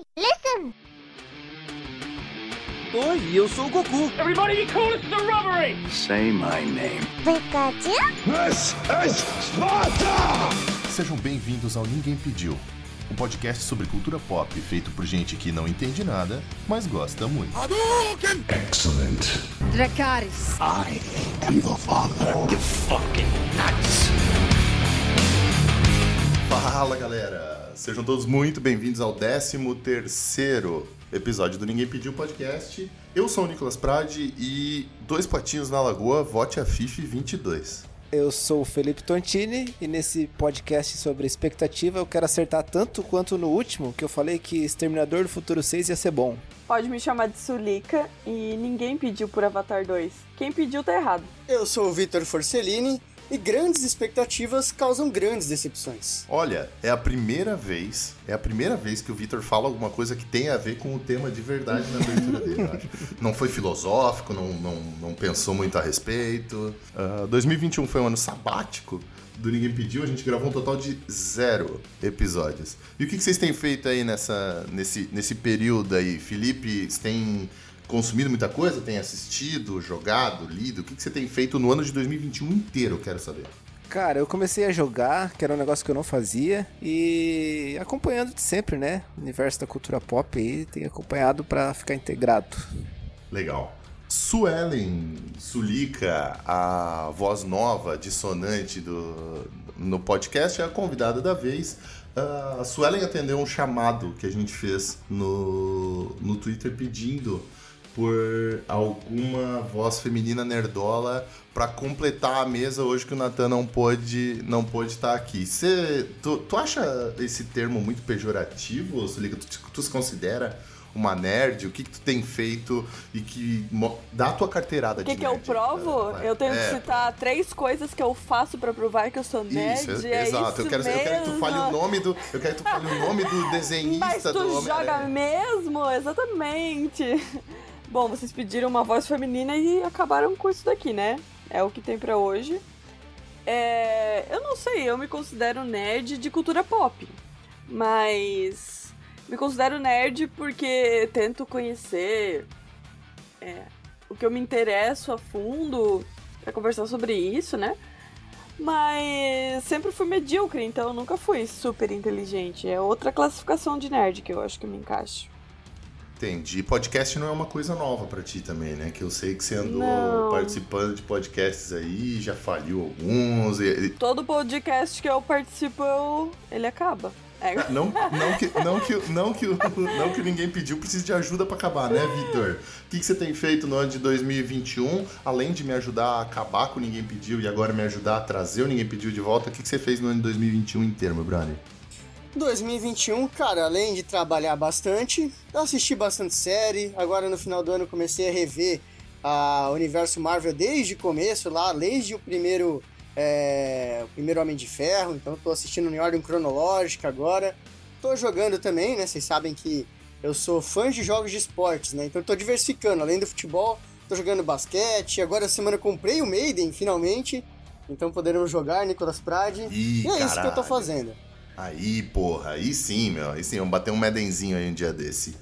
Hey, listen! Oi, eu sou o Goku. Everybody be cool, it's the robbery! Say my name. Pikachu? This is Sparta! Sejam bem-vindos ao Ninguém Pediu, um podcast sobre cultura pop feito por gente que não entende nada, mas gosta muito. Excellent. Dracarys. I am the father. You fucking nuts. Fala galera! Sejam todos muito bem-vindos ao 13 episódio do Ninguém Pediu Podcast. Eu sou o Nicolas Prade e dois patinhos na lagoa, vote a FIFA 22. Eu sou o Felipe Tontini e nesse podcast sobre expectativa eu quero acertar tanto quanto no último, que eu falei que Exterminador do Futuro 6 ia ser bom. Pode me chamar de Sulica e ninguém pediu por Avatar 2. Quem pediu tá errado. Eu sou o Vitor Forcellini e grandes expectativas causam grandes decepções. Olha, é a primeira vez, é a primeira vez que o Victor fala alguma coisa que tem a ver com o tema de verdade na abertura dele, eu acho. Não foi filosófico, não, não, não pensou muito a respeito. Ah, 2021 foi um ano sabático do Ninguém Pediu, a gente gravou um total de zero episódios. E o que, que vocês têm feito aí nessa, nesse, nesse período aí? Felipe, você tem consumido muita coisa? Tem assistido, jogado, lido? O que, que você tem feito no ano de 2021 inteiro, eu quero saber. Cara, eu comecei a jogar, que era um negócio que eu não fazia, e acompanhando de sempre, né? O universo da cultura pop aí, tenho acompanhado pra ficar integrado. Legal. Suelen Sulica, a voz nova, dissonante do, no podcast, é a convidada da vez. Ah, A Suelen atendeu um chamado que a gente fez no, no Twitter pedindo por alguma voz feminina nerdola para completar a mesa hoje que o Natan não pôde não pôde estar aqui. Cê, tu, tu acha esse termo muito pejorativo, Sulica? Tu, tu se considera uma nerd? O que, que tu tem feito e que dá a tua carteirada O que, de que eu nerd? provo? Vai. Eu tenho É, que citar três coisas que eu faço pra provar que eu sou nerd. Isso, é exato. isso eu, quero, eu quero que tu fale o nome do. Eu quero que tu fale o nome do Mas desenhista tu do joga mesmo? Exatamente. Bom, vocês pediram uma voz feminina e acabaram com isso daqui, né? É o que tem pra hoje. É, eu não sei, eu me considero nerd de cultura pop. Mas me considero nerd porque tento conhecer é, o que eu me interesso a fundo pra conversar sobre isso, né? Mas sempre fui medíocre, então nunca fui super inteligente. É outra classificação de nerd que eu acho que me encaixa. Entendi. Podcast não é uma coisa nova pra ti também, né? Que eu sei que você andou Não. participando de podcasts aí, já faliu alguns. e- Todo podcast que eu participo, eu... ele acaba. É. Não, não, que, não, que, não, que, não que ninguém pediu, precisa de ajuda pra acabar, né, Vitor? O que, que você tem feito no ano de 2021, além de me ajudar a acabar com o Ninguém Pediu e agora me ajudar a trazer o Ninguém Pediu de volta? O que, que você fez no ano de 2021 inteiro, meu brother? 2021, cara, além de trabalhar bastante, eu assisti bastante série. Agora no final do ano comecei a rever a universo Marvel desde o começo, lá, desde o primeiro, é, o primeiro Homem de Ferro. Então tô assistindo em ordem cronológica agora. Tô jogando também, né? Vocês sabem que eu sou fã de jogos de esportes, né? Então tô diversificando, além do futebol, tô jogando basquete. Agora semana eu comprei o Maiden, finalmente. Então poderemos jogar, Nicolas Prade. Ih, e é isso que eu tô caralho. fazendo. Aí, porra, aí sim, meu. Aí sim, vamos bater um medenzinho aí um dia desse.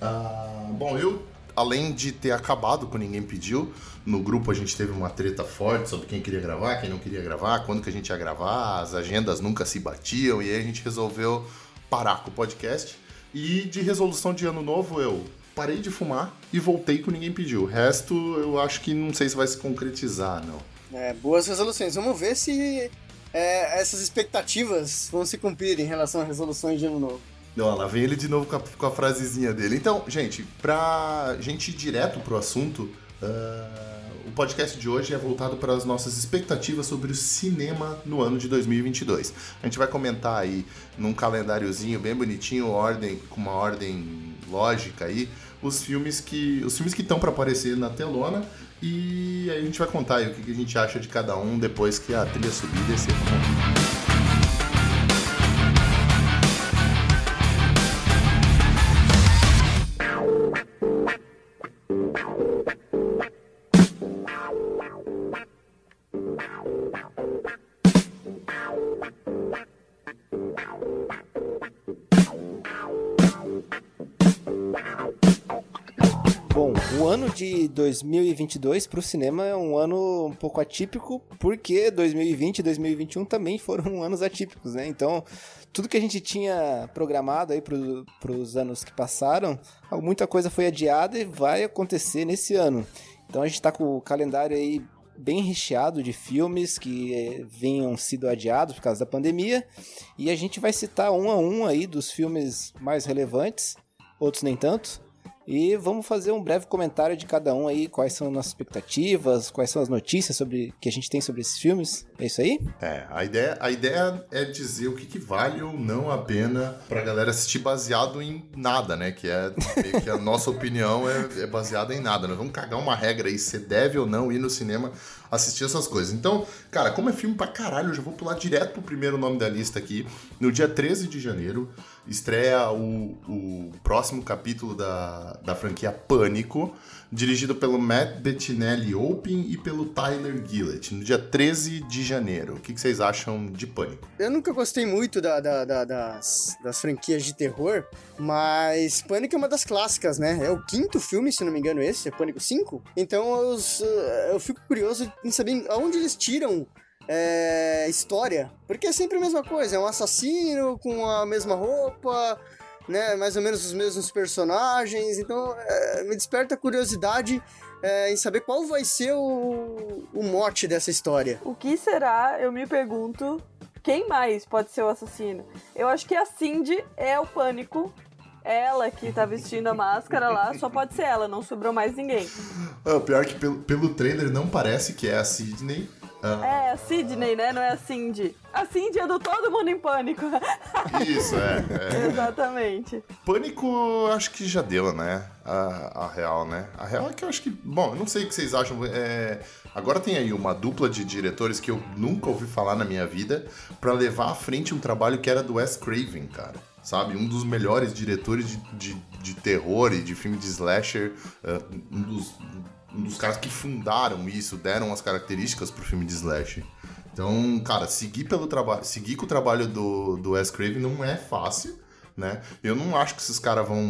Ah, bom, eu, além de ter acabado com Ninguém Pediu, no grupo a gente teve uma treta forte sobre quem queria gravar, quem não queria gravar, quando que a gente ia gravar, as agendas nunca se batiam, e aí a gente resolveu parar com o podcast. E de resolução de ano novo, eu parei de fumar e voltei com Ninguém Pediu. O resto, eu acho que não sei se vai se concretizar, não. É, boas resoluções. Vamos ver se é, essas expectativas vão se cumprir em relação a resoluções de ano novo. Ó, lá vem ele de novo com a, com a frasezinha dele. Então, gente, pra gente ir direto pro assunto, ah, o podcast de hoje é voltado para as nossas expectativas sobre o cinema no ano de 2022. A gente vai comentar aí num calendáriozinho bem bonitinho, ordem com uma ordem lógica aí, os filmes que os filmes que estão para aparecer na telona e aí a gente vai contar o que que a gente acha de cada um depois que a trilha subir e descer. Ano de 2022 para o cinema é um ano um pouco atípico, porque 2020 e 2021 também foram anos atípicos, né? Então, tudo que a gente tinha programado aí para os anos que passaram, muita coisa foi adiada e vai acontecer nesse ano. Então a gente está com o calendário aí bem recheado de filmes que eh, venham sido adiados por causa da pandemia. E a gente vai citar um a um aí dos filmes mais relevantes, outros nem tanto. E vamos fazer um breve comentário de cada um aí, quais são nossas expectativas, quais são as notícias sobre que a gente tem sobre esses filmes. É isso aí? É, a ideia, a ideia é dizer o que, que vale ou não a pena pra galera assistir baseado em nada, né? Que é que a nossa opinião é, é baseada em nada. Nós vamos cagar uma regra aí, se deve ou não ir no cinema assistir essas coisas. Então, cara, como é filme pra caralho, eu já vou pular direto pro primeiro nome da lista aqui. No dia 13 de janeiro, estreia o, o próximo capítulo da, da franquia Pânico, dirigido pelo Matt Bettinelli Open e pelo Tyler Gillett, no dia 13 de janeiro. O que, vocês acham de Pânico? Eu nunca gostei muito da, da, da, das, das franquias de terror, mas Pânico é uma das clássicas, né? É o quinto filme, se não me engano, esse, é Pânico 5. Então eu, eu fico curioso em saber aonde eles tiram é, história. Porque é sempre a mesma coisa, é um assassino com a mesma roupa, né? Mais ou menos os mesmos personagens. Então é, me desperta a curiosidade é, em saber qual vai ser o, o mote dessa história. O que será, eu me pergunto, quem mais pode ser o assassino? Eu acho que a Cindy é o pânico. Ela que tá vestindo a máscara lá, só pode ser ela, não sobrou mais ninguém. Ah, pior que pelo, pelo trailer não parece que é a Sidney. Ah. É, a Sidney, né? Não é a Cindy. A Cindy é do Todo Mundo em Pânico. Isso, é. é. Exatamente. Pânico, acho que já deu, né? A, a real, né? A real é que eu acho que. Bom, eu não sei o que vocês acham. É, agora tem aí uma dupla de diretores que eu nunca ouvi falar na minha vida para levar à frente um trabalho que era do Wes Craven, cara sabe? Um dos melhores diretores de, de, de, terror e de filme de slasher, uh, um dos um dos caras que fundaram isso, deram as características pro filme de slash. Então, cara, seguir pelo trabalho, seguir com o trabalho do, do Wes Craven não é fácil, né? Eu não acho que esses caras vão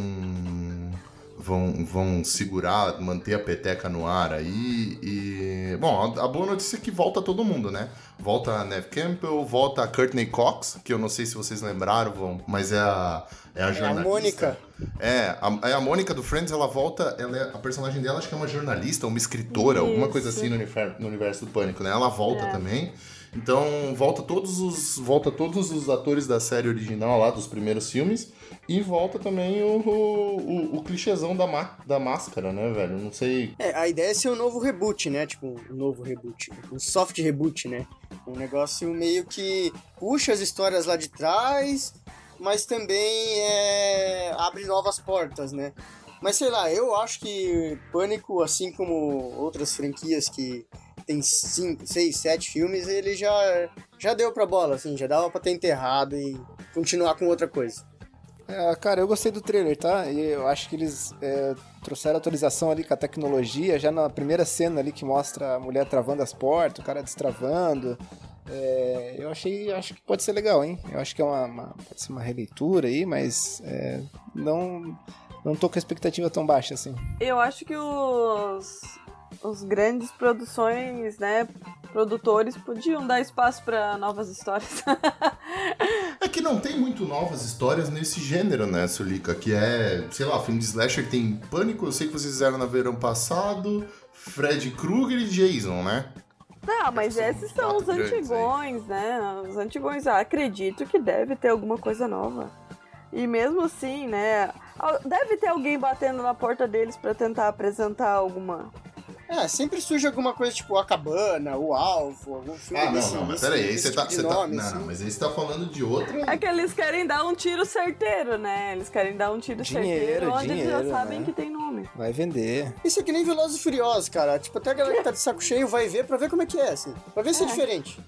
vão, vão segurar, manter a peteca no ar aí. E. Bom, a, a, boa notícia é que volta todo mundo, né? Volta a Neve Campbell, volta a Courtney Cox, que eu não sei se vocês lembraram, vão, mas é a, é a jornalista. É a Mônica. É, a, é a Mônica do Friends, ela volta, ela é, a personagem dela acho que é uma jornalista, uma escritora, Isso. alguma coisa assim no universo, no universo do Pânico, né? Ela volta é. também. Então, volta todos os volta todos os atores da série original lá dos primeiros filmes e volta também o, o, o clichêzão da, má, da máscara, né, velho? Não sei. É, a ideia é ser um novo reboot, né? Tipo, um novo reboot. Um soft reboot, né? Um negócio meio que puxa as histórias lá de trás, mas também é, abre novas portas, né? Mas sei lá, eu acho que Pânico, assim como outras franquias que tem cinco, seis, sete filmes, ele já, já deu pra bola, assim, já dava pra ter enterrado e continuar com outra coisa. É, cara, eu gostei do trailer, tá? E eu acho que eles é, trouxeram atualização ali com a tecnologia, já na primeira cena ali que mostra a mulher travando as portas, o cara destravando. É, eu achei, acho que pode ser legal, hein? Eu acho que é uma, uma pode ser uma releitura aí, mas é, não, não tô com a expectativa tão baixa assim. Eu acho que os, os grandes produções, né, produtores podiam dar espaço para novas histórias. é que não tem muito novas histórias nesse gênero, né, Sulica? Que é, sei lá, filme de slasher tem Pânico, eu sei que vocês fizeram no verão passado, Fred Krueger e Jason, né? Não, mas esses são os antigões, né? Os antigões, ah, acredito que deve ter alguma coisa nova. E mesmo assim, né? Deve ter alguém batendo na porta deles para tentar apresentar alguma é, sempre surge alguma coisa tipo a cabana, o alvo, algum filme. Ah, não, desse, não, mas peraí, aí você tá. Tipo você tá não, assim. mas aí você tá falando de outra. É que eles querem dar um tiro certeiro, né? Eles querem dar um tiro dinheiro, certeiro onde dinheiro, eles já sabem né? que tem nome. Vai vender. Isso é que nem Velozes e Furiosos, cara. Tipo, até a galera que tá de saco cheio vai ver pra ver como é que é, assim. Pra ver se é, é diferente.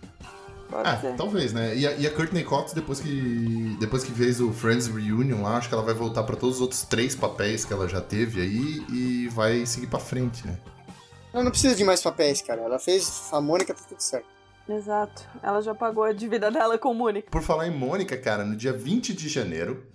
ah, talvez, né? E a, e a Courtney Cox, depois que, depois que fez o Friends Reunion lá, acho que ela vai voltar para todos os outros três papéis que ela já teve aí e vai seguir para frente, né? Ela não precisa de mais papéis, cara. Ela fez a Mônica, tá tudo certo. Exato. Ela já pagou a dívida dela com Mônica. Por falar em Mônica, cara, no dia 20 de janeiro,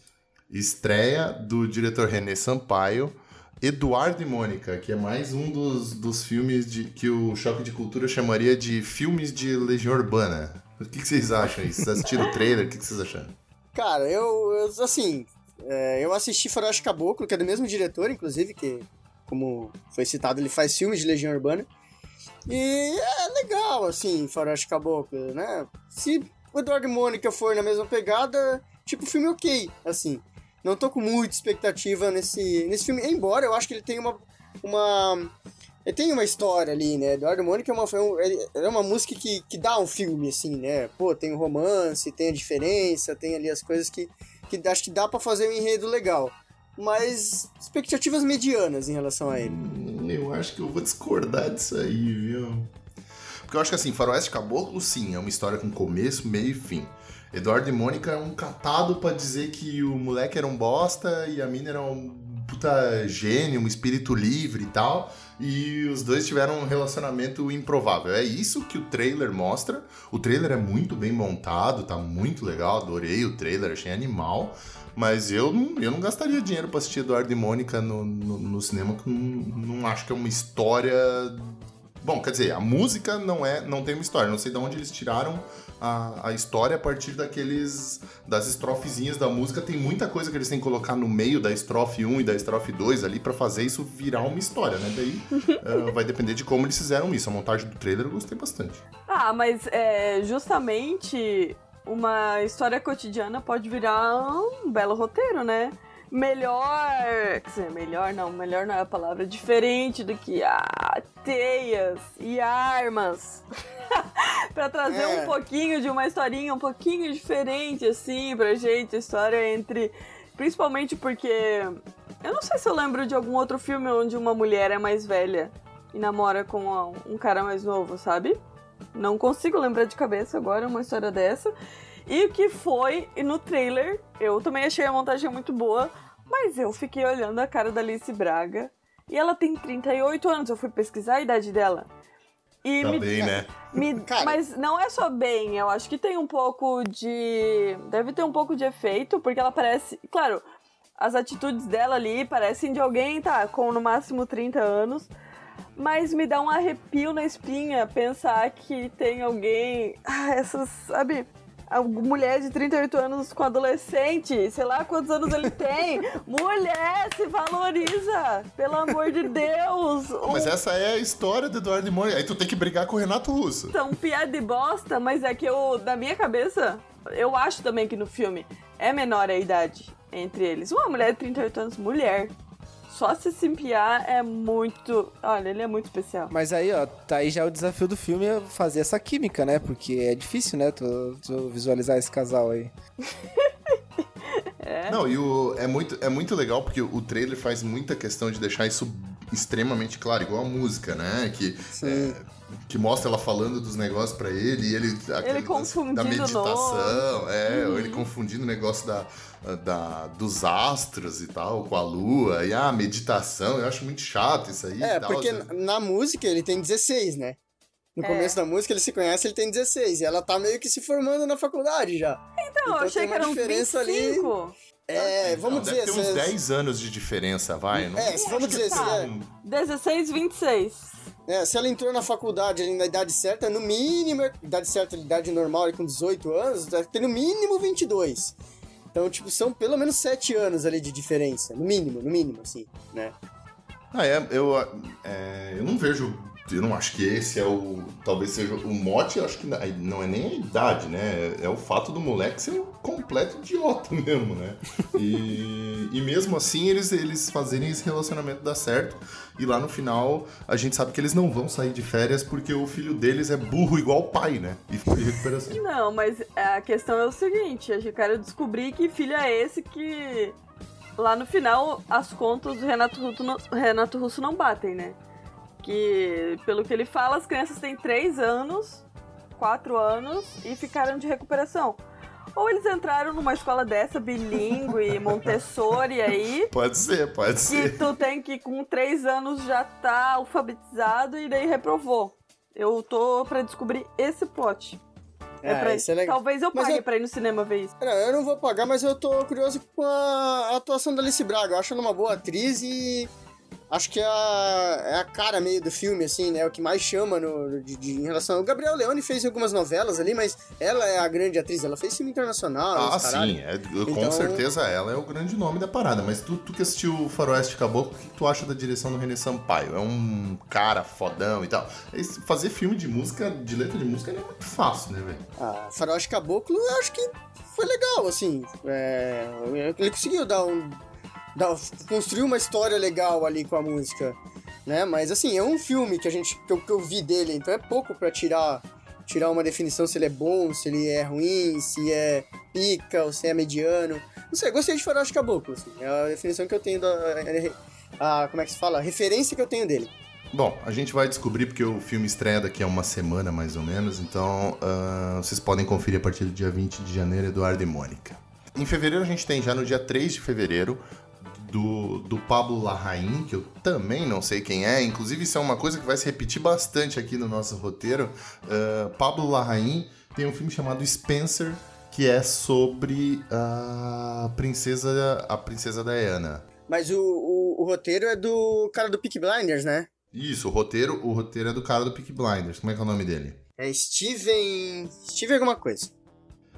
estreia do diretor René Sampaio Eduardo e Mônica, que é mais um dos, dos filmes de, que o Choque de Cultura chamaria de filmes de Legião Urbana. O que, que vocês acham aí? Vocês assistiram o trailer? O que, que vocês acharam? Cara, eu, eu assim, é, eu assisti Faroeste Caboclo, que é do mesmo diretor, inclusive, que, como foi citado, ele faz filmes de Legião Urbana. E é legal, assim, Faroeste Caboclo, né? Se o Eduardo Mônica for na mesma pegada, tipo, filme ok, assim. Não tô com muita expectativa nesse, nesse filme, embora eu acho que ele tem uma. uma ele tem uma história ali, né? Eduardo Mônica é uma, é uma música que, que dá um filme, assim, né? Pô, tem o romance, tem a diferença, tem ali as coisas que, que acho que dá para fazer um enredo legal. Mas expectativas medianas em relação a ele. Hum, eu acho que eu vou discordar disso aí, viu? Porque eu acho que assim, Faroeste Caboclo, sim, é uma história com começo, meio e fim. Eduardo e Mônica é um catado para dizer que o moleque era um bosta e a mina era um puta gênio, um espírito livre e tal. E os dois tiveram um relacionamento improvável. É isso que o trailer mostra. O trailer é muito bem montado, tá muito legal. Adorei o trailer, achei animal. Mas eu não, eu não gastaria dinheiro pra assistir Eduardo e Mônica no, no, no cinema, que não, não acho que é uma história Bom, quer dizer, a música não é, não tem uma história. Não sei de onde eles tiraram a, a história a partir daqueles das estrofezinhas da música. Tem muita coisa que eles têm que colocar no meio da estrofe 1 e da estrofe 2 ali para fazer isso virar uma história, né? Daí uh, vai depender de como eles fizeram isso. A montagem do trailer eu gostei bastante. Ah, mas é, justamente uma história cotidiana pode virar um belo roteiro, né? melhor. Quer dizer, melhor não, melhor não é a palavra. Diferente do que ah, teias e armas. para trazer é. um pouquinho de uma historinha um pouquinho diferente, assim, pra gente. A história entre. Principalmente porque. Eu não sei se eu lembro de algum outro filme onde uma mulher é mais velha e namora com um cara mais novo, sabe? Não consigo lembrar de cabeça agora uma história dessa. E o que foi, e no trailer, eu também achei a montagem muito boa, mas eu fiquei olhando a cara da Alice Braga e ela tem 38 anos, eu fui pesquisar a idade dela. E tá me, bem, né? Me, mas não é só bem, eu acho que tem um pouco de. Deve ter um pouco de efeito, porque ela parece. Claro, as atitudes dela ali parecem de alguém, tá, com no máximo 30 anos. Mas me dá um arrepio na espinha pensar que tem alguém. Ah, essas, sabe? a mulher de 38 anos com adolescente, sei lá quantos anos ele tem. mulher, se valoriza! Pelo amor de Deus! Mas um... essa é a história do Eduardo Limone. Aí tu tem que brigar com o Renato Russo. São piada de bosta, mas é que eu, na minha cabeça, eu acho também que no filme é menor a idade entre eles. Uma mulher de 38 anos, mulher. Só se simpiar é muito. Olha, ele é muito especial. Mas aí, ó, tá aí já o desafio do filme é fazer essa química, né? Porque é difícil, né? Tu, tu visualizar esse casal aí. é. Não, e o, é, muito, é muito legal porque o trailer faz muita questão de deixar isso extremamente claro, igual a música, né? Que. É, que mostra ela falando dos negócios para ele e ele, ele confundindo da meditação, é, uhum. ele confundindo o negócio da, da, dos astros e tal com a lua e a ah, meditação, eu acho muito chato isso aí. É, porque na música ele tem 16, né? No é. começo da música ele se conhece, ele tem 16 e ela tá meio que se formando na faculdade já. Então, então eu achei que era um diferença 25. ali. É, vamos não, dizer... Deve ter uns 10 anos de diferença, vai. Não... É, vamos dizer... Tá. É... 16, 26. É, se ela entrou na faculdade ali na idade certa, no mínimo, idade certa, idade normal, ali com 18 anos, deve ter no mínimo 22. Então, tipo, são pelo menos 7 anos ali de diferença, no mínimo, no mínimo, assim, né? Ah, é, eu, é, eu não vejo eu não acho que esse é o. Talvez seja o mote, acho que não é nem a idade, né? É o fato do moleque ser um completo idiota mesmo, né? E, e mesmo assim eles, eles fazerem esse relacionamento dar certo. E lá no final a gente sabe que eles não vão sair de férias porque o filho deles é burro igual o pai, né? E de recuperação. Não, mas a questão é o seguinte: eu quero descobrir que filho é esse que. Lá no final, as contas do Renato Renato Russo não batem, né? Que, pelo que ele fala, as crianças têm 3 anos, 4 anos e ficaram de recuperação. Ou eles entraram numa escola dessa, bilíngue, Montessori aí. Pode ser, pode ser. Que tu tem que, com 3 anos, já tá alfabetizado e daí reprovou. Eu tô pra descobrir esse plot. É, é pra... isso é legal. Talvez eu pague eu... pra ir no cinema ver isso. eu não vou pagar, mas eu tô curioso com a atuação da Alice Braga. Eu acho ela uma boa atriz e acho que é a, é a cara meio do filme, assim, né? O que mais chama no, de, de, em relação. O Gabriel Leone fez algumas novelas ali, mas ela é a grande atriz, ela fez filme internacional. Ah, sim, é, com então... certeza ela é o grande nome da parada. Mas tu, tu que assistiu o Faroeste Caboclo, o que tu acha da direção do René Sampaio? É um cara fodão e tal. Fazer filme de música, de letra de música, é muito fácil, né, velho? Ah, Faroeste Caboclo, eu acho que foi legal, assim. É... Ele conseguiu dar um construir uma história legal ali com a música, né? Mas assim, é um filme que a gente que eu, que eu vi dele, então é pouco para tirar tirar uma definição se ele é bom, se ele é ruim, se é pica ou se é mediano. Não sei, gostei de Faroeste Caboclo, assim. É a definição que eu tenho da a, como é que se fala? A referência que eu tenho dele. Bom, a gente vai descobrir porque o filme estreia daqui a uma semana mais ou menos, então uh, vocês podem conferir a partir do dia 20 de janeiro Eduardo e Mônica. Em fevereiro a gente tem já no dia 3 de fevereiro do, do Pablo Larraín, que eu também não sei quem é, inclusive isso é uma coisa que vai se repetir bastante aqui no nosso roteiro. Uh, Pablo Larraín tem um filme chamado Spencer, que é sobre a princesa, a princesa Diana. Mas o, o, o roteiro é do cara do Peak Blinders, né? Isso, o roteiro, o roteiro é do cara do Peak Blinders. Como é que é o nome dele? É Steven. Steven alguma coisa.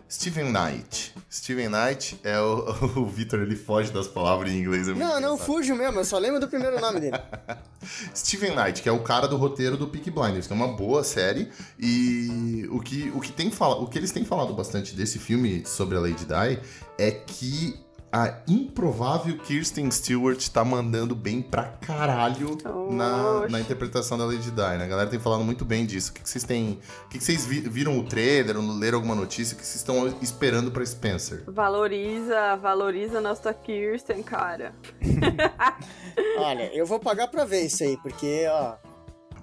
Steven Knight. Steven Knight é o, o Victor, ele foge das palavras em inglês. É não, não fujo mesmo, eu só lembro do primeiro nome dele. Steven Knight, que é o cara do roteiro do Peak Blinders, que é uma boa série. E o que, o que, tem fala, o que eles têm falado bastante desse filme sobre a Lady Di é que a improvável Kirsten Stewart tá mandando bem pra caralho na, na, interpretação da Lady Di, né? A galera tem falado muito bem disso. O que, que vocês têm. O que, que vocês viram o trailer, leram alguma notícia? O que vocês estão esperando pra Spencer? Valoriza, valoriza a nossa Kirsten, cara. Olha, eu vou pagar pra ver isso aí, porque, ó,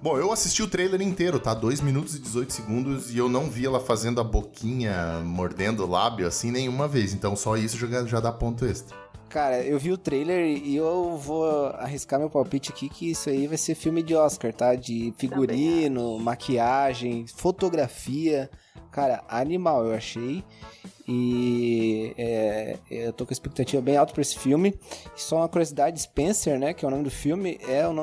Bom, eu assisti o trailer inteiro, tá? 2 minutos e 18 segundos e eu não vi ela fazendo a boquinha, mordendo o lábio assim nenhuma vez. Então só isso já, já dá ponto extra. Cara, eu vi o trailer e eu vou arriscar meu palpite aqui que isso aí vai ser filme de Oscar, tá? De figurino, maquiagem, fotografia. Cara, animal eu achei. E é, eu tô com expectativa bem alta pra esse filme. Só uma curiosidade, Spencer, né, que é o nome do filme, é o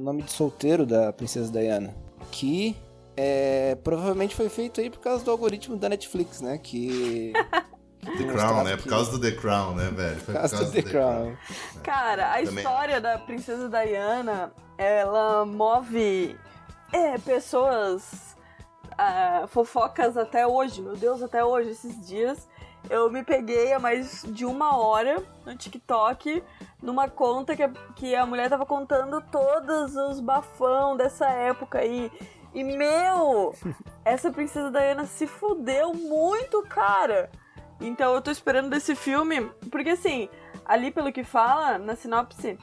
nome de solteiro da Princesa Diana. Que é, provavelmente foi feito aí por causa do algoritmo da Netflix, né, que... The Crown, né? Por causa do The Crown, né, velho? Foi por causa, por causa do The, The Crown. Crown. Cara, a Também. história da Princesa Diana, ela move é, pessoas uh, fofocas até hoje, meu Deus, até hoje, esses dias. Eu me peguei a mais de uma hora no TikTok numa conta que, que a mulher tava contando todos os bafão dessa época aí. E, meu, essa princesa Diana se fudeu muito, cara. Então eu tô esperando desse filme, porque assim, ali pelo que fala, na sinopse,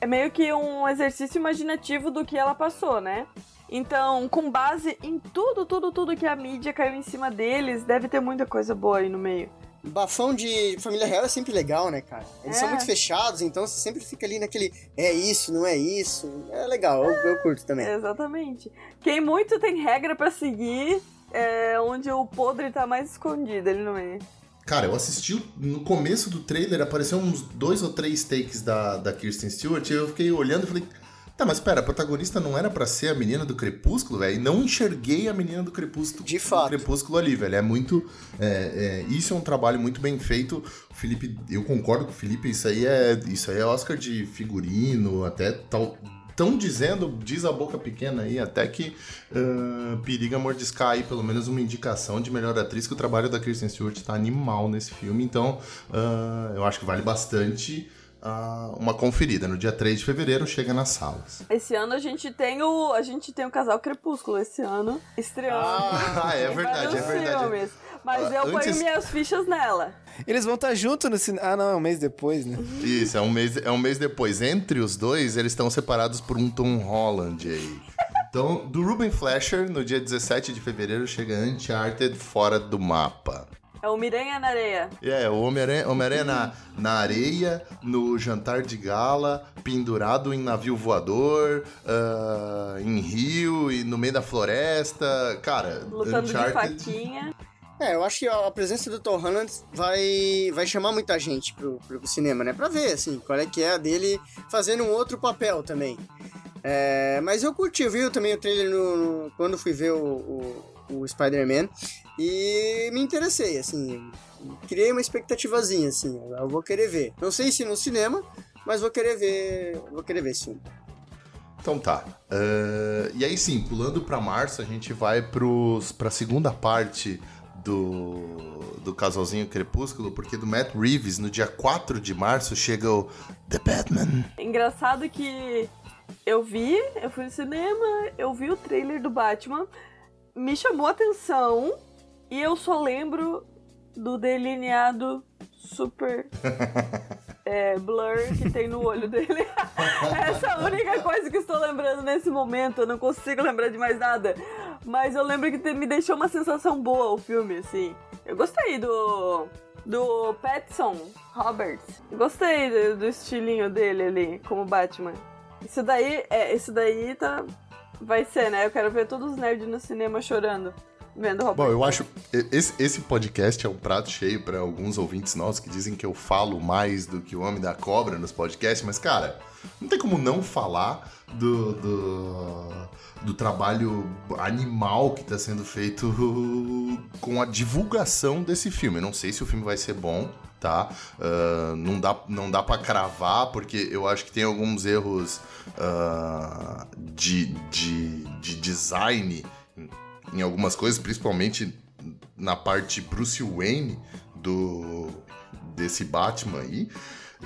é meio que um exercício imaginativo do que ela passou, né? Então, com base em tudo, tudo, tudo que a mídia caiu em cima deles, deve ter muita coisa boa aí no meio. Bafão de família real é sempre legal, né, cara? Eles é. são muito fechados, então você sempre fica ali naquele é isso, não é isso. É legal, eu, eu curto também. Exatamente. Quem muito tem regra para seguir é onde o podre tá mais escondido ali no meio. Cara, eu assisti no começo do trailer, apareceu uns dois ou três takes da, da Kirsten Stewart, e eu fiquei olhando e falei, Tá, mas pera, a protagonista não era para ser a menina do Crepúsculo, velho? E não enxerguei a menina do Crepúsculo, De fato. Crepúsculo ali, velho. É muito. É, é, isso é um trabalho muito bem feito. O Felipe, eu concordo com o Felipe, isso aí é. Isso aí é Oscar de figurino, até tal. Estão dizendo, diz a boca pequena aí, até que uh, periga mordiscar aí pelo menos uma indicação de melhor atriz, que o trabalho da Kristen Stewart tá animal nesse filme. Então, uh, eu acho que vale bastante uma conferida. No dia 3 de fevereiro chega nas salas. Esse ano a gente tem o. A gente tem o casal Crepúsculo esse ano estreando. Ah, é verdade, é verdade. Filmes. Mas eu Antes... ponho minhas fichas nela. Eles vão estar juntos no cinema. Ah, não, é um mês depois, né? Isso, é um mês, é um mês depois. Entre os dois, eles estão separados por um Tom Holland aí. Então, do Ruben Flasher, no dia 17 de fevereiro, chega Uncharted fora do mapa. É o Homem-Aranha na areia. É, o Homem-Aranha Homem na, na areia, no jantar de gala, pendurado em navio voador, uh, em rio e no meio da floresta. Cara, Lutando Uncharted... de faquinha. É, eu acho que a presença do Tom Holland vai, vai chamar muita gente pro, pro cinema, né? Pra ver, assim, qual é que é a dele fazendo um outro papel também. É, mas eu curti, eu vi também o trailer no, no quando fui ver o, o, o Spider-Man e me interessei, assim, criei uma expectativazinha, assim, eu vou querer ver. Não sei se no cinema, mas vou querer ver, vou querer ver sim. Então tá. Uh, e aí sim, pulando para março, a gente vai pra segunda parte do, do casalzinho Crepúsculo, porque do Matt Reeves, no dia 4 de março, chega o The Batman. Engraçado que eu vi, eu fui no cinema, eu vi o trailer do Batman, me chamou a atenção e eu só lembro do delineado super é, blur que tem no olho dele. Essa é a única coisa que estou lembrando nesse momento. Eu não consigo lembrar de mais nada. Mas eu lembro que me deixou uma sensação boa o filme, assim. Eu gostei do. Do Patson Roberts. Gostei do, do estilinho dele ali, como Batman. Isso daí, é, isso daí tá. Vai ser, né? Eu quero ver todos os nerds no cinema chorando vendo. Bom, eu acho esse, esse podcast é um prato cheio para alguns ouvintes nossos que dizem que eu falo mais do que o Homem da Cobra nos podcasts, mas cara, não tem como não falar do, do, do trabalho animal que está sendo feito com a divulgação desse filme. Eu não sei se o filme vai ser bom, tá? Uh, não dá, não dá para cravar, porque eu acho que tem alguns erros uh, de, de, de design em algumas coisas, principalmente na parte Bruce Wayne do desse Batman aí.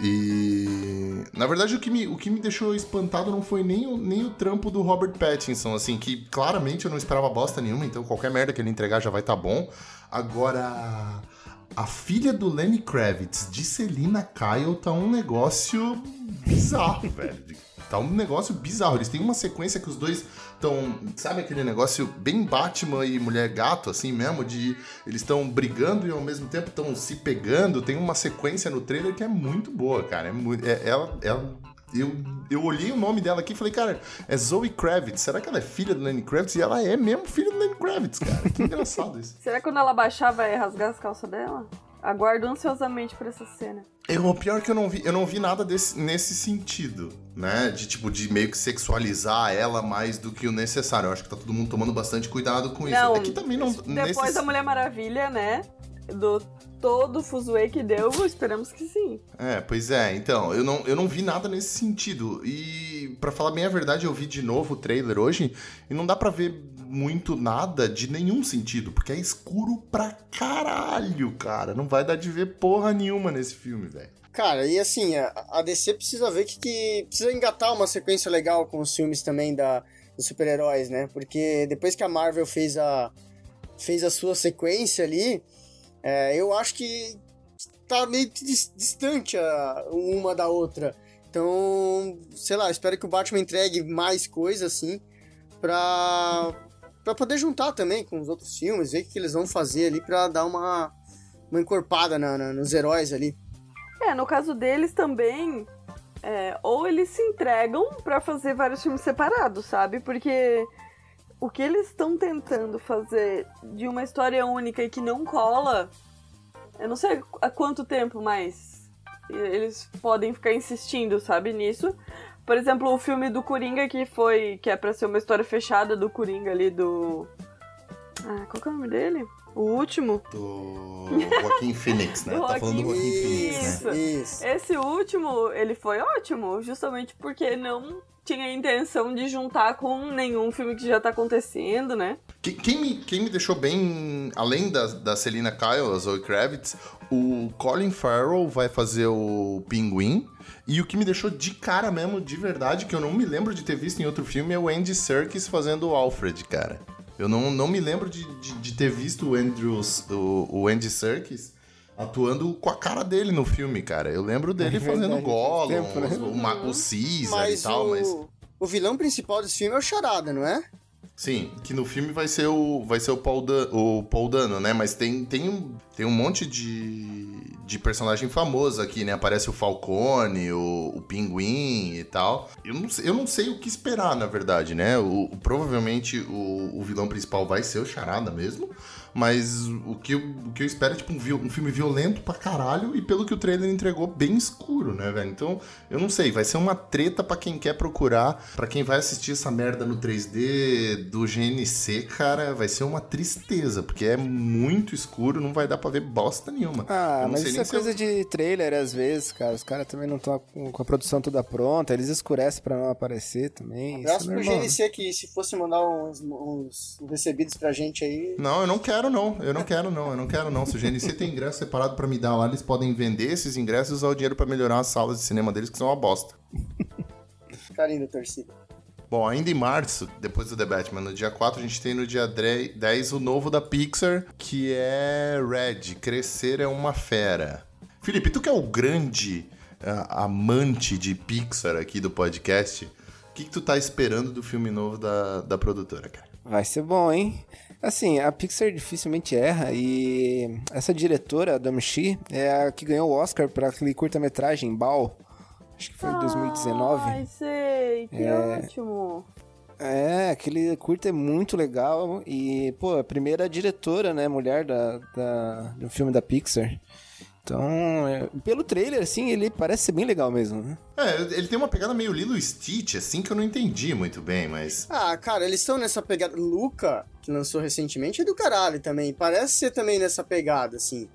E na verdade o que me, o que me deixou espantado não foi nem o, nem o trampo do Robert Pattinson, assim, que claramente eu não esperava bosta nenhuma, então qualquer merda que ele entregar já vai estar tá bom. Agora, a filha do Lenny Kravitz de Selina Kyle tá um negócio bizarro, velho. Tá um negócio bizarro. Eles têm uma sequência que os dois estão. Sabe aquele negócio bem Batman e mulher gato, assim mesmo? De eles estão brigando e ao mesmo tempo estão se pegando. Tem uma sequência no trailer que é muito boa, cara. É, muito, é ela, ela eu, eu olhei o nome dela aqui e falei, cara, é Zoe Kravitz. Será que ela é filha do Lenny Kravitz? E ela é mesmo filha do Lenny Kravitz, cara. Que engraçado isso. Será que quando ela baixar vai rasgar as calças dela? Aguardo ansiosamente por essa cena. É, o pior é que eu não vi, eu não vi nada desse, nesse sentido, né? De tipo, de meio que sexualizar ela mais do que o necessário. Eu acho que tá todo mundo tomando bastante cuidado com isso. Não, é que também não. Depois nesse... da Mulher Maravilha, né? Do todo o fuzuê que deu, esperamos que sim. É, pois é. Então, eu não, eu não vi nada nesse sentido. E, para falar bem a verdade, eu vi de novo o trailer hoje e não dá para ver muito nada de nenhum sentido, porque é escuro pra caralho, cara. Não vai dar de ver porra nenhuma nesse filme, velho. Cara, e assim, a DC precisa ver que, que, precisa engatar uma sequência legal com os filmes também da, dos super-heróis, né? Porque depois que a Marvel fez a, fez a sua sequência ali, é, eu acho que tá meio distante a, uma da outra. Então, sei lá, espero que o Batman entregue mais coisas assim pra, para poder juntar também com os outros filmes, ver o que eles vão fazer ali para dar uma, uma encorpada na, na, nos heróis ali. É, no caso deles também, é, ou eles se entregam para fazer vários filmes separados, sabe? Porque o que eles estão tentando fazer de uma história única e que não cola, eu não sei há quanto tempo mais eles podem ficar insistindo, sabe, nisso. Por exemplo, o filme do Coringa que foi. que é pra ser uma história fechada do Coringa ali do. Ah, qual que é o nome dele? O último? Do Joaquim Phoenix, né? tá falando do Joaquim Phoenix, né? Isso. Esse último, ele foi ótimo, justamente porque não tinha intenção de juntar com nenhum filme que já tá acontecendo, né? Quem, quem me, quem me deixou bem, além da, da Selina Kyle, a Zoe Kravitz, o Colin Farrell vai fazer o Pinguim. E o que me deixou de cara mesmo, de verdade, que eu não me lembro de ter visto em outro filme, é o Andy Serkis fazendo o Alfred, cara. Eu não, não me lembro de, de, de ter visto o, Andrews, o, o Andy Serkis atuando com a cara dele no filme, cara. Eu lembro dele é fazendo Gollum, tempo, né? o, o Caesar mas e tal, o, mas... O vilão principal desse filme é o Charada, não é? Sim, que no filme vai ser o vai ser o Paul, Dan, o Paul Dano, né? Mas tem, tem, um, tem um monte de, de personagem famoso aqui, né? Aparece o Falcone, o, o Pinguim e tal. Eu não, eu não sei o que esperar, na verdade, né? O, o provavelmente o, o vilão principal vai ser o Charada mesmo. Mas o que, eu, o que eu espero é tipo um, um, filme violento pra caralho e pelo que o trailer entregou, bem escuro, né, velho? Então, eu não sei, vai ser uma treta para quem quer procurar, para quem vai assistir essa merda no 3D do GNC, cara, vai ser uma tristeza, porque é muito escuro, não vai dar pra ver bosta nenhuma. Ah, mas isso é coisa eu... de trailer às vezes, cara. Os caras também não estão com a produção toda pronta, eles escurecem para não aparecer também. Abraço é pro GNC que se fosse mandar uns, uns recebidos pra gente aí. Não, eu não quero não. Eu não quero não. Eu não quero não. Se o GNC tem ingresso separado para me dar lá, eles podem vender esses ingressos e usar o dinheiro para melhorar as salas de cinema deles, que são uma bosta. Carinho da torcida. Bom, ainda em março, depois do The Batman, no dia 4, a gente tem no dia 10 o novo da Pixar, que é Red, Crescer é uma Fera. Felipe, tu que é o grande uh, amante de Pixar aqui do podcast, o que, que tu tá esperando do filme novo da, da produtora, cara? Vai ser bom, hein? Assim, a Pixar dificilmente erra e essa diretora, a Damshi, é a que ganhou o Oscar para aquele curta-metragem Bal. Acho que foi em 2019. Ai, sei, que é... ótimo. É, aquele curta é muito legal e, pô, a primeira diretora, né, mulher da, da, do filme da Pixar. Então, é, pelo trailer, assim, ele parece ser bem legal mesmo, né? É, ele tem uma pegada meio Lilo Stitch, assim, que eu não entendi muito bem, mas... Ah, cara, eles estão nessa pegada... Luca, que lançou recentemente, é do caralho também. Parece ser também nessa pegada, assim,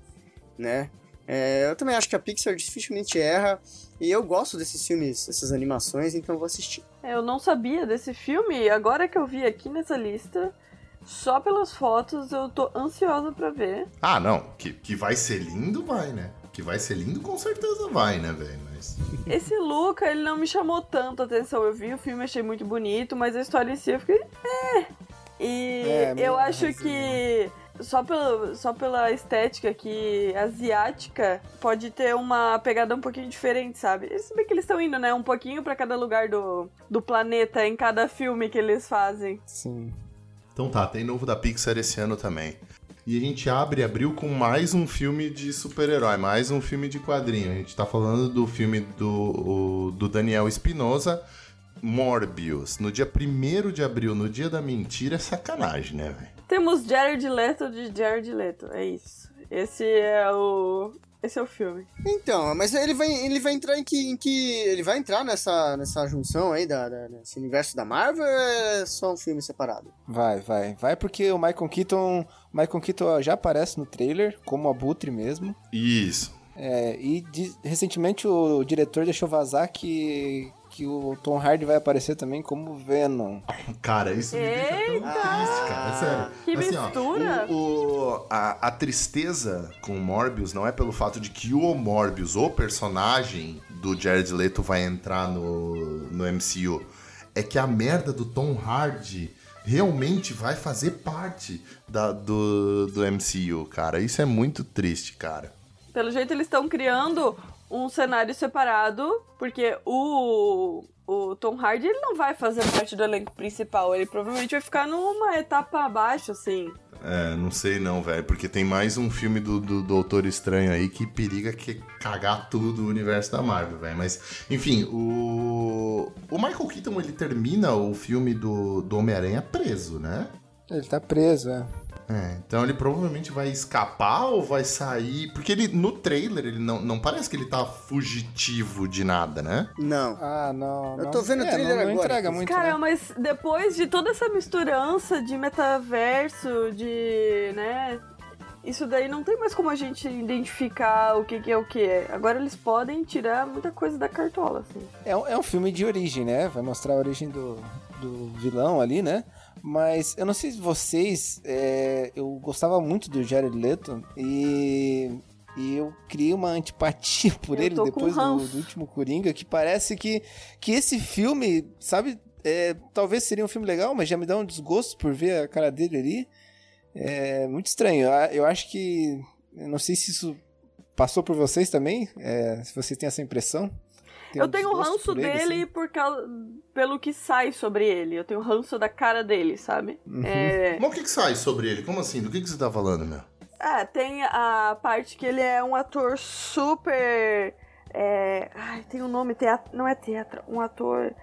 né? É, eu também acho que a Pixar dificilmente erra. E eu gosto desses filmes, dessas animações, então eu vou assistir. É, eu não sabia desse filme, agora que eu vi aqui nessa lista... Só pelas fotos eu tô ansiosa para ver. Ah, não. Que, que vai ser lindo, vai, né? Que vai ser lindo, com certeza vai, né, velho? Mas... Esse Luca, ele não me chamou tanto atenção. Eu vi o filme, achei muito bonito, mas a história em si eu fiquei. É. E é, eu acho que só, pelo, só pela estética que asiática pode ter uma pegada um pouquinho diferente, sabe? Se bem que eles estão indo, né? Um pouquinho para cada lugar do, do planeta em cada filme que eles fazem. Sim. Então tá, tem novo da Pixar esse ano também. E a gente abre abril com mais um filme de super-herói, mais um filme de quadrinho. A gente tá falando do filme do, do Daniel Espinosa, Morbius. No dia 1 de abril, no dia da mentira, é sacanagem, né, velho? Temos Jared Leto de Jared Leto, é isso. Esse é o esse é o filme. Então, mas ele vai, ele vai entrar em que, em que. Ele vai entrar nessa, nessa junção aí da, da, desse universo da Marvel ou é só um filme separado? Vai, vai. Vai porque o Michael Keaton. Michael Keaton já aparece no trailer, como abutre mesmo. Isso. É, e de, recentemente o, o diretor deixou vazar que que o Tom Hardy vai aparecer também como Venom. Cara, isso me deixa tão triste, cara. É sério. Que assim, mistura! Ó, o, o, a, a tristeza com o Morbius não é pelo fato de que o Morbius, o personagem do Jared Leto, vai entrar no, no MCU. É que a merda do Tom Hardy realmente vai fazer parte da, do, do MCU, cara. Isso é muito triste, cara. Pelo jeito, eles estão criando um cenário separado, porque o, o Tom Hardy ele não vai fazer parte do elenco principal, ele provavelmente vai ficar numa etapa abaixo, assim. É, não sei não, velho, porque tem mais um filme do, do Doutor Estranho aí que periga que cagar tudo o universo da Marvel, velho. Mas, enfim, o, o Michael Keaton, ele termina o filme do, do Homem-Aranha preso, né? Ele tá preso, é. É, então ele provavelmente vai escapar ou vai sair. Porque ele no trailer ele não, não parece que ele tá fugitivo de nada, né? Não. Ah, não. Eu tô vendo é, o trailer não, não agora. Entrega muito, Cara, né? mas depois de toda essa misturança de metaverso, de. né? Isso daí não tem mais como a gente identificar o que, que é o que é. Agora eles podem tirar muita coisa da cartola, assim. É um, é um filme de origem, né? Vai mostrar a origem do, do vilão ali, né? Mas eu não sei se vocês. É, eu gostava muito do Jared Leto e. E eu criei uma antipatia por eu ele depois do, do, último Coringa, que parece que, que esse filme, sabe, é, talvez seria um filme legal, mas já me dá um desgosto por ver a cara dele ali. É muito estranho. Eu acho que. Eu não sei se isso passou por vocês também, é, se vocês têm essa impressão eu tenho um ranço por dele assim. por causa, pelo que sai sobre ele. Eu tenho ranço da cara dele, sabe? Uhum. É... Mas o que, que sai sobre ele? Como assim? Do que, que você tá falando, meu? É, tem a parte que ele é um ator super. É... Ai, tem um nome, teatro... não é teatro, um ator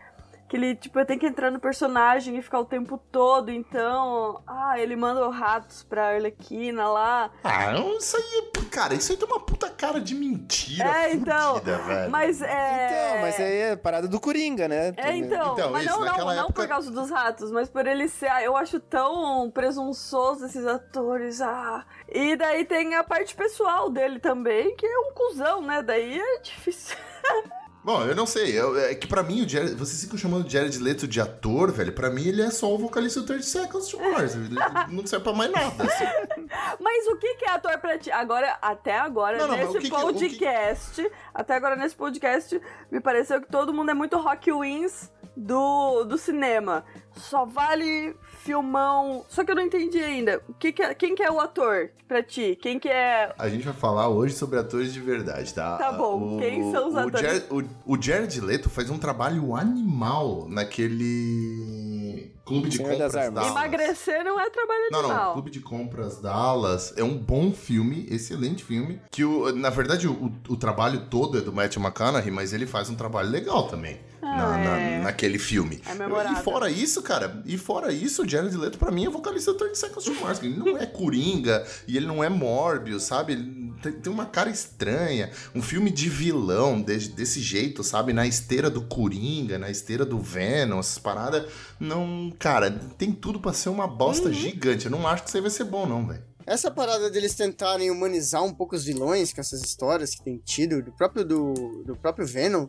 que ele, tipo, tem que entrar no personagem e ficar o tempo todo, então. Ah, ele manda ratos pra Arlequina lá. Ah, isso aí, cara, isso aí tem uma puta cara de mentira. É, então. fudida, velho. Mas é. Então, mas aí é parada do Coringa, né? É, então, Então, mas isso, não, não, naquela não época- por causa dos ratos, mas por ele ser. ah, Eu acho tão presunçoso esses atores. Ah. E daí tem a parte pessoal dele também, que é um cuzão, né? Daí é difícil. Bom, eu não sei. eu- é que pra mim, o Jared, vocês ficam chamando o Jared Leto de ator, velho. Pra mim, ele é só o vocalista do 30 Seconds to Mars. Ele não serve pra mais nada. assim. Mas o que, que é ator pra ti? Agora, até agora, Não, não, nesse o que que- o que- podcast, até agora nesse podcast, me pareceu que todo mundo é muito rock wins do, do cinema. Só vale filmão. Só que eu não entendi ainda. O que que é- quem que é o ator pra ti? Quem que é. A gente vai falar hoje sobre atores de verdade, tá? Tá bom, quem são os o atores? Jared, o, o Jared Leto faz um trabalho animal naquele clube de Senhor compras. Dallas. Emagrecer não é trabalho Não, não, animal. Clube de Compras Dallas é um bom filme, excelente filme. Que, o, na verdade, o, o trabalho todo é do Matthew McConaughey, mas ele faz um trabalho legal também na, Ah, na- é. naquele filme. É memorável. e fora isso, cara, e fora isso, o Jared Leto, pra mim, é vocalista do 30 Seconds to Mars. Ele não é Coringa e ele não é Morbius, sabe? Ele tem, uma cara estranha. Um filme de vilão de- desse jeito, sabe? Na esteira do Coringa, na esteira do Venom, essas paradas. Não, cara, tem tudo pra ser uma bosta Uhum. gigante. Eu não acho que isso aí vai ser bom, não, velho. Essa parada deles tentarem humanizar um pouco os vilões com essas histórias que tem tido, do próprio, do, do próprio Venom.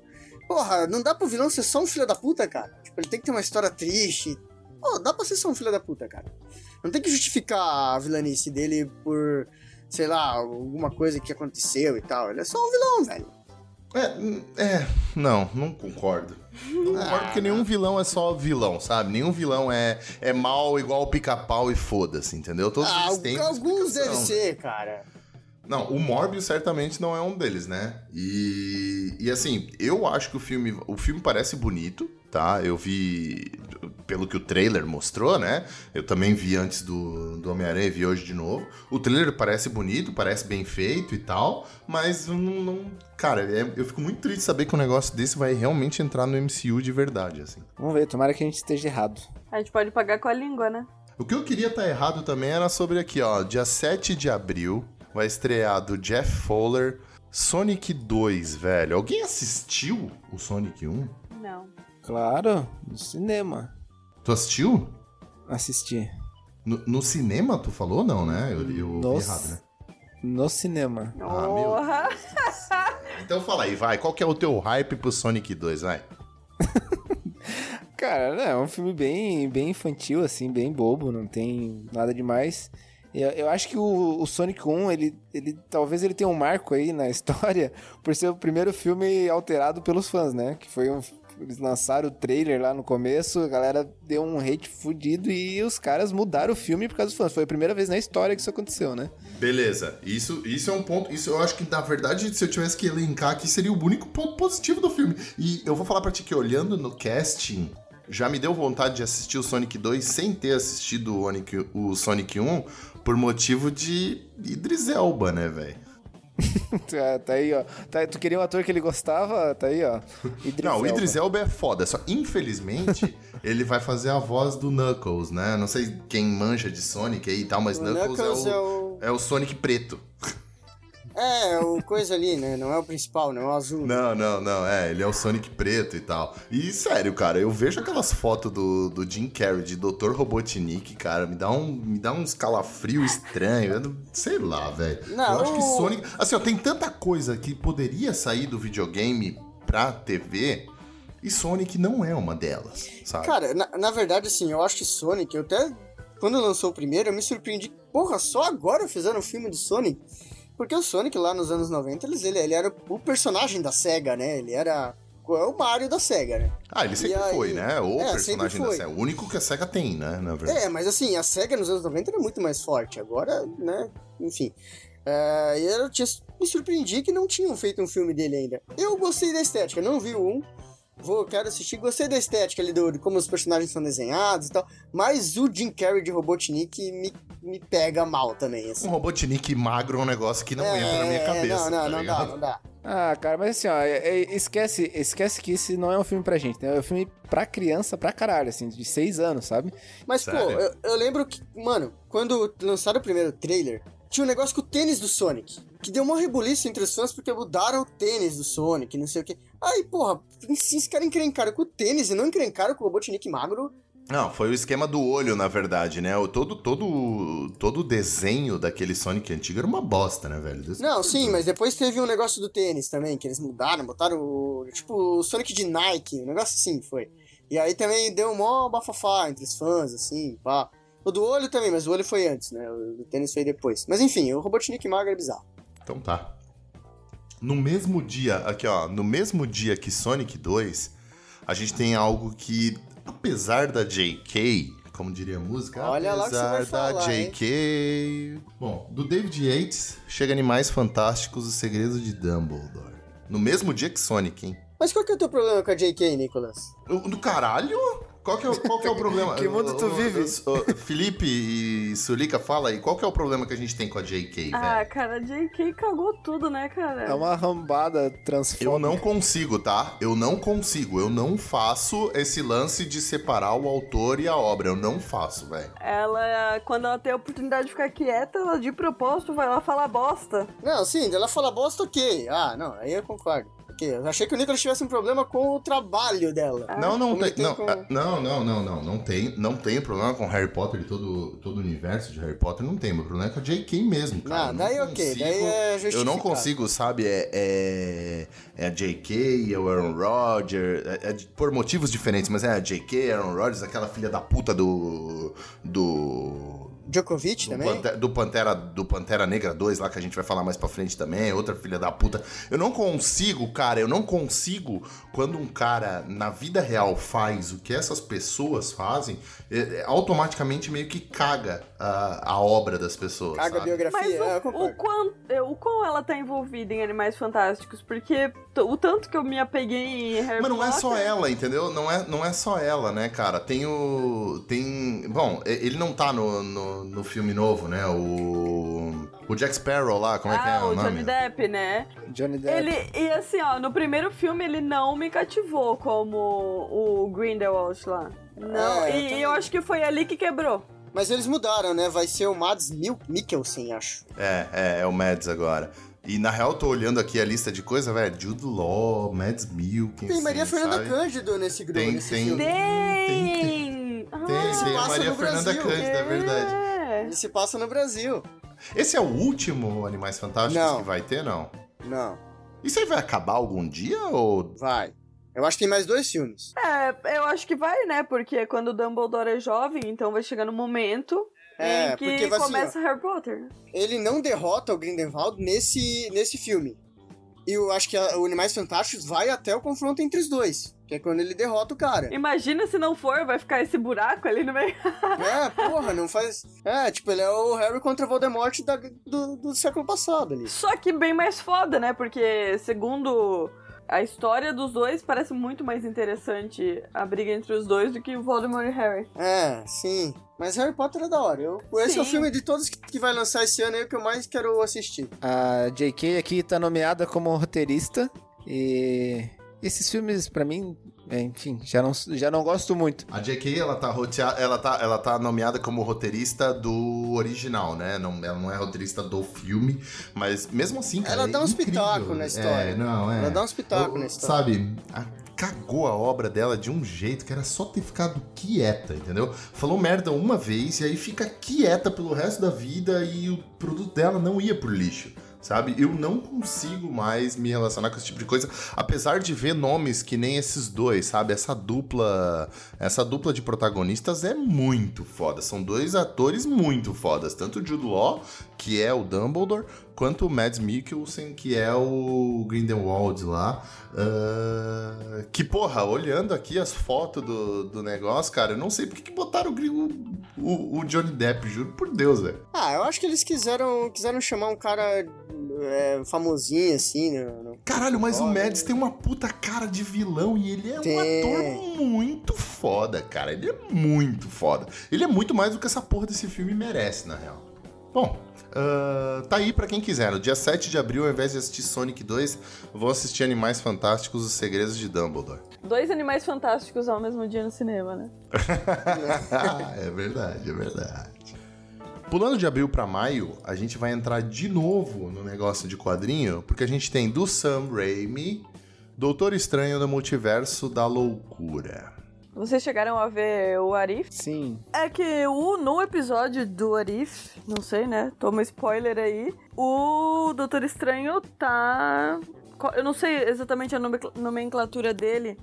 Porra, não dá pro vilão ser só um filho da puta, cara. Tipo, ele tem que ter uma história triste. Pô, dá pra ser só um filho da puta, cara. Não tem que justificar a vilanice dele por, sei lá, alguma coisa que aconteceu e tal. Ele é só um vilão, velho. É, hum, é, não, não concordo. Não concordo porque nenhum vilão é só vilão, sabe? Nenhum vilão é, é mal igual o pica-pau e foda-se, entendeu? Todos Ah, eles têm alguns devem explicação. ser, cara. Não, o Morbius certamente não é um deles, né? E, e assim, eu acho que o filme, o filme parece bonito, tá? Eu vi pelo que o trailer mostrou, né? Eu também vi antes do, do Homem-Aranha, vi hoje de novo. O trailer parece bonito, parece bem feito e tal, mas não, não- cara, é- eu fico muito triste de saber que um negócio desse vai realmente entrar no MCU de verdade, assim. Vamos ver, tomara que a gente esteja errado. A gente pode pagar com a língua, né? O que eu queria estar errado também era sobre aqui, ó. Dia 7 de abril vai estrear do Jeff Fowler Sonic 2, velho. Alguém assistiu o Sonic 1? Não. Claro, no cinema. Tu assistiu? Assisti. No, no cinema, tu falou? Não, né? Eu, eu vi Nossa. errado, né? No cinema. Ah, meu! Então fala aí, vai. Qual que é o teu hype pro Sonic 2, vai? Cara, né, é um filme bem, bem infantil, assim, bem bobo, não tem nada demais. Eu, eu acho que o, o Sonic 1, ele, ele talvez ele tenha um marco aí na história por ser o primeiro filme alterado pelos fãs, né? Que foi um. Eles lançaram o trailer lá no começo, a galera deu um hate fudido e os caras mudaram o filme por causa dos fãs. Foi a primeira vez na história que isso aconteceu, né? Beleza, isso, isso é um ponto. Isso eu acho que, na verdade, se eu tivesse que elencar aqui, seria o único ponto positivo do filme. E eu vou falar pra ti que olhando no casting, já me deu vontade de assistir o Sonic 2 sem ter assistido o Sonic, o Sonic 1 por motivo de Idris Elba, né, velho? Tá, tá aí, ó. Tá- tu queria um ator que ele gostava? Tá aí, ó. Idris Não, o. Idris Elba é foda, só infelizmente ele vai fazer a voz do Knuckles, né? Não sei quem manja de Sonic aí e tal, mas O Knuckles, Knuckles é, é o, o- é o Sonic preto. É, o coisa ali, né? Não é o principal, não é o azul. Não, não, não, é, ele é o Sonic preto e tal. E sério, cara, eu vejo aquelas fotos do, do Jim Carrey de Dr. Robotnik, cara, me dá um, me dá uns calafrio estranho, não- sei lá, velho. Não, Eu acho que Sonic, assim, ó, tem tanta coisa que poderia sair do videogame pra TV e Sonic não é uma delas, sabe? Cara, na, na verdade, assim, eu acho que Sonic, eu até. Quando lançou o primeiro, eu me surpreendi. Porra, só agora fizeram um filme de Sonic. Porque o Sonic lá nos anos 90, eles- ele, ele era o personagem da SEGA, né? Ele era é o Mario da SEGA, né? Ah, ele sempre aí- foi, né? O É, personagem da. SEGA. O único que a SEGA tem, né? Na verdade. É, mas assim, a SEGA nos anos 90 era muito mais forte. Agora, né? Enfim. É, e eu tinha, me surpreendi que não tinham feito um filme dele ainda. Eu gostei da estética, não vi o 1. Vou, quero assistir. Gostei da estética ali, do, de como os personagens são desenhados e tal. Mas o Jim Carrey de Robotnik me, me pega mal também, assim. Um Robotnik magro é um negócio que não entra na minha cabeça. Não, não, tá não ligado? dá, não dá. Ah, cara, mas assim, ó, é- é- esquece, esquece que esse não é um filme pra gente, né? É um filme pra criança, pra caralho, assim, de seis anos, sabe? Mas, pô, Sério? eu, eu lembro que, mano, quando lançaram o primeiro trailer, tinha um negócio com o tênis do Sonic. Que deu uma rebuliço entre os fãs porque mudaram o tênis do Sonic, não sei o quê. Aí, porra, se os caras encrencaram com o tênis e não encrencaram com o Robotnik magro, Não, foi o esquema do olho, na verdade, né? O, todo, todo, todo o desenho daquele Sonic antigo era uma bosta, né, velho? Deus Não, sim, mas depois teve um negócio do tênis também, que eles mudaram, botaram o. Tipo, o Sonic de Nike, um negócio assim foi. E aí também deu um mó bafafá entre os fãs, assim, pá. O do olho também, mas o olho foi antes, né? O do tênis foi depois. Mas enfim, o Robotnik magro é bizarro. Então tá. No mesmo dia, aqui ó, no mesmo dia que Sonic 2, a gente tem algo que, apesar da JK, como diria a música, Olha o apesar da falar, hein? JK. Bom, do David Yates chega Animais Fantásticos, Os Segredos de Dumbledore. No mesmo dia que Sonic, hein? Mas qual que é o teu problema com a JK, Nicolas? O- Do caralho? Qual que é, o- qual que é o problema? Que mundo tu vive? Felipe e Sulica, fala aí, qual que é o problema que a gente tem com a JK, Ah, velho? cara, a JK cagou tudo, né, cara? É uma arrombada transfóbica. Eu não consigo, tá? Eu não consigo. Eu não faço esse lance de separar o autor e a obra. Eu não faço, velho. Ela, quando ela tem a oportunidade de ficar quieta, ela de propósito vai lá falar bosta. Não, sim, ela fala bosta, ok. Ah, não, aí eu concordo. Ok, eu achei que o Nicolas tivesse um problema com o trabalho dela. Não, não como tem. Não, com- ah, não, não, não, não. Não tem, não tem problema com Harry Potter e todo, todo o universo de Harry Potter. Não tem. Meu problema é com a JK mesmo, cara. Ah, Eu daí não ok, consigo- daí é Eu não justificado. consigo, sabe? É, é, é a JK, é o Aaron Rodgers. É, é por motivos diferentes, mas é a JK, Aaron Rodgers, aquela filha da puta do. Do. Djokovic Do, também? Pante- do Pantera, do Pantera Negra 2 lá, que a gente vai falar mais pra frente também, outra filha da puta. Eu não consigo, cara, eu não consigo, quando um cara na vida real faz o que essas pessoas fazem, é- é, automaticamente meio que caga a, a obra das pessoas, Caga a sabe? biografia, Mas é, o, concordo. o, quão, é, o quão ela tá envolvida em Animais Fantásticos? Porque o tanto que eu me apeguei em Harry Mas não é só Potter- ela, entendeu? Não é, não é só ela, né, cara? Tem o. Tem. Bom, ele não tá no, no, no filme novo, né? O. O Jack Sparrow lá, como é que é ah, o o nome? Johnny Depp, né? Johnny Depp. Ele, e assim, ó, no primeiro filme ele não me cativou como o Grindelwald lá. Não, É, eu e também. eu acho que foi ali que quebrou. Mas eles mudaram, né? Vai ser o Mads Mikkelsen, acho. É, é, é o Mads agora. E na real, eu tô olhando aqui a lista de coisa, velho. Jude Law, Mads Milken. Tem Maria Fernanda Cândido nesse grupo. Tem- nesse tem- filme. Tem! Ah, Tem, se tem a passa Maria no Fernanda Brasil. Cândida, é verdade. É. Ele se passa no Brasil. Esse é o último Animais Fantásticos Não. que vai ter, não? Não, Isso aí vai acabar algum dia ou. vai. Eu acho que tem mais dois filmes. É, eu acho que vai, né? Porque quando o Dumbledore é jovem, então vai chegar no momento É, em que porque vai assim, começa Harry Potter. Ele não derrota o Grindelwald nesse, nesse filme. E eu acho que a- o Animais Fantásticos vai até o confronto entre os dois. Que é quando ele derrota o cara. Imagina se não for, vai ficar esse buraco ali no meio. É, porra, não faz. É, tipo, ele é o Harry contra o Voldemort da- do, do século passado ali. Só que bem mais foda, né? Porque, segundo a história dos dois, parece muito mais interessante a briga entre os dois do que o Voldemort e Harry. É, sim. Mas Harry Potter é da hora. Eu, esse é o filme de todos que, que vai lançar esse ano aí que eu mais quero assistir. A JK aqui tá nomeada como roteirista e esses filmes, pra mim, é, enfim, já não, já não gosto muito. A JK, ela tá, rotea- ela, tá, ela tá nomeada como roteirista do original, né? Não, ela não é roteirista do filme, mas mesmo assim, cara. Ela dá é uns incrível. pitacos na história. É, não, é. Ela dá uns pitacos Eu- na história. Sabe, a- cagou a obra dela de um jeito que era só ter ficado quieta, entendeu? Falou merda uma vez e aí fica quieta pelo resto da vida e o produto dela não ia pro lixo. Sabe? Eu não consigo mais me relacionar com esse tipo de coisa, apesar de ver nomes que nem esses dois, sabe? Essa dupla, essa dupla de protagonistas é muito foda. São dois atores muito fodas, tanto o Jude Law, que é o Dumbledore, quanto o Mads Mikkelsen, que é o Grindelwald lá. Ah, que, porra, olhando aqui as fotos do, do negócio, cara, eu não sei por que botaram o, o, o- Johnny Depp, juro por Deus, velho. Ah, eu acho que eles quiseram, quiseram chamar um cara é, famosinho, assim, no Caralho, mas o Mads tem uma puta cara de vilão e ele é Tem. um ator muito foda, cara. Ele é muito foda. Ele é muito mais do que essa porra desse filme merece, na real. Bom, ah, tá aí pra quem quiser. No dia 7 de abril, ao invés de assistir Sonic 2, vou assistir Animais Fantásticos, Os Segredos de Dumbledore. Dois animais fantásticos ao mesmo dia no cinema, né? é verdade, é verdade. Pulando de abril pra maio, a gente vai entrar de novo no negócio de quadrinho, porque a gente tem do Sam Raimi, Doutor Estranho no Multiverso da Loucura. Vocês chegaram a ver o Arif? Sim. É que o, no episódio do Arif, não sei, né? Toma spoiler aí. O Doutor Estranho tá. Eu não sei exatamente a nomencla- nomenclatura dele,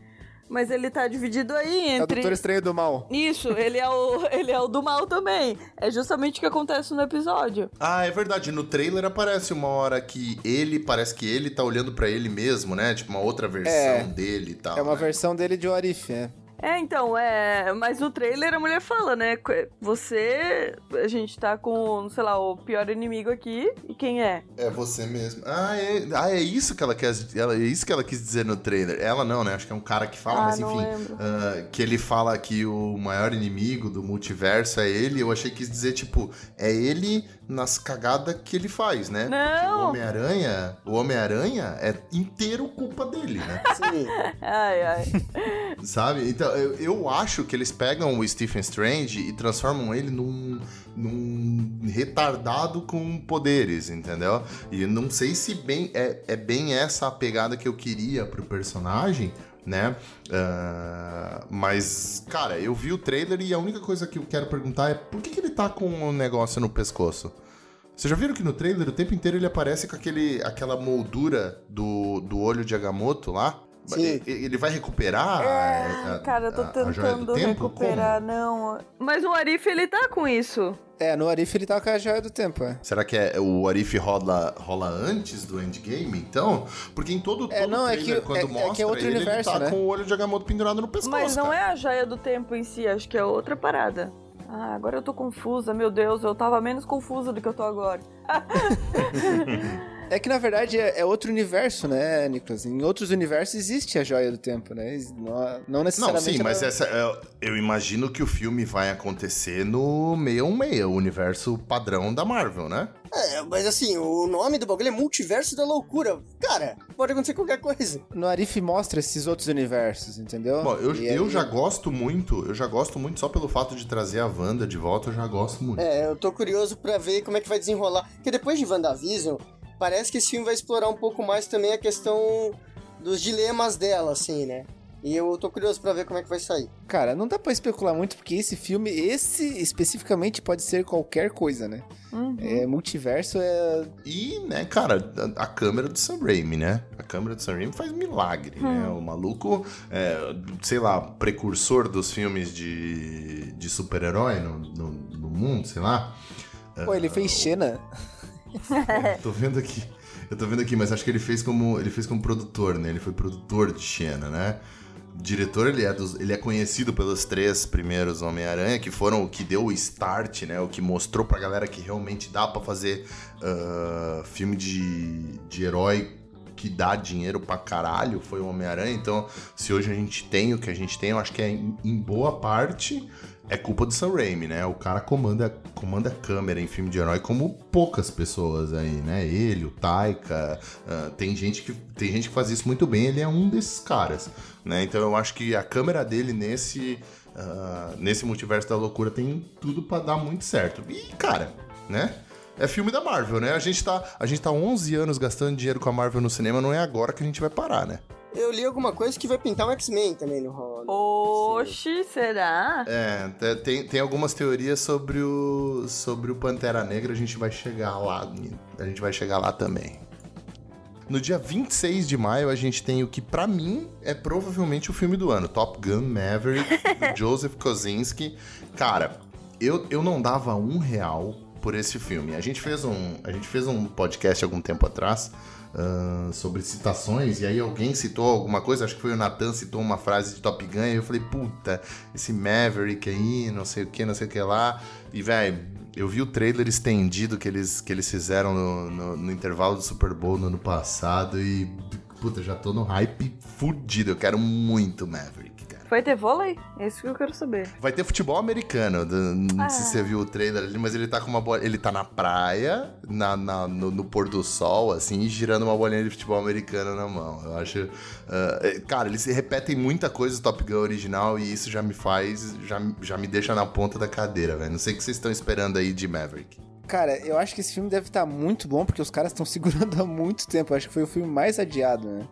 mas ele tá dividido aí É o entre. Doutor Estranho do Mal. Isso, ele é, o, ele é o do mal também. É justamente o que acontece no episódio. Ah, é verdade. No trailer aparece uma hora que ele, parece que ele tá olhando pra ele mesmo, né? Tipo, uma outra versão É. dele e tal. É uma né? versão dele de Orif, é. É, então, é. Mas no trailer a mulher fala, né? Você. A gente tá com, sei lá, o pior inimigo aqui. E quem é? É você mesmo. Ah, é, ah, é isso que ela quer. Ela, é isso que ela quis dizer no trailer. Ela não, né? Acho que é um cara que fala, Ah, mas enfim. ah, que ele fala que o maior inimigo do multiverso é ele. Eu achei que quis dizer, tipo, é ele nas cagadas que ele faz, né? Porque Não. o Homem-Aranha, o Homem-Aranha é inteiro culpa dele, né? Sim. Ai, ai. Sabe? Então, eu, eu acho que eles pegam o Stephen Strange e transformam ele num, num retardado com poderes, entendeu? E não sei se bem é, é bem essa a pegada que eu queria pro personagem, né? Ah, mas, cara, eu vi o trailer e a única coisa que eu quero perguntar é por que, que ele tá com um negócio no pescoço? Vocês já viram que no trailer o tempo inteiro ele aparece com aquele, aquela moldura do, do olho de Agamotto lá? Sim. Ele vai recuperar a, a- Cara, eu tô tentando recuperar, não. Mas o Arif, ele tá com isso. É, no Orif ele tá com a joia do tempo, é. Como? Será que é, o Arif rola, rola antes do Endgame, então? Porque em todo, todo É, não, é que- quando é- é mostra que é outro ele, universo, ele tá né? com o olho de Agamotto pendurado no pescoço, Mas não cara. é a joia do tempo em si, acho que é outra parada. Ah, agora eu tô confusa, meu Deus, eu tava menos confusa do que eu tô agora. É que na verdade é, é outro universo, né, Nicolas? Em outros universos existe a joia do tempo, né? Não, não Não, necessariamente. sim, mas ela- essa, é- eu imagino que o filme vai acontecer no 616, o universo padrão da Marvel, né? É, mas assim, o nome do bagulho é Multiverso da Loucura. Cara, pode acontecer qualquer coisa. No Arif mostra esses outros universos, entendeu? Bom, eu, eu aí- já gosto muito, eu já gosto muito só pelo fato de trazer a Wanda de volta, eu já gosto muito. É, eu tô curioso pra ver como é que vai desenrolar. Porque depois de WandaVision, parece que esse filme vai explorar um pouco mais também a questão dos dilemas dela, assim, né? E eu tô curioso pra ver como é que vai sair. Cara, não dá pra especular muito, porque esse filme, esse especificamente, pode ser qualquer coisa, né? Uhum. É, multiverso é. E, né, cara, a, a câmera do Sam Raimi, né? A câmera do Sam Raimi faz milagre, né? O maluco, é, sei lá, precursor dos filmes de, de super-herói no, no, no mundo, sei lá. Pô, ele fez Xena. Eu tô vendo aqui. Eu tô vendo aqui, mas acho que ele fez como ele fez como produtor, né? Ele foi produtor de Xena, né? Diretor, ele é, dos, ele é conhecido pelos três primeiros Homem-Aranha, que foram o que deu o start, né? O que mostrou pra galera que realmente dá pra fazer ah, filme de, de herói que dá dinheiro pra caralho, foi o Homem-Aranha. Então, se hoje a gente tem o que a gente tem, eu acho que é em, em boa parte é culpa do Sam Raimi, né? O cara comanda, comanda câmera em filme de herói como poucas pessoas aí, né? Ele, o Taika, ah, tem, gente que, tem gente que faz isso muito bem, ele é um desses caras, né? Então eu acho que a câmera dele nesse, ah, nesse multiverso da loucura tem tudo pra dar muito certo. E, cara, né? É filme da Marvel, né? A gente, tá, a gente tá 11 anos gastando dinheiro com a Marvel no cinema, não é agora que a gente vai parar, né? Eu li alguma coisa que vai pintar um X-Men também no rolo. Oxi, será? É, te- tem, tem algumas teorias sobre o, sobre o Pantera Negra, a gente vai chegar lá, a gente vai chegar lá também. No dia 26 de maio, a gente tem o que, pra mim, é provavelmente o filme do ano, Top Gun Maverick, do Joseph Kosinski. Cara, eu, eu não dava um real por esse filme. A gente fez um, a gente fez um podcast algum tempo atrás ah, sobre citações, e aí alguém citou alguma coisa, acho que foi o Nathan citou uma frase de Top Gun, e eu falei, puta, esse Maverick aí, não sei o que, não sei o que lá. E, velho, eu vi o trailer estendido que eles, que eles fizeram no, no- no intervalo do Super Bowl no ano passado e. puta, já tô no hype fudido. Eu quero muito Maverick. Vai ter vôlei? É isso que eu quero saber. Vai ter futebol americano. Não sei se você viu o trailer ali, mas ele tá com uma bola. Ele tá na praia, na, na no, no, pôr do sol, assim, girando uma bolinha de futebol americano na mão. Eu acho. Uh, cara, eles repetem muita coisa do Top Gun original e isso já me faz. Já, já me deixa na ponta da cadeira, velho. Não sei o que vocês estão esperando aí de Maverick. Cara, eu acho que esse filme deve estar muito bom, porque os caras estão segurando há muito tempo. Eu acho que foi o filme mais adiado, né?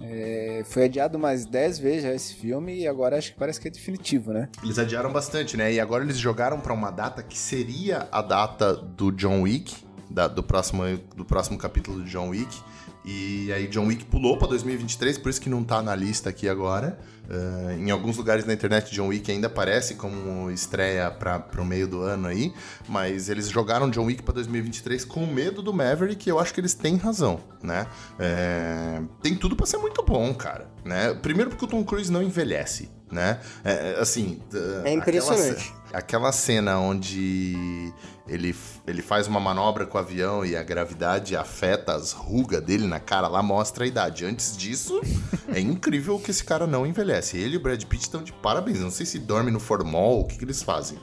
É, foi adiado mais 10 vezes já esse filme e agora acho que parece que é definitivo, né? Eles adiaram bastante, né? E agora eles jogaram para uma data que seria a data do John Wick, da, do, próximo, do próximo capítulo do John Wick. E aí John Wick pulou para 2023, por isso que não tá na lista aqui agora. Uh, em alguns lugares na internet, John Wick ainda aparece como estreia para o meio do ano aí, mas eles jogaram John Wick para 2023 com medo do Maverick e eu acho que eles têm razão, né? É, tem tudo para ser muito bom, cara, né? Primeiro porque o Tom Cruise não envelhece, né? É, assim... É impressionante. Aquela, aquela cena onde ele, ele faz uma manobra com o avião e a gravidade afeta as rugas dele na cara lá, mostra a idade. Antes disso, é incrível que esse cara não envelhece. Ele e o Brad Pitt estão de parabéns. Não sei se dorme no formol, o que, que eles fazem.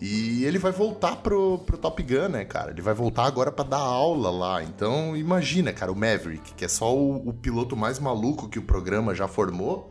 E ele vai voltar pro, pro Top Gun, né, cara? Ele vai voltar agora para dar aula lá. Então, imagina, cara, o Maverick, que é só o, o piloto mais maluco que o programa já formou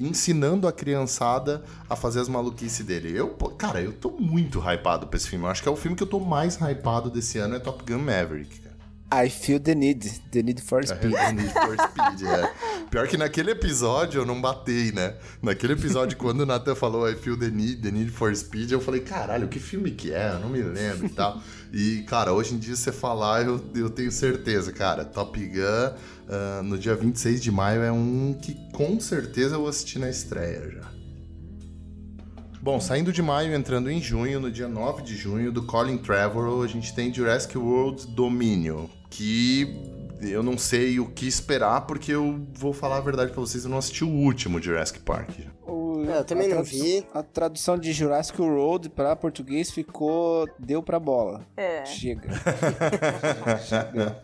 ensinando a criançada a fazer as maluquices dele. Eu, cara, eu tô muito hypado pra esse filme. Eu acho que é o filme que eu tô mais hypado desse ano é Top Gun Maverick, cara. I feel the need, the need for speed. the need for speed, é. Pior que naquele episódio eu não batei, né? Naquele episódio, quando o Nathan falou I feel the need, the need for speed, eu falei, caralho, que filme que é? Eu não me lembro e tal. E, cara, hoje em dia você falar, eu, eu tenho certeza, cara. Top Gun, uh, no dia 26 de maio, é um que com certeza eu vou assistir na estreia já. Bom, saindo de maio, entrando em junho, no dia 9 de junho, do Colin Trevorrow, a gente tem Jurassic World Dominion, que eu não sei o que esperar, porque eu vou falar a verdade pra vocês, eu não assisti o último Jurassic Park. O, é, eu também não vi. A tradução de Jurassic World pra português ficou deu pra bola. É. Chega. Chega.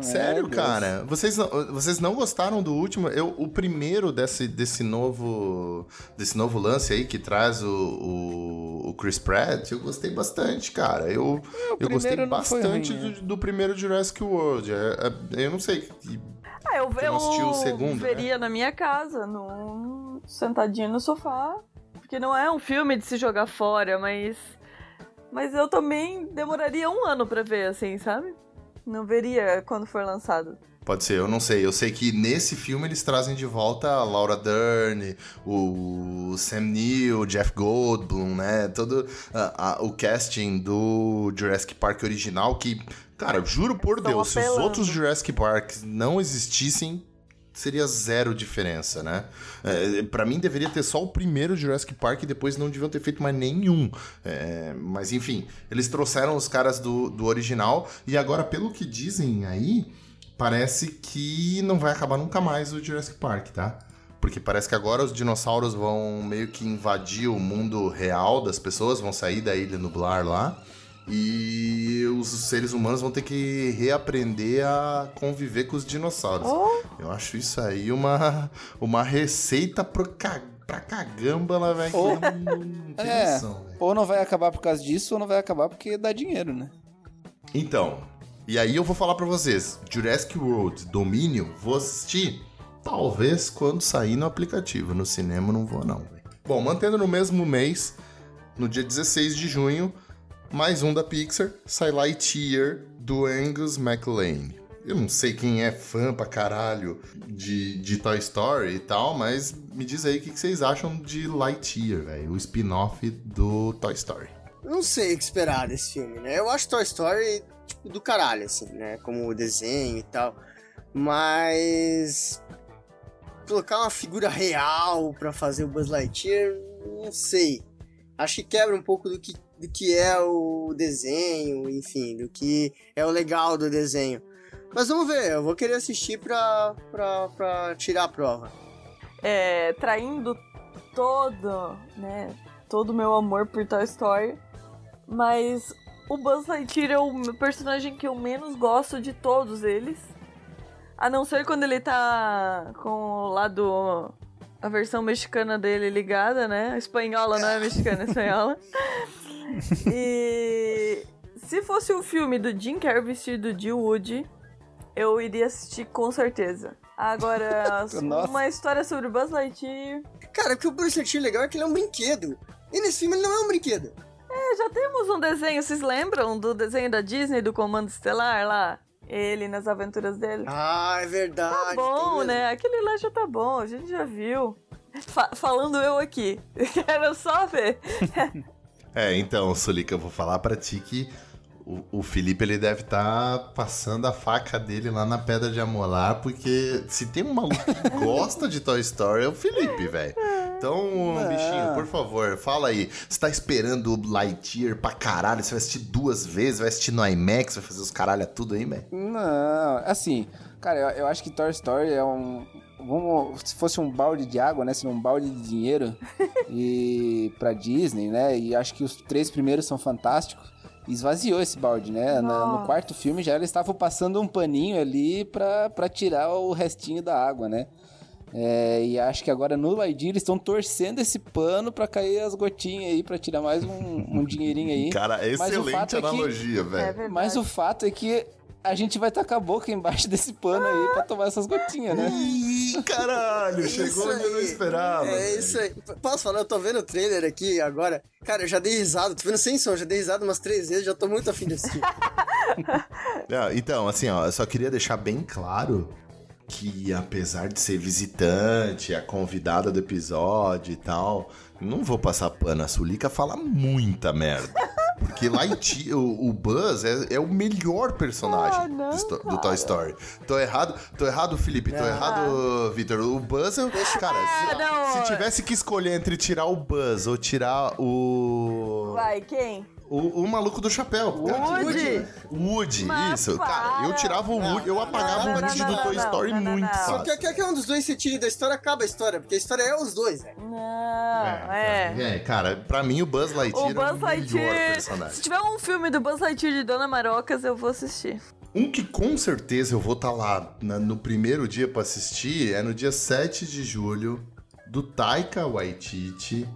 Sério, é, cara? Vocês não, vocês não gostaram do último? Eu, o primeiro desse, desse, novo, desse novo lance aí que traz o, o, o Chris Pratt, eu gostei bastante, cara. Eu, é, eu gostei bastante ruim, do, do, primeiro Jurassic World. É, é, eu não sei. Ah, eu, eu, o segundo, né? veria né? na minha casa, no, sentadinho no sofá. Porque não é um filme de se jogar fora, mas. Mas eu também demoraria um ano pra ver, assim, sabe? Não veria quando for lançado. Pode ser, eu não sei. Eu sei que nesse filme eles trazem de volta a Laura Dern, o Sam Neill, o Jeff Goldblum, né? Todo uh, uh, o casting do Jurassic Park original que, cara, juro por Estão Deus, apelando. se os outros Jurassic Parks não existissem, seria zero diferença, né? É, para mim deveria ter só o primeiro Jurassic Park e depois não deviam ter feito mais nenhum. É, mas enfim, eles trouxeram os caras do, do original e agora, pelo que dizem aí, parece que não vai acabar nunca mais o Jurassic Park, tá? Porque parece que agora os dinossauros vão meio que invadir o mundo real das pessoas, vão sair da ilha nublar lá. E os seres humanos vão ter que reaprender a conviver com os dinossauros. Oh. Eu acho isso aí uma, uma receita pro pra cagamba, lá, velho. Ou... Não, é, noção, ou não vai acabar por causa disso, ou não vai acabar porque dá dinheiro, né? Então, e aí eu vou falar para vocês: Jurassic World Domínio, vou assistir. Talvez quando sair no aplicativo. No cinema não vou, não. Bom, mantendo no mesmo mês, no dia 16 de junho, mais um da Pixar, sai Lightyear, do Angus MacLane. Eu não sei quem é fã pra caralho de, de Toy Story e tal, mas me diz aí o que, vocês acham de Lightyear, velho, o spin-off do Toy Story. Não sei o que esperar desse filme, né? Eu acho Toy Story, tipo, do caralho, assim, né? Como desenho e tal. Mas. Colocar uma figura real para fazer o Buzz Lightyear, não sei. Acho que quebra um pouco do que do que é o desenho, enfim, do que é o legal do desenho. Mas vamos ver, eu vou querer assistir pra, pra, pra tirar a prova. É, traindo todo, né, todo o meu amor por Toy Story, mas o Buzz Lightyear é o personagem que eu menos gosto de todos eles. A não ser quando ele tá com o lado. A versão mexicana dele ligada, né? A espanhola não é mexicana, é espanhola. E se fosse um filme do Jim Carrey vestido de Woody, eu iria assistir com certeza. Agora, uma história sobre Buzz Lightyear. Cara, o que o Bruce Lee legal é que ele é um brinquedo. E nesse filme ele não é um brinquedo. É, já temos um desenho, vocês lembram do desenho da Disney do Comando Estelar lá? Ele nas aventuras dele. Ah, é verdade. Tá bom, né? Aquele lá já tá bom, a gente já viu. Fa- falando eu aqui. Quero só ver. É, então, Sulica, eu vou falar pra ti que o, o Felipe ele deve estar passando a faca dele lá na pedra de amolar, porque se tem um maluco que gosta de Toy Story é o Felipe, velho. Então, bichinho, por favor, fala aí. Você tá esperando o Lightyear pra caralho? Você vai assistir duas vezes? Vai assistir no IMAX? Vai fazer os caralho tudo aí, velho? Não, assim, cara, eu, eu acho que Toy Story é um. Vamos, se fosse um balde de água, né? Seria um balde de dinheiro e pra Disney, né? E acho que os três primeiros são fantásticos. Esvaziou esse balde, né? Na- no quarto filme já eles estavam passando um paninho ali pra, pra tirar o restinho da água, né? É, e acho que agora no Lightyear eles estão torcendo esse pano pra cair as gotinhas aí, pra tirar mais um, um dinheirinho aí. Cara, excelente é que- analogia, É velho. verdade. Mas o fato é que a gente vai tacar a boca embaixo desse pano aí pra tomar essas gotinhas, né? Ih, caralho, chegou onde eu não esperava. É isso aí. Posso falar? Eu tô vendo o trailer aqui agora. Cara, eu já dei risada. Tô vendo sem som, já dei risada umas três vezes. Já tô muito afim de assistir. Não, então, assim, ó, eu só queria deixar bem claro que apesar de ser visitante, a convidada do episódio e tal, não vou passar pano. A Sulica fala muita merda. Porque Light, o, o Buzz é, é o melhor personagem Ah, não, do, do cara. Toy Story. Tô errado, tô errado, Felipe, tô errado, Vitor. O Buzz é. Cara, se, Ah, não. se tivesse que escolher entre tirar o Buzz ou tirar o. Vai, quem? O, o maluco do chapéu. Woody. Woody, Mas isso. Cara, eu para. tirava o Woody, eu apagava não, o Woody não, do Toy não, Story não, não, muito não. Só fácil. que quer que um dos dois se tire da história, acaba a história. Porque a história é os dois, velho. Não, é. É, cara, pra mim o Buzz Lightyear O é Buzz o melhor Lightyear. Se personagem. tiver um filme do Buzz Lightyear de Dona Marocas, eu vou assistir. Um que com certeza eu vou estar lá na- no primeiro dia pra assistir é no dia 7 de julho, do Taika Waititi.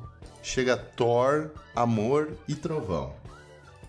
Chega Thor, Amor e Trovão.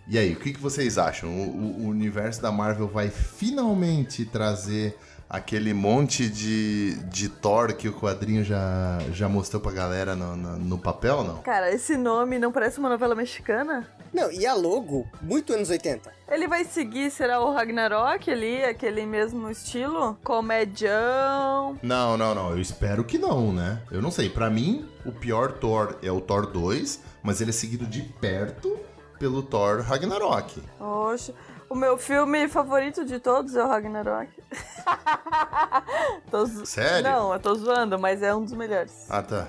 E aí, o que, que vocês acham? O, o- universo da Marvel vai finalmente trazer aquele monte de, de Thor que o quadrinho já, já mostrou pra galera no, no, no papel, não? Cara, esse nome não parece uma novela mexicana? Não, e a logo, muito anos 80. Ele vai seguir, será o Ragnarok ali, aquele mesmo estilo? Comedião. Não, não, não. Eu espero que não, né? Eu não sei. Pra mim, o pior Thor é o Thor 2, mas ele é seguido de perto pelo Thor Ragnarok. Oxe. O meu filme favorito de todos é o Ragnarok. Tô zo- Sério? Não, eu tô zoando, mas é um dos melhores. Ah, tá.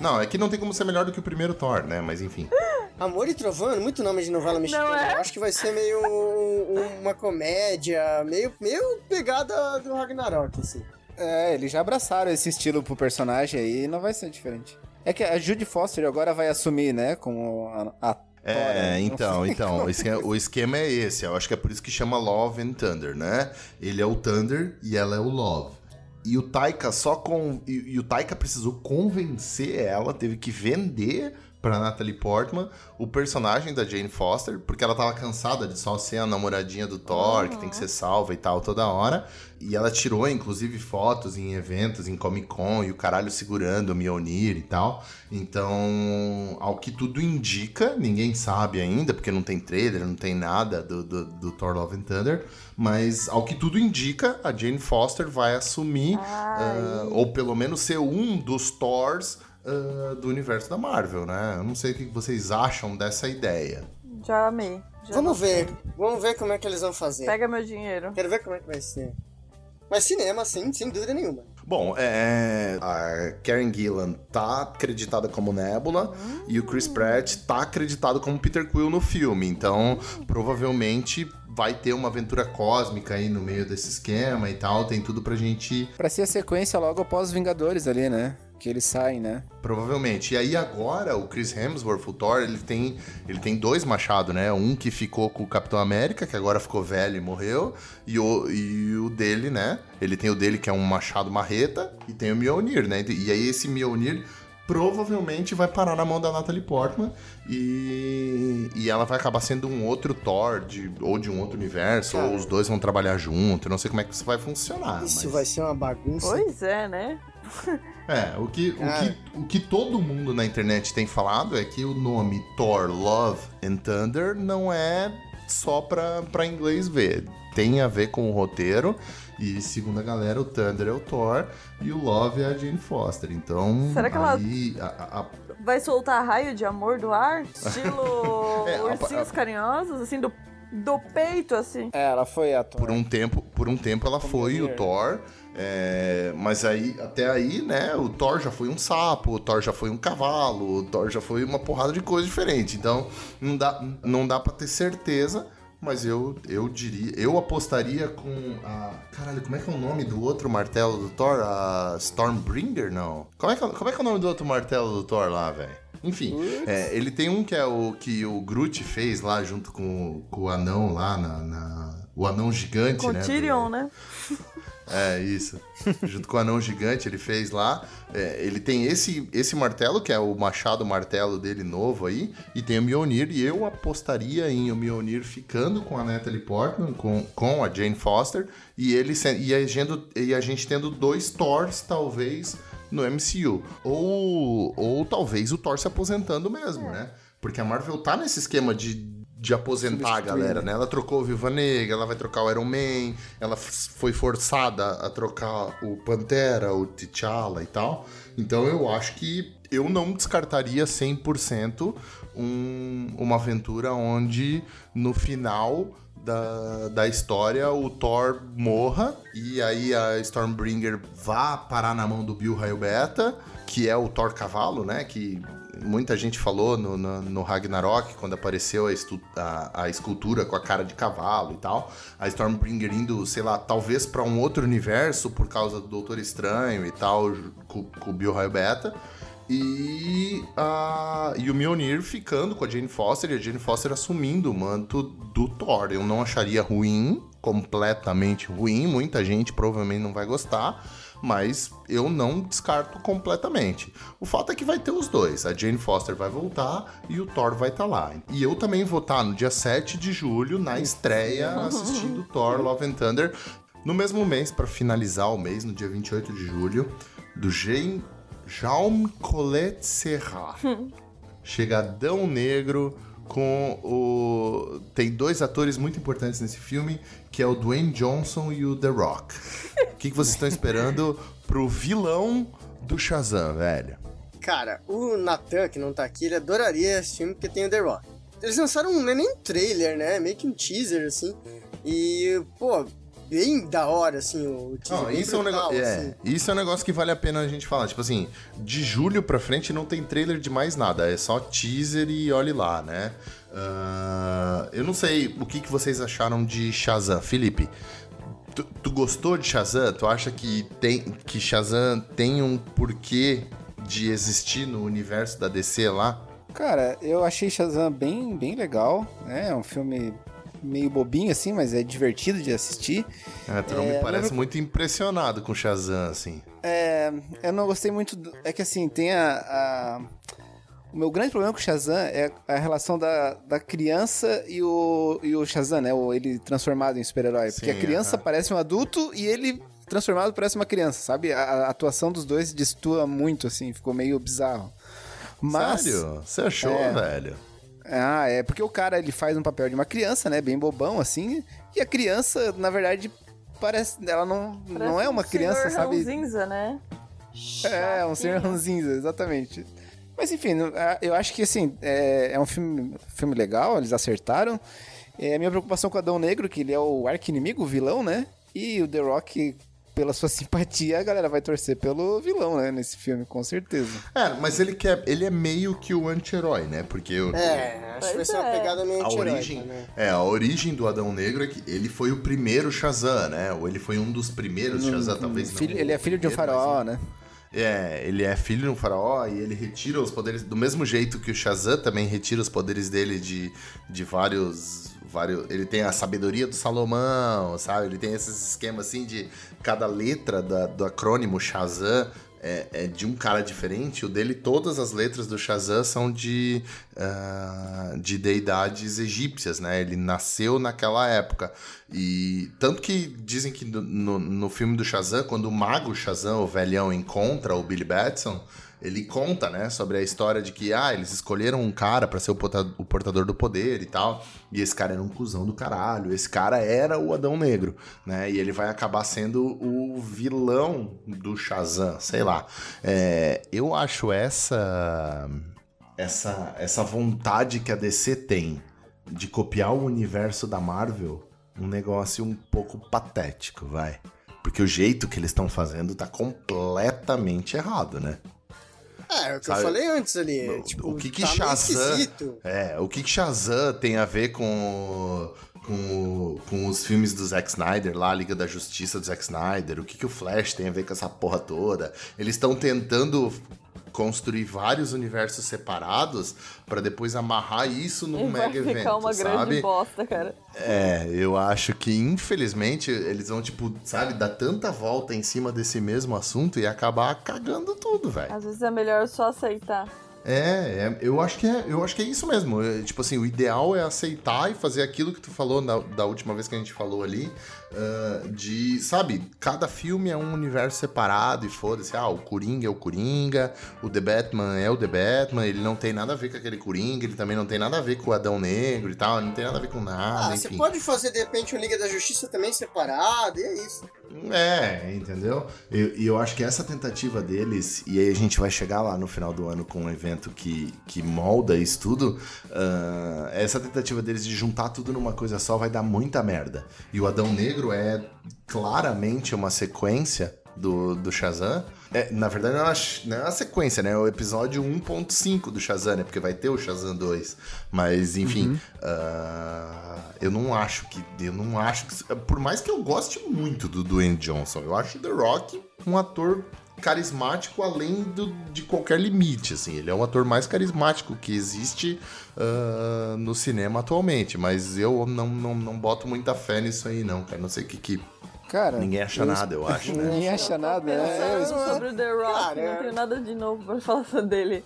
Não, é que não tem como ser melhor do que o primeiro Thor, né? Mas enfim. Amor e Trovão, muito nome de novela mexicana. é? Eu acho que vai ser meio um- uma comédia, meio, meio pegada do Ragnarok, assim. É, eles já abraçaram esse estilo pro personagem aí e não vai ser diferente. É que a Judy Foster agora vai assumir, né, como a, a É, então, então, o esquema, o esquema é esse. Eu acho que é por isso que chama Love and Thunder, né? Ele é o Thunder e ela é o Love. E o Taika só com. E, e o Taika precisou convencer ela, teve que vender pra Natalie Portman o personagem da Jane Foster, porque ela tava cansada de só ser a namoradinha do Thor, que tem que ser salva e tal toda hora. E ela tirou, inclusive, fotos em eventos, em Comic Con, e o caralho segurando o Mjolnir e tal. Então, ao que tudo indica, ninguém sabe ainda, porque não tem trailer, não tem nada do, do, do Thor Love and Thunder, mas ao que tudo indica, a Jane Foster vai assumir, ah, ou pelo menos ser um dos Thors ah, do universo da Marvel, né? Eu não sei o que vocês acham dessa ideia. Já amei. Já Vamos gostei. ver, vamos ver como é que eles vão fazer. Pega meu dinheiro. Quero ver como é que vai ser. Mas cinema, sim, sem dúvida nenhuma. Bom, é, a Karen Gillan tá acreditada como Nebula e o Chris Pratt tá acreditado como Peter Quill no filme. Então, provavelmente vai ter uma aventura cósmica aí no meio desse esquema e tal. Tem tudo pra gente. Pra ser a sequência logo após os Vingadores ali, né? Que eles saem, né? Provavelmente. E aí agora o Chris Hemsworth, o Thor, ele tem, ele tem dois machados, né? Um que ficou com o Capitão América, que agora ficou velho e morreu, e o, e o dele, né? Ele tem o dele que é um machado marreta, e tem o Mjolnir, né? E aí esse Mjolnir provavelmente vai parar na mão da Natalie Portman e, e ela vai acabar sendo um outro Thor de, ou de um outro universo, Cara. ou os dois vão trabalhar junto. Não sei como é que isso vai funcionar. Isso mas... vai ser uma bagunça. Pois é, né? É, o que, o, que, o que todo mundo na internet tem falado é que o nome Thor, Love and Thunder não é só pra, pra inglês ver. Tem a ver com o roteiro. E segundo a galera, o Thunder é o Thor e o Love é a Jane Foster. Então. Será que ela- aí, a- a- a- Vai soltar raio de amor do ar? Estilo É, ursinhos a- carinhosos, assim, do, do peito, assim. É, ela foi a por um tempo, por um tempo ela foi o. Thor. É, mas aí, até aí, né, o Thor já foi um sapo, o Thor já foi um cavalo, o Thor já foi uma porrada de coisa diferente. Então, não dá, não dá para ter certeza, mas eu, eu diria, eu apostaria com a. Caralho, como é que é o nome do outro martelo do Thor? A Stormbringer? Não. Como é que, é- como é, que é o nome do outro martelo do Thor lá, velho? Enfim, é, ele tem um que é o que o Groot fez lá junto com, com o anão lá na. na- o anão gigante, Com né? Tyrion, do- né? É, isso. Junto com o anão gigante, ele fez lá. É, ele tem esse, esse martelo, que é o machado martelo dele novo aí, e tem o Mjolnir, e eu apostaria em o Mjolnir ficando com a Natalie Portman, com, com a Jane Foster, e, ele, e, a gente, e a gente tendo dois Thors, talvez, no MCU. Ou, ou talvez o Thor se aposentando mesmo, né? Porque a Marvel tá nesse esquema de, de aposentar a galera, né? Ela trocou o Viva Negra, ela vai trocar o Iron Man, ela foi forçada a trocar o Pantera, o T'Challa e tal. Então eu acho que eu não descartaria 100% um, uma aventura onde no final da, da história o Thor morra e aí a Stormbringer vá parar na mão do Bill Raio Beta, que é o Thor cavalo, né? Que muita gente falou no, no, no Ragnarok, quando apareceu a, estu- a- a escultura com a cara de cavalo e tal. A Stormbringer indo, sei lá, talvez pra um outro universo por causa do Doutor Estranho e tal, com o Bill Raio Beta. E, a, e o Mjolnir ficando com a Jane Foster e a Jane Foster assumindo o manto do Thor. Eu não acharia ruim, completamente ruim. Muita gente provavelmente não vai gostar, mas eu não descarto completamente. O fato é que vai ter os dois. A Jane Foster vai voltar e o Thor vai estar lá. E eu também vou estar no dia 7 de julho, na estreia, assistindo Thor Love and Thunder. No mesmo mês, para finalizar o mês, no dia 28 de julho, do Jean, Jaume Colette Serra. Chega Adão Negro com o. Tem dois atores muito importantes nesse filme, que é o Dwayne Johnson e o The Rock. O que, que vocês estão esperando pro vilão do Shazam, velho? Cara, o Nathan, que não tá aqui, ele adoraria esse filme porque tem o The Rock. Eles lançaram um, é nem um trailer, né? Meio que um teaser, assim. E, pô, bem da hora, assim, o teaser. Não, isso é, um brutal, negócio, é, assim. isso é um negócio que vale a pena a gente falar. Tipo assim, de julho pra frente não tem trailer de mais nada. É só teaser e olhe lá, né? Ah, eu não sei o que, que vocês acharam de Shazam. Felipe, tu, tu gostou de Shazam? Tu acha que, tem, que Shazam tem um porquê de existir no universo da DC lá? Cara, eu achei Shazam bem, bem legal, né? É um filme meio bobinho assim, mas é divertido de assistir. É, tu não É, me parece lembra- muito impressionado com Shazam, assim. É, eu não gostei muito. do- é que assim, tem a, a- O meu grande problema com o Shazam é a relação da, da criança e o, e o Shazam, né? O, ele transformado em super-herói. Porque a criança aham. parece um adulto e ele transformado parece uma criança, sabe? A, a atuação dos dois destoa muito, assim, ficou meio bizarro. Mas. Sério? Você achou, É. velho? Ah, é porque o cara ele faz um papel de uma criança, né? Bem bobão, assim. E a criança, na verdade, parece. Ela não, não é uma criança, Senhor sabe? Ranzinza, né? É, um senhor ranzinza, exatamente. Mas enfim, no- a- eu acho que assim, é, é um filme, filme legal, eles acertaram. É, a minha preocupação com o Adão Negro, que ele é o arqui-inimigo, o vilão, né? E o The Rock, pela sua simpatia, a galera vai torcer pelo vilão, né? Nesse filme, com certeza. É, mas ele, quer, ele é meio que o anti-herói, né? Porque o, É, acho que vai ser uma é. pegada meio a anti-heróica, origem, né? é, a origem do Adão Negro é que ele foi o primeiro Shazam, né? Ou ele foi um dos primeiros Shazam, talvez não. Filho- o ele é filho de um primeiro, faraó, mas- né? É, ele é filho de um faraó e ele retira os poderes do mesmo jeito que o Shazam também retira os poderes dele de, de vários vários ele tem a sabedoria do Salomão, sabe? Ele tem esses esquemas assim de cada letra da, do acrônimo Shazam é, é, de um cara diferente. O dele, todas as letras do Shazam são de, uh, de deidades egípcias, né? Ele nasceu naquela época. E tanto que dizem que no, no filme do Shazam, quando o mago Shazam, o velhão, encontra o Billy Batson ele conta, né, sobre a história de que, ah, eles escolheram um cara para ser o portador do poder e tal, e esse cara era um cuzão do caralho, esse cara era o Adão Negro, né, e ele vai acabar sendo o vilão do Shazam, sei lá. É, eu acho essa, essa, essa vontade que a DC tem de copiar o universo da Marvel um negócio um pouco patético, vai. Porque o jeito que eles estão fazendo tá completamente errado, né? É, é o que Sabe? eu falei antes ali. O, tipo, o que que tá Shazam... É, o que que Shazam tem a ver com... Com, com os filmes do Zack Snyder lá, a Liga da Justiça do Zack Snyder, o que, que o Flash tem a ver com essa porra toda. Eles estão tentando construir vários universos separados para depois amarrar isso num e mega evento. Vai ficar uma sabe? grande bosta, cara. É, eu acho que infelizmente eles vão, tipo, sabe, dar tanta volta em cima desse mesmo assunto e acabar cagando tudo, velho. Às vezes é melhor só aceitar. É, é, eu acho que é, eu acho que é isso mesmo. É, tipo assim, o ideal é aceitar e fazer aquilo que tu falou na, da última vez que a gente falou ali, uh, de, sabe, cada filme é um universo separado e foda-se, ah, o Coringa é o Coringa, o The Batman é o The Batman, ele não tem nada a ver com aquele Coringa, ele também não tem nada a ver com o Adão Negro e tal, não tem nada a ver com nada, ah, enfim. Você pode fazer, de repente, o Liga da Justiça também separado, e é isso. É, entendeu? E eu, eu, acho que essa tentativa deles, e aí a gente vai chegar lá no final do ano com um evento que, que molda isso tudo, uh, essa tentativa deles de juntar tudo numa coisa só vai dar muita merda. E o Adão Negro é claramente uma sequência do, do Shazam. É, na verdade, não é, uma, não é uma sequência, né? É o episódio 1.5 do Shazam, né? Porque vai ter o Shazam 2. Mas, enfim, uhum. uh, eu não acho que. Eu não acho que. Por mais que eu goste muito do Dwayne Johnson, eu acho The Rock um ator carismático além do, de qualquer limite, assim. Ele é o ator mais carismático que existe uh, no cinema atualmente, mas eu não, não, não boto muita fé nisso aí, não, cara. Não sei o que, que Cara, ninguém acha eu... nada, eu acho. Né? Ninguém acha nada, né? Eu... sobre o The Rock, cara, não tenho nada de novo pra falar dele.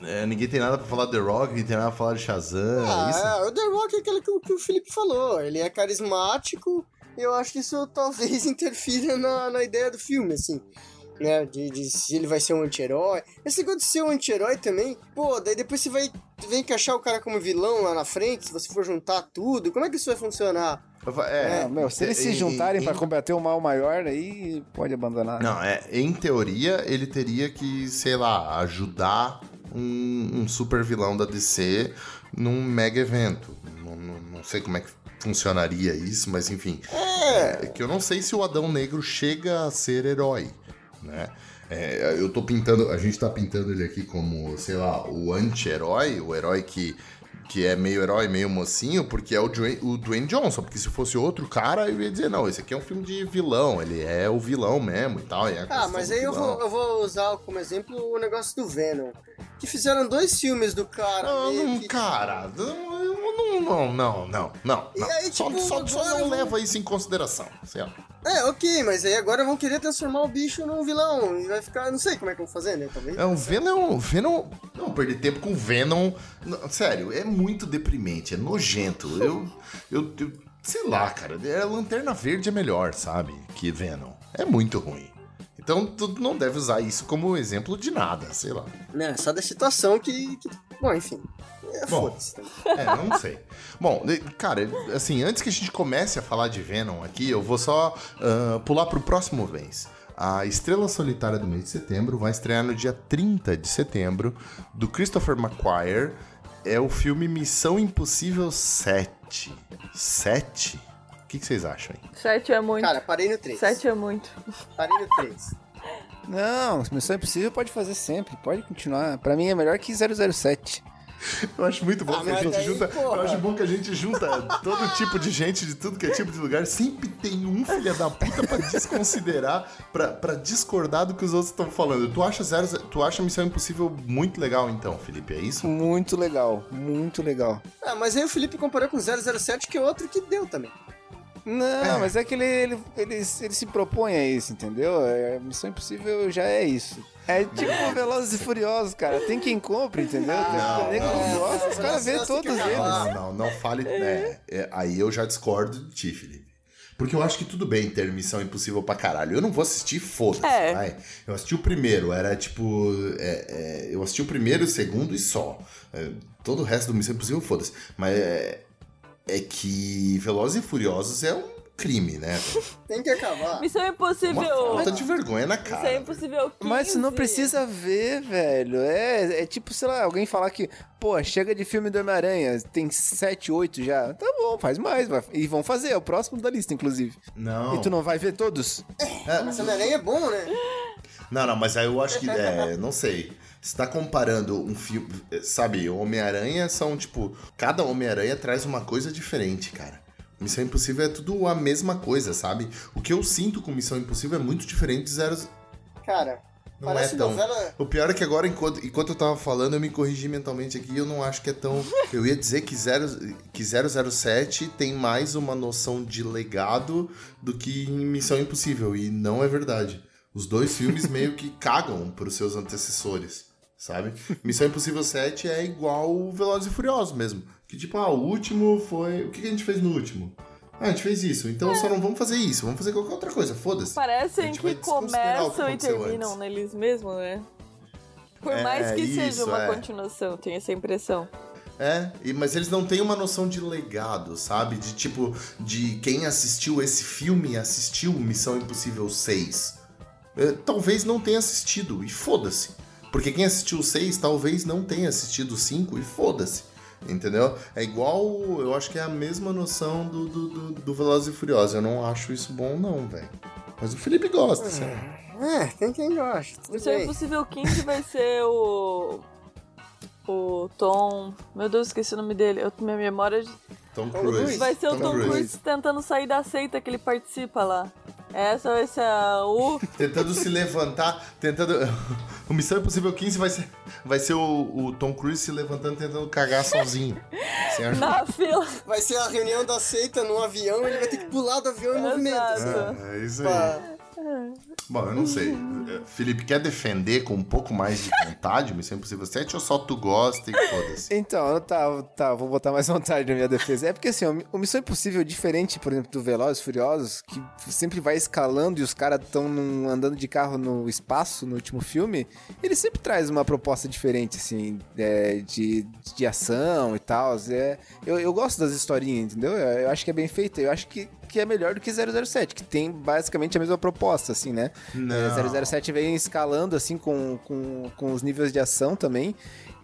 É, ninguém tem nada pra falar do The Rock, ninguém tem nada pra falar de Shazam. É ah, é, o The Rock é aquele que, que, o Felipe falou. Ele é carismático e eu acho que isso talvez interfira na, na ideia do filme, assim. Né, de, de se ele vai ser um anti-herói. Esse negócio de ser um anti-herói também, pô, daí depois você vai, vai encaixar o cara como vilão lá na frente, se você for juntar tudo, como é que isso vai funcionar? É, é, meu, se eles se juntarem para combater o mal maior, aí pode abandonar. Não, é, em teoria, ele teria que, sei lá, ajudar um, um super vilão da DC num mega evento. Não, não, não, sei como é que funcionaria isso, mas enfim. É. é que eu não sei se o Adão Negro chega a ser herói, né? É, eu tô pintando, a gente tá pintando ele aqui como, sei lá, o anti-herói, o herói que que é meio herói, meio mocinho, porque é o Dwayne, o Dwayne Johnson. Porque se fosse outro cara, eu ia dizer, não, esse aqui é um filme de vilão, ele é o vilão mesmo e tal. É ah, mas aí eu vou, eu vou usar como exemplo o negócio do Venom. Que fizeram dois filmes do cara. Não, não que... cara, não, não, não, não, não. E aí, tipo, só, só, só não leva isso em consideração, certo? É, ok, mas aí agora vão querer transformar o bicho num vilão. E vai ficar. Não sei como é que vão fazer, né? Talvez. É, o Venom. Venom. Não, perder tempo com o Venom. Não, sério, é muito deprimente, é nojento. Eu. eu, eu sei lá, cara. A Lanterna Verde é melhor, sabe? Que Venom. É muito ruim. Então tu não deve usar isso como exemplo de nada, sei lá. Não, é só da situação que. que... Bom, enfim. É, Bom, é, não sei. Bom, cara, assim, antes que a gente comece a falar de Venom aqui, eu vou só uh, pular pro próximo mês. A Estrela Solitária do mês de setembro vai estrear no dia 30 de setembro, do Christopher McQuarrie. É o filme Missão Impossível 7. 7? O que, que vocês acham aí? 7 é muito. Cara, parei no 3. 7 é muito. Parei no 3. Não, Missão Impossível pode fazer sempre, pode continuar. Para mim é melhor que 007. Eu acho muito bom Ah, que a gente daí, junta. porra. Eu acho bom que a gente junta todo tipo de gente de tudo que é tipo de lugar. Sempre tem um filho da puta pra desconsiderar, pra, pra discordar do que os outros estão falando. Tu acha, zero, tu acha Missão Impossível muito legal, então, Felipe? É isso? Muito legal, muito legal. Ah, mas aí o Felipe comparou com 007, que é outro que deu também. Não, mas é que ele, ele, ele, ele se propõe a isso, entendeu? É, Missão Impossível já é isso. É tipo Velozes e Furiosos, cara. Tem quem compre, entendeu? Tem Não, o nego que gosta, os caras vê Tem todos eles. Não, não, não fale. né, é, aí eu já discordo de ti, Felipe. Porque eu acho que tudo bem ter Missão Impossível pra caralho. Eu não vou assistir, foda-se. É. vai. Eu assisti o primeiro, era tipo. é, é, eu assisti o primeiro, o segundo e só. É, todo o resto do Missão Impossível, foda-se. Mas é, é que Velozes e Furiosos é um crime, né? Tem que acabar. Missão Uma Impossível. falta de vergonha na Missão cara. Impossível 15. Mas não precisa ver, velho. É, é tipo, sei lá, alguém falar que, pô, chega de filme do Homem-Aranha, tem 7, 8 já. Tá bom, faz mais. vai. E vão fazer, é o próximo da lista, inclusive. Não. E tu não vai ver todos? Essa Homem-Aranha é bom, né? Não, não, mas aí eu acho que. É, não sei. Você tá comparando um filme. Sabe, Homem-Aranha são, tipo. Cada Homem-Aranha traz uma coisa diferente, cara. Missão Impossível é tudo a mesma coisa, sabe? O que eu sinto com Missão Impossível é muito diferente de Zero. Cara, Não parece é tão. novela... O pior é que agora, enquanto, enquanto eu tava falando, eu me corrigi mentalmente aqui eu não acho que é tão. Eu ia dizer que, zero, que 007 tem mais uma noção de legado do que em Missão Impossível. E não é verdade. Os dois filmes meio que cagam pros seus antecessores, sabe? Missão Impossível 7 é igual o Velozes e Furiosos mesmo. Que tipo, ah, o último foi. O que a gente fez no último? Ah, a gente fez isso, então só não vamos fazer isso, vamos fazer qualquer outra coisa, foda-se. Parecem que o que começam e terminam antes. neles mesmos, né? Por É, mais que seja isso, uma é. continuação, tenho essa impressão. É, mas eles não têm uma noção de legado, sabe? De tipo, de quem assistiu esse filme assistiu Missão Impossível 6. É, talvez não tenha assistido, e foda-se. Porque quem assistiu o 6 talvez não tenha assistido o 5 e foda-se. Entendeu? É igual, eu acho que é a mesma noção do, do, do, do Velozes e Furiosos. Eu não acho isso bom, não, velho. Mas o Felipe gosta, sabe? É, tem quem gosta. Tudo Missão bem. Impossível 15 vai ser o. O Tom. Meu Deus, esqueci o nome dele. Eu, minha memória. de- Tom Tom Cruise. Cruise. Vai ser o Tom Cruise tentando sair da seita que ele participa lá. Essa vai ser a. O. Tentando se levantar, tentando. O Missão Impossível 15 vai ser, vai ser o, o Tom Cruise se levantando tentando cagar sozinho. Ajuda. Na fila. Vai ser a reunião da seita num avião, ele vai ter que pular do avião em movimento. assim. Exato. É, é isso aí. Pá. Bom, eu não sei. É, Felipe, quer defender com um pouco mais de vontade Missão Impossível 7 ou só tu gosta e foda-se? Então, tá, tá, vou botar mais vontade na minha defesa. É porque assim, o Missão Impossível, diferente, por exemplo, do Velozes Furiosos, que sempre vai escalando e os caras estão andando de carro no espaço no último filme, ele sempre traz uma proposta diferente, assim, é, de, de ação e tal. É, eu, eu gosto das historinhas, entendeu? Eu, eu acho que é bem feito. Eu acho que, que é melhor do que 007, que tem basicamente a mesma proposta, assim, né? Não. É, 007 vem escalando, assim, com, com, com os níveis de ação também.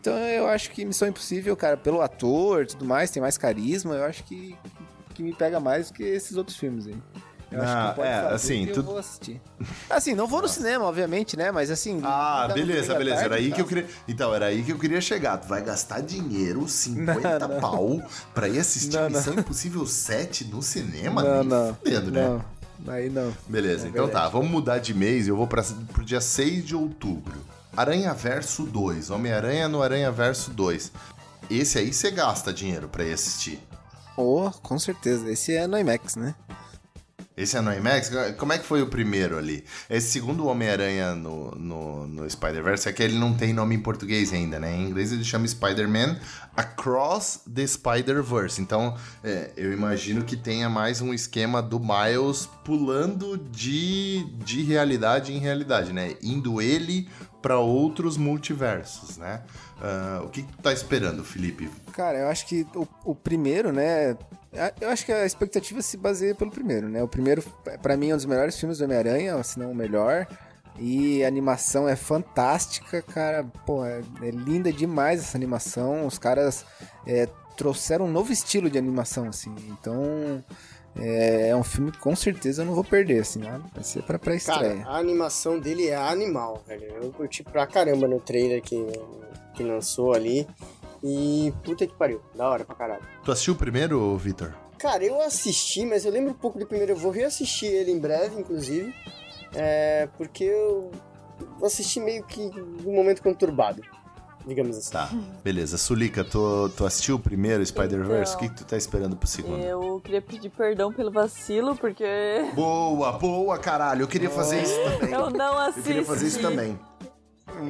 Então eu acho que Missão Impossível, cara, pelo ator e tudo mais, tem mais carisma, eu acho que, que me pega mais do que esses outros filmes aí. Eu Ah, acho que pode é, fazer assim, que tu- eu vou assistir. Assim, não vou no cinema, obviamente, né? Mas assim. Ah, beleza, beleza. Era tarde aí e que eu queria. Então, era aí que eu queria chegar. Tu vai gastar dinheiro, 50 Não, não. pau, pra ir assistir Não, não. Missão Impossível 7 no cinema? Não, não. fudendo, né? Não, aí não. Beleza, É então tá, verdade. vamos mudar de mês. Eu vou para pro dia 6 de outubro. Aranha Verso 2, Homem-Aranha no Aranha Verso 2. Esse aí você gasta dinheiro pra ir assistir. Oh, com certeza. Esse é no IMAX, né? Esse é no IMAX? Como é que foi o primeiro ali? Esse segundo Homem-Aranha no, no, no Spider-Verse é que ele não tem nome em português ainda, né? Em inglês ele chama Spider-Man Across the Spider-Verse. Então, é, eu imagino que tenha mais um esquema do Miles pulando de, de realidade em realidade, né? Indo ele para outros multiversos, né? Ah, o que, que tu tá esperando, Felipe? Cara, eu acho que o, o primeiro, né? Eu acho que a expectativa se baseia pelo primeiro, né? O primeiro, pra mim, é um dos melhores filmes do Homem-Aranha, se não o melhor. E a animação é fantástica, cara. Pô, é, é linda demais essa animação. Os caras é, trouxeram um novo estilo de animação, assim. Então, é, é um filme que com certeza eu não vou perder, assim. ó. Vai ser pra Cara, pré-estreia. a animação dele é animal, velho. Eu curti pra caramba no trailer que, que lançou ali. E puta que pariu, da hora pra caralho. Tu assistiu o primeiro, Vitor? Cara, eu assisti, mas eu lembro um pouco do primeiro. Eu vou reassistir ele em breve, inclusive. É, porque eu assisti meio que num momento conturbado, digamos assim. Tá, beleza. Sulica, tu, tu assistiu o primeiro Spider-Verse? Então, o que, que tu tá esperando pro segundo? Eu queria pedir perdão pelo vacilo, porque Boa, boa, caralho. Eu queria fazer isso também. eu não Eu assisti. queria fazer isso também.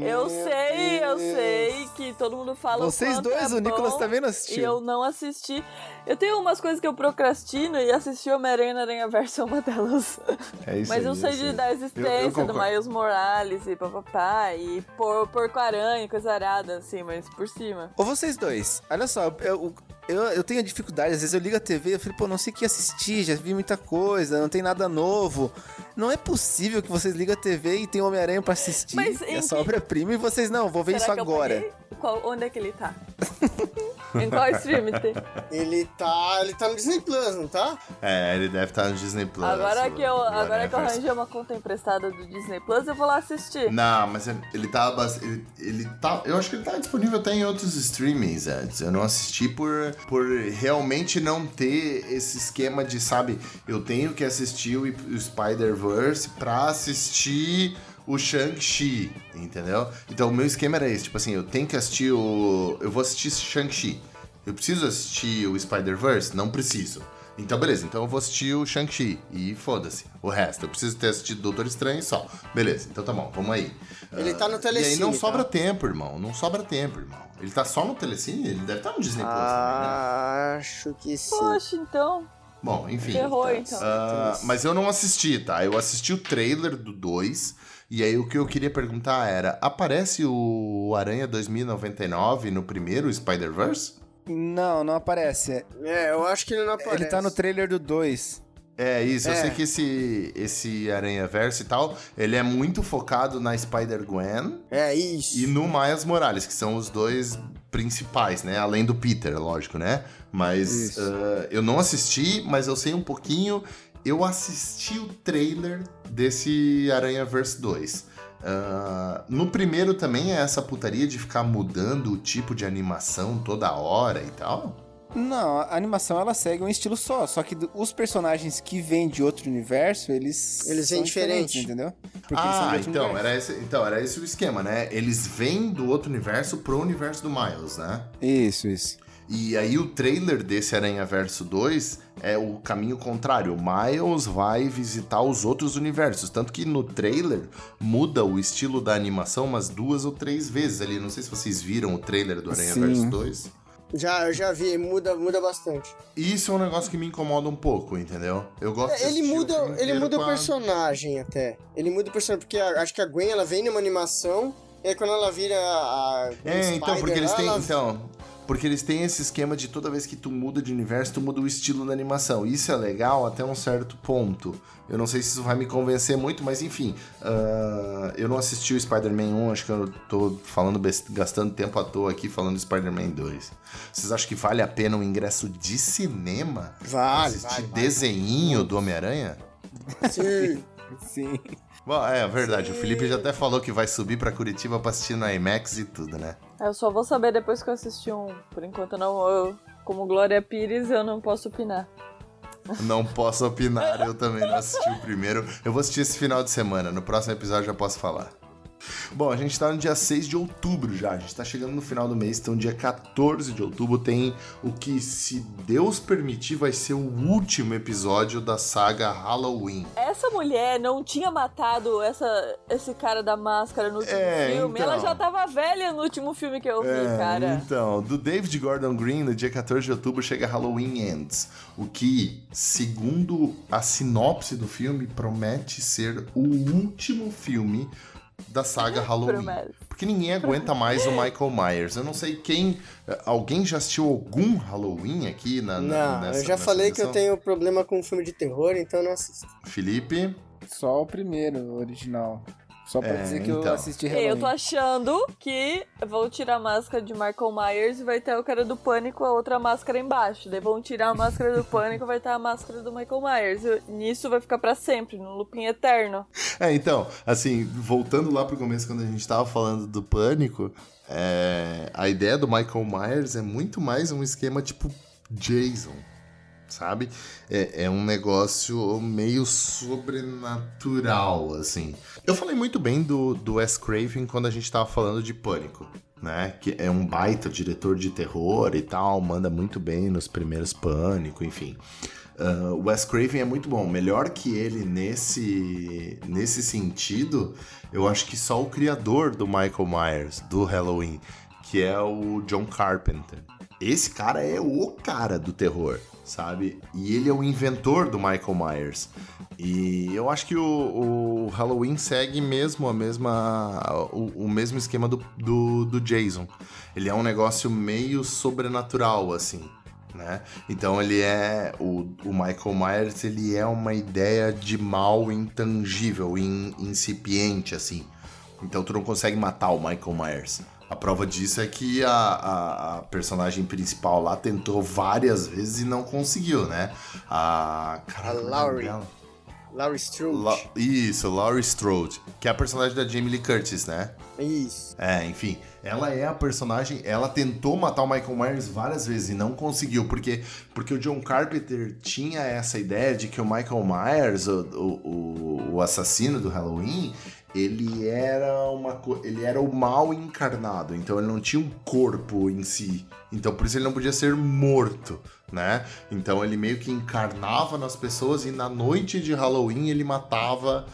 Eu sei, eu sei que todo mundo fala Vocês dois, é o Nicolas também não E assistiu. eu não assisti. Eu tenho umas coisas que eu procrastino e assistir Homem-Aranha Aranha Verso é uma delas. É isso Mas aí, eu sei de, da Eu- eu existência do. Miles Morales e papapá, e por, porco-aranha, coisa arada, assim, mas por cima. Ou vocês dois, olha só, eu, eu, eu tenho dificuldade, às vezes eu ligo a TV e falei, pô, não sei o que assistir, já vi muita coisa, não tem nada novo. Não é possível que vocês ligam a TV e tem Homem-Aranha pra assistir, Mas essa que- obra-prima, e vocês, não, vou ver Será isso agora. Qual, onde é que ele tá? em qual stream tem? Ele tá. Ele tá no Disney Plus, não tá? É, ele deve estar no Disney Plus. Agora que eu, agora que eu arranjei uma conta emprestada do Disney Plus, eu vou lá assistir. Não, mas ele- ele tá, ele, ele tá. Eu acho que ele tá disponível até em outros streamings antes. Eu não assisti por, por realmente não ter esse esquema de, sabe, eu tenho que assistir o, o Spider-Verse pra assistir o Shang-Chi, entendeu? Então o meu esquema era esse, tipo assim, eu tenho que assistir o. Eu vou assistir Shang-Chi. Eu preciso assistir o Spider-Verse? Não preciso. Então, beleza, então eu vou assistir o Shang-Chi e foda-se. O resto, eu preciso ter assistido Doutor Estranho só. Beleza, então tá bom, vamos aí. Ele Ah, tá no E aí Telecine, não tá? sobra tempo, irmão. Não sobra tempo, irmão. Ele tá só no Telecine? Ele deve estar no Disney Plus também, né? Acho que sim. Poxa, então. Bom, enfim. Ferrou, tá. então. Ah, mas eu não assisti, tá? Eu assisti o trailer do 2. E aí o que eu queria perguntar era: aparece o Aranha 2099 no primeiro Spider-Verse? Não, não aparece. É, eu acho que ele não aparece. Ele tá no trailer do 2. É isso, eu É. sei que esse, esse Aranha Verso e tal, ele é muito focado na Spider-Gwen É isso. e no Miles Morales, que são os dois principais, né? Além do Peter, lógico, né? Mas ah, eu não assisti, mas eu sei um pouquinho. Eu assisti o trailer desse Aranha Verse 2. Ah, no primeiro também é essa putaria de ficar mudando o tipo de animação toda hora e tal. Não, a animação ela segue um estilo só, só que os personagens que vêm de outro universo, eles Eles são vêm diferentes, diferente. entendeu? Porque ah, então universo. era, esse, então era esse o esquema, né? Eles vêm do outro universo pro universo do Miles, né? Isso, isso. E aí o trailer desse Aranha Verso 2 é o caminho contrário. O Miles vai visitar os outros universos. Tanto que no trailer muda o estilo da animação umas duas ou três vezes ali. Não sei se vocês viram o trailer do Aranha Sim. Verso 2. Já, eu já vi, muda, muda bastante. Isso é um negócio que me incomoda um pouco, entendeu? Eu gosto de É, ele muda, ele muda o a- personagem até. Ele muda o personagem, porque a- acho que a Gwen, ela vem numa animação, e aí quando ela vira a É, Spider então, porque eles têm. ela- Então, porque eles têm esse esquema de toda vez que tu muda de universo, tu muda o estilo da animação. Isso é legal até um certo ponto. Eu não sei se isso vai me convencer muito, mas enfim. ah, eu não assisti o Spider-Man 1, acho que eu tô falando gastando tempo à toa aqui falando do Spider-Man 2. Vocês acham que vale a pena um ingresso de cinema? Vale, assistir vale, vale. desenhinho do Homem-Aranha? Sim. Sim. Bom, é verdade, o Felipe já até falou que vai subir pra Curitiba pra assistir no IMAX e tudo, né? Eu só vou saber depois que eu assistir um. Por enquanto não. Eu, como Glória Pires, eu não posso opinar. Não posso opinar, eu também não assisti o primeiro. Eu vou assistir esse final de semana, no próximo episódio já posso falar. Bom, a gente tá no dia 6 de outubro já, a gente tá chegando no final do mês, então dia 14 de outubro tem o que, se Deus permitir, vai ser o último episódio da saga Halloween. Essa mulher não tinha matado essa, esse cara da máscara no último É, filme. então. Ela já tava velha no último filme que eu vi, É, cara. Então, do David Gordon Green, no dia 14 de outubro, chega Halloween Ends. O que, segundo a sinopse do filme, promete ser o último filme da saga Halloween. Porque ninguém aguenta mais o Michael Myers. Eu não sei quem. Alguém já assistiu algum Halloween aqui na, na- Não, nessa- eu já nessa falei que eu tenho problema com filme de terror, então eu não assisto. Felipe. Só o primeiro, o original. Só pra É, dizer que eu então. assisti E Halloween. eu tô achando que vão tirar a máscara de Michael Myers e vai ter o cara do pânico, a outra máscara embaixo. Daí vão tirar a máscara do pânico vai ter a máscara do Michael Myers. E nisso vai ficar pra sempre, no looping eterno. É, então, assim, voltando lá pro começo, quando a gente tava falando do pânico, é, a ideia do Michael Myers é muito mais um esquema tipo Jason, sabe? É, é um negócio meio sobrenatural, assim. Eu falei muito bem do, do Wes Craven quando a gente tava falando de pânico. Né? Que é um baita diretor de terror e tal, manda muito bem nos primeiros Pânico, enfim. Uh, Wes Craven é muito bom. Melhor que ele nesse, nesse sentido, eu acho que só o criador do Michael Myers, do Halloween, que é o John Carpenter. Esse cara é o cara do terror, sabe? E ele é o inventor do Michael Myers. E eu acho que o, o Halloween segue mesmo a mesma o, o mesmo esquema do, do, do Jason. Ele é um negócio meio sobrenatural, assim né? Então ele é o, o Michael Myers, ele é uma ideia de mal intangível, in, incipiente assim. Então tu não consegue matar o Michael Myers. A prova disso é que a, a, a personagem principal lá tentou várias vezes e não conseguiu, né? A, A Caraca, qual é Laurie. Laurie Strode. La- Isso, Laurie Strode, que é a personagem da Jamie Lee Curtis, né? Isso. É, enfim, ela é a personagem. Ela tentou matar o Michael Myers várias vezes e não conseguiu, porque, porque o John Carpenter tinha essa ideia de que o Michael Myers, o, o- o assassino do Halloween, ele era uma ele era o mal encarnado, então ele não tinha um corpo em si. Então por isso ele não podia ser morto, né? Então ele meio que encarnava nas pessoas e na noite de Halloween ele matava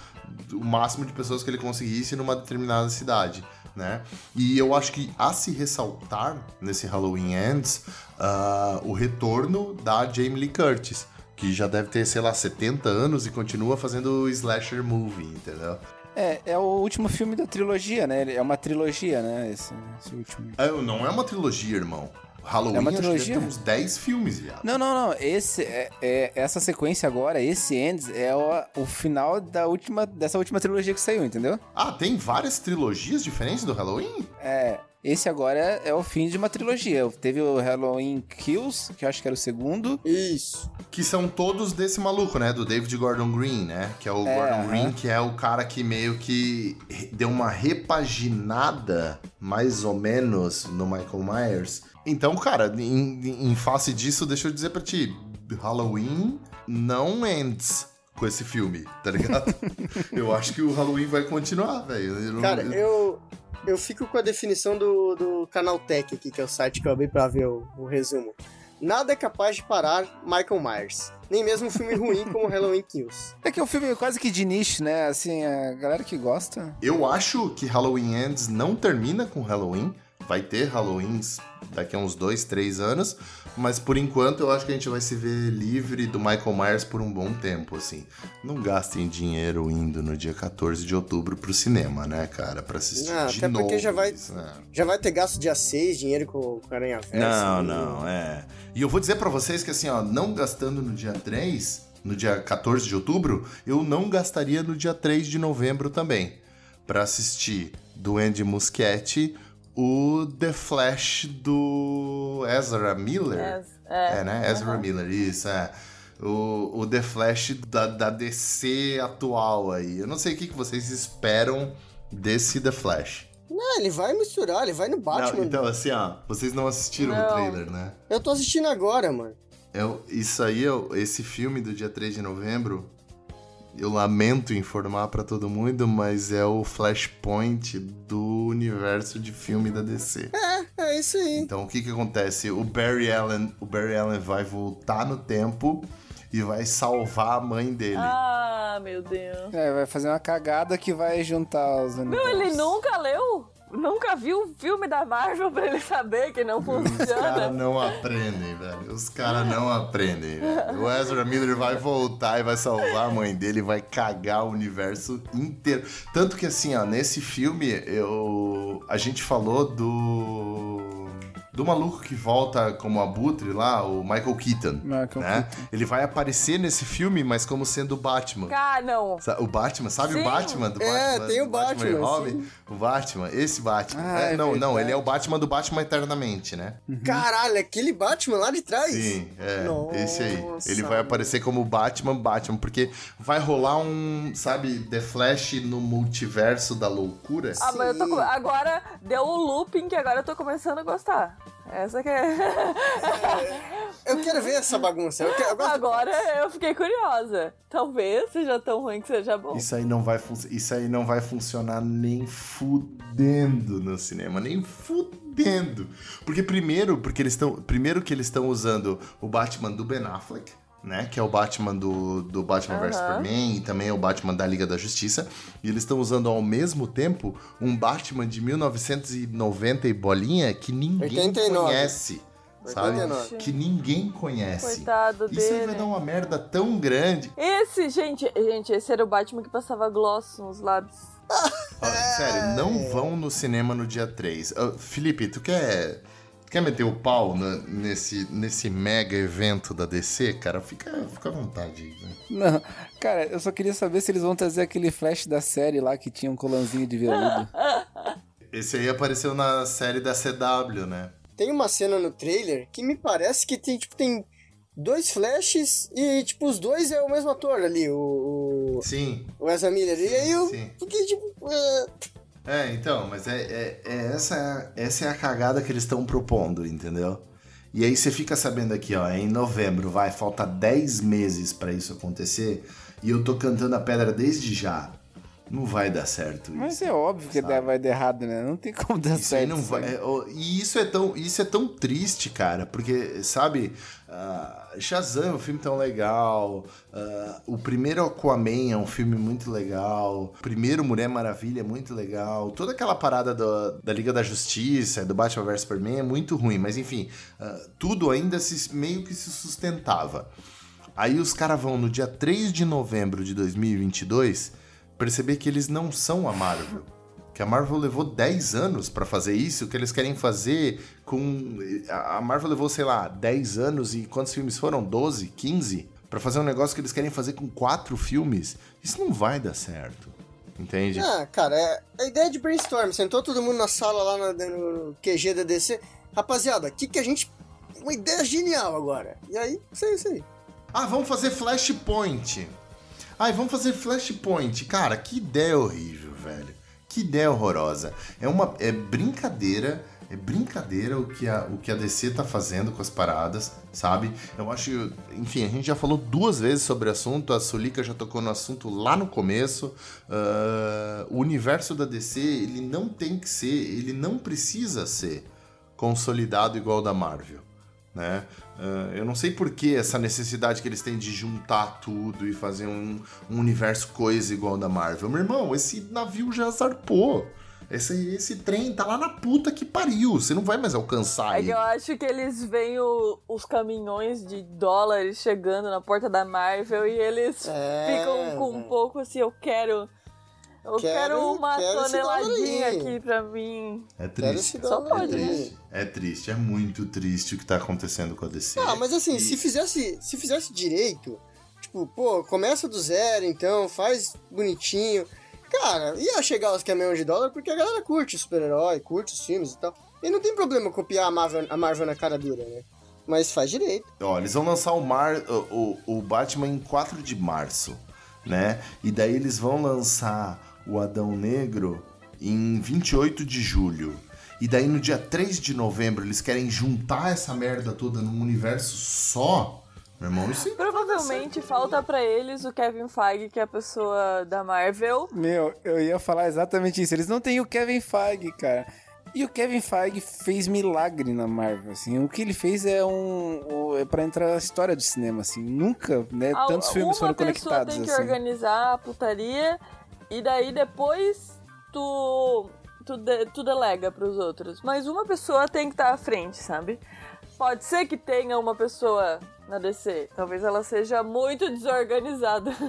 o máximo de pessoas que ele conseguisse numa determinada cidade, né? E eu acho que a se ressaltar nesse Halloween Ends ah, o retorno da Jamie Lee Curtis, que já deve ter, sei lá, 70 anos e continua fazendo slasher movie, entendeu? É, é o último filme da trilogia, né? É uma trilogia, né? Esse, esse último. Ah, Não é uma trilogia, irmão. Halloween É uma acho que trilogia? uns 10 filmes, viado. Não, não, não. Esse, é, é- essa sequência agora, esse Ends, é o, o final da última, dessa última trilogia que saiu, entendeu? Ah, tem várias trilogias diferentes do Halloween? É, esse agora é o fim de uma trilogia. Teve o Halloween Kills, que eu acho que era o segundo. Isso. Que são todos desse maluco, né? Do David Gordon Green, né? Que é o É, Gordon. Green, que é o cara que meio que deu uma repaginada, mais ou menos, no Michael Myers. Então, cara, em, em face disso, deixa eu dizer pra ti: Halloween não ends com esse filme, tá ligado? eu acho que o Halloween vai continuar, velho. Cara, eu, eu fico com a definição do, do Canaltech aqui, que é o site que eu abri pra ver o, o resumo. Nada é capaz de parar Michael Myers. Nem mesmo um filme ruim como Halloween Kills. É que é um filme quase que de nicho, né? Assim, a galera que gosta. Eu acho que Halloween Ends não termina com Halloween. Vai ter Halloweens daqui a uns dois, três anos. Mas por enquanto eu acho que a gente vai se ver livre do Michael Myers por um bom tempo, assim. Não gastem dinheiro indo no dia 14 de outubro pro cinema, né, cara? Pra assistir Não, de até porque novo já vai- né? Já vai ter gasto dia 6, dinheiro com, com Aranha Verso. Não, não, é. E eu vou dizer pra vocês que assim, ó, não gastando no dia 3, no dia 14 de outubro, eu não gastaria no dia 3 de novembro também. Pra assistir do Andy Muschietti o The Flash do Ezra Miller. É, É, né? Ezra Miller, isso, é. O, o The Flash da, da DC atual aí. Eu não sei o que, que vocês esperam desse The Flash. Não, ele vai misturar, ele vai no Batman. Não, então, assim, ó, vocês não assistiram o Não. trailer, né? Eu tô assistindo agora, mano. Eu, isso aí, eu, esse filme do dia 3 de novembro, eu lamento informar pra todo mundo, mas é o Flashpoint do universo de filme da DC. É isso aí. Então, o que que acontece? O Barry Allen, o Barry Allen vai voltar no tempo e vai salvar a mãe dele. Ah, meu Deus. É, vai fazer uma cagada que vai juntar os Meu, universos. ele nunca leu? Nunca viu um filme da Marvel pra ele saber que não Os caras funciona? não aprendem, velho. Os caras não aprendem, velho. O Ezra Miller vai voltar e vai salvar a mãe dele e vai cagar o universo inteiro. Tanto que, assim, ó, nesse filme, eu... a gente falou do. Do maluco que volta como abutre lá, o Michael Keaton. Michael né? Ele vai aparecer nesse filme, mas como sendo o Batman. Ah, não. O Batman, sabe Sim. o Batman do É, Batman? tem o Batman, Robin? sim. O Batman, esse Batman. Ah, É, é não, não, ele é o Batman do Batman Eternamente, né? Caralho, aquele Batman lá de trás? Sim, é, Nossa, esse aí. Ele vai aparecer como Batman, Batman, porque vai rolar um, sabe, The Flash no multiverso da loucura. Ah, mas eu tô. Agora deu um looping que agora eu tô começando a gostar. Essa que é. Eu quero ver essa bagunça. Eu quero, eu gosto- Agora eu fiquei curiosa. Talvez seja tão ruim que seja bom. Isso aí não vai fun- isso aí não vai funcionar nem fudendo no cinema, nem fudendo. Porque primeiro, porque eles estão, primeiro que eles estão usando o Batman do Ben Affleck, né, que é o Batman do, do Batman vs Aham. Superman e também é o Batman da Liga da Justiça, e eles estão usando ao mesmo tempo um Batman de 1990 e bolinha que ninguém 89. conhece. Sabe? 89. Que ninguém conhece. Coitado Isso aí vai dar uma merda tão grande. Esse, gente, gente, esse era o Batman que passava gloss nos lábios. Ó, Sério, não vão no cinema no dia 3. Ô, Felipe, tu quer, quer meter o pau na- nesse, nesse mega evento da DC, cara? Fica, fica à vontade. né? Não, cara, eu só queria saber se eles vão trazer aquele flash da série lá que tinha um colanzinho de veludo. Esse aí apareceu na série da CW, né? Tem uma cena no trailer que me parece que tem, tipo, tem dois flashes e, tipo, os dois é o mesmo ator ali, o, o- Sim. o Ezra Miller. E aí eu sim. fiquei, tipo... é, É, então, mas é, é- é essa, essa é a cagada que eles estão propondo, entendeu? E aí você fica sabendo aqui, ó, em novembro, vai, falta 10 meses pra isso acontecer, e eu tô cantando a pedra desde já. Não vai dar certo isso. Mas é óbvio que Sabe? vai dar errado, né? Não tem como dar Isso aí certo. não vai. é, e isso é tão, isso é tão triste, cara, porque, sabe, ah, Shazam é um filme tão legal, ah, o primeiro Aquaman é um filme muito legal, o primeiro Mulher Maravilha é muito legal, toda aquela parada do- da Liga da Justiça, do Batman vs Superman é muito ruim, mas enfim, ah, tudo ainda se, meio que se sustentava. Aí os caras vão no dia 3 de novembro de 2022 perceber que eles não são a Marvel. Que a Marvel levou 10 anos pra fazer isso, que eles querem fazer com. A Marvel levou, sei lá, 10 anos e quantos filmes foram? 12, 15? Pra fazer um negócio que eles querem fazer com quatro filmes. Isso não vai dar certo. Entende? Ah, cara, é a ideia de brainstorm. Sentou todo mundo na sala lá no, no QG da DC. Rapaziada, o que, que a gente. Uma ideia genial agora. E aí, isso aí, isso aí. Ah, vamos fazer Flashpoint. Ai, vamos fazer Flashpoint. Cara, que ideia horrível, velho. Que ideia horrorosa. É uma é brincadeira, é brincadeira o que a, o que a DC tá fazendo com as paradas, sabe? Eu acho, enfim, a gente já falou duas vezes sobre o assunto, a Sulica já tocou no assunto lá no começo. Ah, o universo da DC, ele não tem que ser, ele não precisa ser consolidado igual da Marvel né? Ah, eu não sei por que essa necessidade que eles têm de juntar tudo e fazer um, um universo coisa igual da Marvel. Meu irmão, esse navio já zarpou. Esse, esse trem tá lá na puta que pariu. Você não vai mais alcançar É que ele. eu acho que eles veem o- os caminhões de dólares chegando na porta da Marvel e eles É, ficam com um pouco assim, eu quero. Eu quero, Quero- uma quero toneladinha aqui pra mim. É triste. Só pode, né? triste. É triste, é muito triste o que tá acontecendo com a DC. Ah, mas assim, E- se fizesse, se fizesse direito, tipo, pô, começa do zero, então, faz bonitinho. Cara, ia chegar os caminhões de dólar porque a galera curte super-herói, curte os filmes e tal. E não tem problema copiar a Marvel, a Marvel na cara dura, né? Mas faz direito. Ó, eles vão lançar o, Mar, o, o, o Batman em 4 de março, né? E daí eles vão lançar o Adão Negro em 28 de julho. E daí no dia 3 de novembro eles querem juntar essa merda toda num universo só. Meu irmão, isso Provavelmente falta pra eles o Kevin Feige, que é a pessoa da Marvel. Meu, eu ia falar exatamente isso. Eles não têm o Kevin Feige, cara. E o Kevin Feige fez milagre na Marvel, assim. O que ele fez é um... é pra entrar na história do cinema, assim. Nunca, né, Al- tantos filmes uma foram pessoa conectados, tem que assim. organizar a putaria e daí depois tu, tu, de- tu delega pros outros. Mas uma pessoa tem que estar à frente, sabe? Pode ser que tenha uma pessoa na DC. Talvez ela seja muito desorganizada.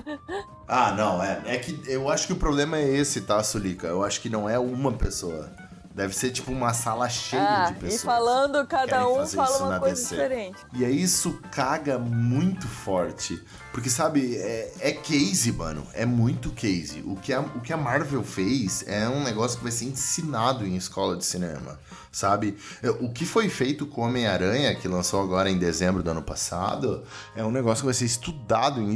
Ah, não, é. É que eu acho que o problema é esse, tá, Sulica? Eu acho que não é uma pessoa. Deve ser tipo uma sala cheia Ah, de pessoas. e falando, cada um fala uma coisa DC. diferente. E aí isso caga muito forte. Porque, sabe, é, é case, mano. É muito case. O que, a, o que a Marvel fez é um negócio que vai ser ensinado em escola de cinema, sabe? É, O que foi feito com Homem-Aranha, que lançou agora em dezembro do ano passado, é um negócio que vai ser estudado em em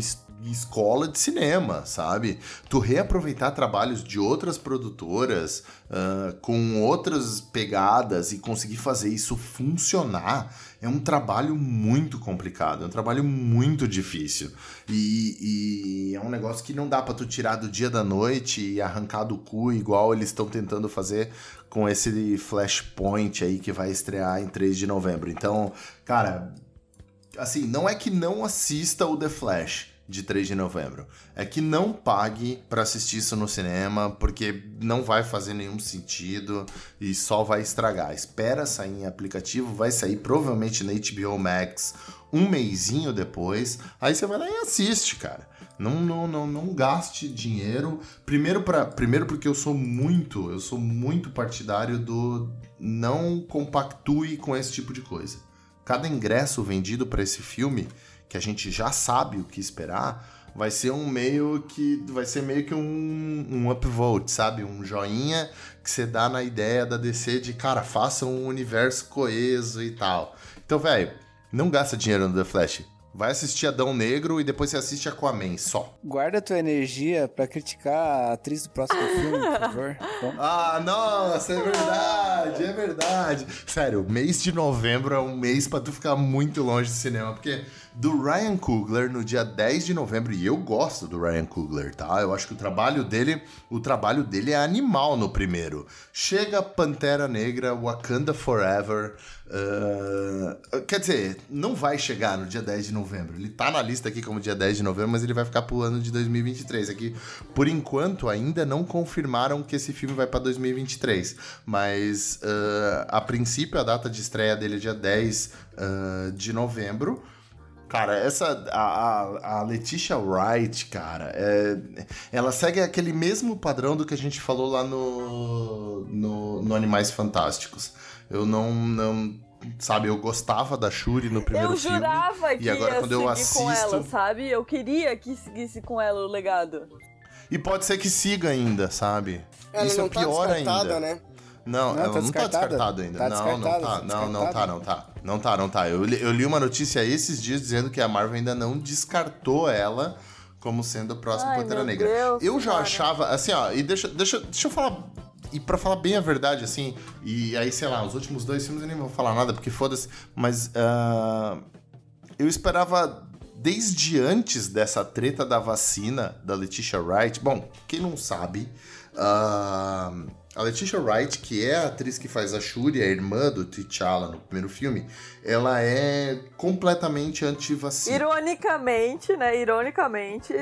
escola de cinema, sabe? Tu reaproveitar trabalhos de outras produtoras ah, com outras pegadas e conseguir fazer isso funcionar é um trabalho muito complicado, é um trabalho muito difícil. E, e é um negócio que não dá pra tu tirar do dia da noite e arrancar do cu, igual eles estão tentando fazer com esse Flashpoint aí que vai estrear em 3 de novembro. Então, cara, assim, não é que não assista o The Flash de 3 de novembro. É que não pague pra assistir isso no cinema, porque não vai fazer nenhum sentido e só vai estragar. Espera sair em aplicativo, vai sair provavelmente na HBO Max um mêsinho depois. Aí você vai lá e assiste, cara. Não, não, não, não gaste dinheiro. Primeiro, pra, primeiro porque eu sou muito, eu sou muito partidário do não compactue com esse tipo de coisa. Cada ingresso vendido para esse filme, que a gente já sabe o que esperar, vai ser um meio que vai ser meio que um, um upvote, sabe? Um joinha que você dá na ideia da DC de, cara, faça um universo coeso e tal. Então, velho, não gasta dinheiro no The Flash. Vai assistir Adão Negro e depois você assiste Aquaman só. Guarda tua energia pra criticar a atriz do próximo filme, por favor. Ah, nossa, é verdade, é verdade. Sério, mês de novembro é um mês pra tu ficar muito longe do cinema, porque do Ryan Coogler no dia 10 de novembro, e eu gosto do Ryan Coogler, tá? Eu acho que o trabalho dele, o trabalho dele é animal no primeiro. Chega Pantera Negra, Wakanda Forever, ah, quer dizer, não vai chegar no dia 10 de novembro. Ele tá na lista aqui como dia 10 de novembro, mas ele vai ficar pro ano de 2023. Aqui, por enquanto, ainda não confirmaram que esse filme vai pra 2023. Mas ah, a princípio a data de estreia dele é dia 10 ah, de novembro. Cara, essa. A, a, a Letitia Wright, cara, é- ela segue aquele mesmo padrão do que a gente falou lá no, no, no Animais Fantásticos. Eu não, não. Sabe, eu gostava da Shuri no primeiro Eu filme. jurava que e agora ia quando eu seguir com ela, assisto- sabe? Eu queria que seguisse com ela o legado. E pode ser que siga ainda, sabe? Ela Isso não é tá pior descartada, ainda. né? Não, Não, ela tá não tá descartada. ainda. Tá não, não tá. tá Não, não tá, não tá. Não tá, não tá. Eu li, eu li uma notícia esses dias dizendo que a Marvel ainda não descartou ela como sendo a próxima Ai, Pantera Negra. Deus, eu já cara. achava, assim, ó, e deixa, deixa, deixa eu falar. E pra falar bem a verdade, assim, e aí, sei lá, os últimos dois filmes eu nem vou falar nada, porque foda-se, mas ah, eu esperava desde antes dessa treta da vacina da Letitia Wright. Bom, quem não sabe, ah, a Letitia Wright, que é a atriz que faz a Shuri, a irmã do T'Challa no primeiro filme, ela é completamente anti-vacina. Ironicamente, né? Ironicamente.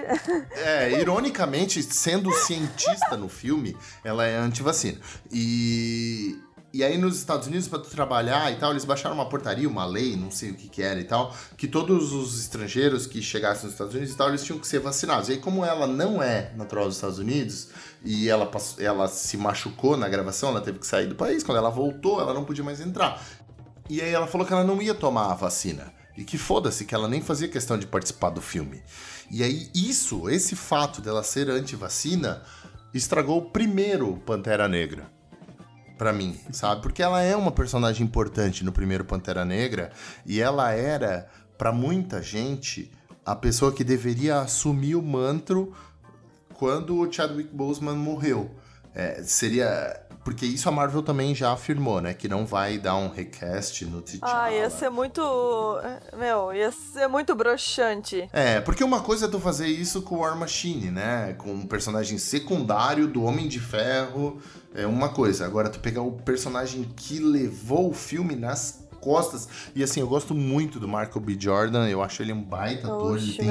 É, ironicamente, sendo cientista no filme, ela é anti-vacina. E, e aí nos Estados Unidos, pra tu trabalhar e tal, eles baixaram uma portaria, uma lei, não sei o que que era e tal, que todos os estrangeiros que chegassem nos Estados Unidos e tal, eles tinham que ser vacinados. E aí, como ela não é natural dos Estados Unidos, e ela, ela se machucou na gravação, ela teve que sair do país, quando ela voltou, ela não podia mais entrar. E aí ela falou que ela não ia tomar a vacina. E que foda-se, que ela nem fazia questão de participar do filme. E aí isso, esse fato dela ser anti-vacina, estragou o primeiro Pantera Negra. Pra mim, sabe? Porque ela é uma personagem importante no primeiro Pantera Negra. E ela era, pra muita gente, a pessoa que deveria assumir o manto quando o Chadwick Boseman morreu. É, seria. Porque isso a Marvel também já afirmou, né? Que não vai dar um recast no T'Challa. Ah, ia ser muito. Meu, ia ser muito broxante. É, porque uma coisa é tu fazer isso com o War Machine, né? Com um personagem secundário do Homem de Ferro, é uma coisa. Agora, tu pegar o personagem que levou o filme nas costas. E assim, eu gosto muito do Michael B. Jordan, eu acho ele um baita ator, ele Oxe, tem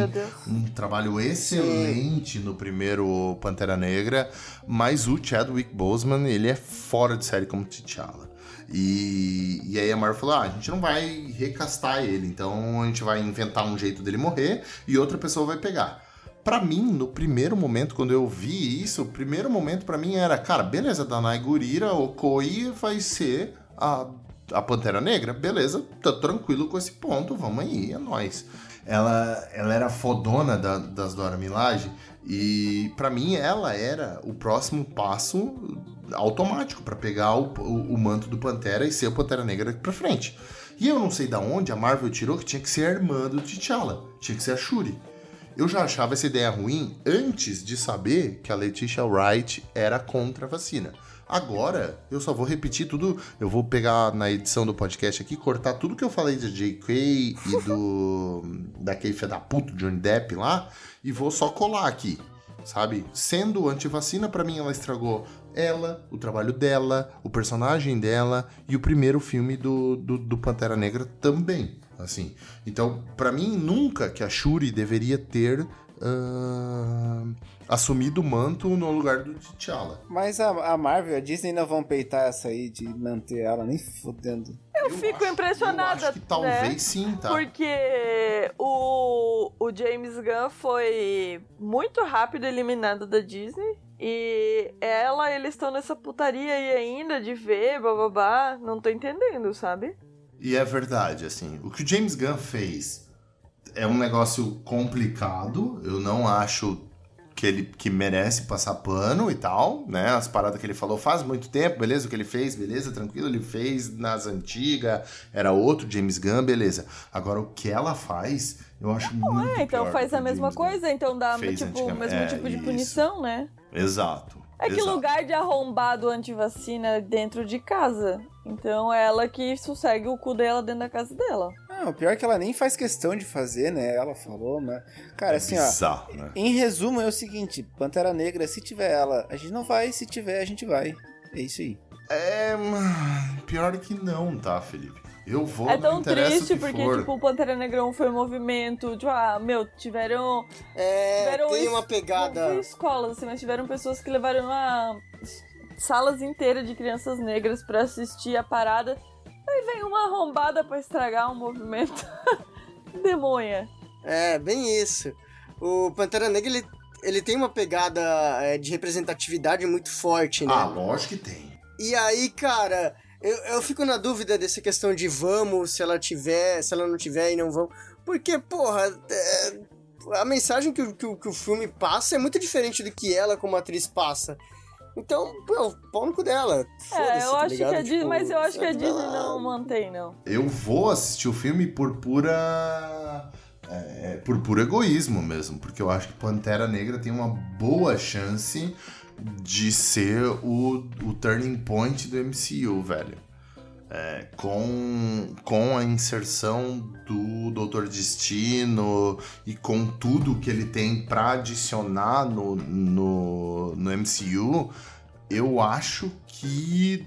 um trabalho excelente no primeiro Pantera Negra, mas o Chadwick Boseman, ele é fora de série como T'Challa. E, e aí a Marvel falou: ah, a gente não vai recastar ele, então a gente vai inventar um jeito dele morrer e outra pessoa vai pegar. Para mim, no primeiro momento, quando eu vi isso, o primeiro momento para mim era, cara, beleza, Danai Gurira, Okoi vai ser a, a Pantera Negra, beleza, tá tranquilo com esse ponto, vamos aí, é nóis. Ela, ela era fodona da, das Dora Milaje e para mim ela era o próximo passo automático para pegar o, o, o, manto do Pantera e ser o Pantera Negra pra frente. E eu não sei da onde a Marvel tirou que tinha que ser a irmã do T'Challa, tinha que ser a Shuri. Eu já achava essa ideia ruim antes de saber que a Letitia Wright era contra a vacina. Agora, eu só vou repetir tudo. Eu vou pegar na edição do podcast aqui, cortar tudo que eu falei de J.K. e do. daquele filho da puta Johnny Depp lá, e vou só colar aqui, sabe? Sendo anti-vacina, para mim ela estragou ela, o trabalho dela, o personagem dela e o primeiro filme do, do, do Pantera Negra também assim. Então, para mim, nunca que a Shuri deveria ter uh, assumido o manto no lugar do T'Challa. Mas a, a, Marvel, a Disney não vão peitar essa aí de manter ela nem fodendo. Eu, eu fico acho, impressionada. Eu acho que talvez né? sim, tá? Porque o, o James Gunn foi muito rápido eliminado da Disney. E ela, eles estão nessa putaria aí ainda de ver, bababá. Não tô entendendo, sabe? E é verdade, assim. O que o James Gunn fez é um negócio complicado. Eu não acho que ele que merece passar pano e tal, né? As paradas que ele falou faz muito tempo, beleza? O que ele fez, beleza, tranquilo, ele fez nas antigas, era outro James Gunn, beleza. Agora o que ela faz, eu acho não muito é, então faz a mesma James coisa, Gunn então dá tipo, o mesmo é, tipo de isso. punição, né? Exato. É que exato. lugar de arrombado antivacina dentro de casa. Então é ela que sossegue o cu dela dentro da casa dela. Não, o pior é que ela nem faz questão de fazer, né? Ela falou, mas. Cara, assim, Bizarro, ó. Né? Em resumo, é o seguinte: Pantera Negra, se tiver ela, a gente não vai, se tiver, a gente vai. É isso aí. É. Pior que não, tá, Felipe? Eu vou, é tão triste porque, for. tipo, o Pantera Negrão foi um movimento. Tipo, ah, meu, tiveram. É, tiveram tem es... uma pegada. Não escolas, assim, mas tiveram pessoas que levaram a salas inteiras de crianças negras para assistir a parada. Aí vem uma arrombada para estragar um movimento. Demonha. É, bem isso. O Pantera Negra, ele, ele tem uma pegada é, de representatividade muito forte, né? Ah, lógico que tem. E aí, cara, eu, eu fico na dúvida dessa questão de vamos, se ela tiver, se ela não tiver e não vamos. Porque, porra, é, a mensagem que, que, que, o filme passa é muito diferente do que ela como atriz passa. Então, pô, pau no cu dela. É, eu tá acho que a Disney, tipo, mas eu acho que a Disney não mantém, não. Eu vou assistir o filme por pura. É, por puro egoísmo mesmo, porque eu acho que Pantera Negra tem uma boa chance de ser o, o turning point do MCU, velho. É, com, com a inserção do Doutor Destino e com tudo que ele tem para adicionar no, no, no MCU, eu acho que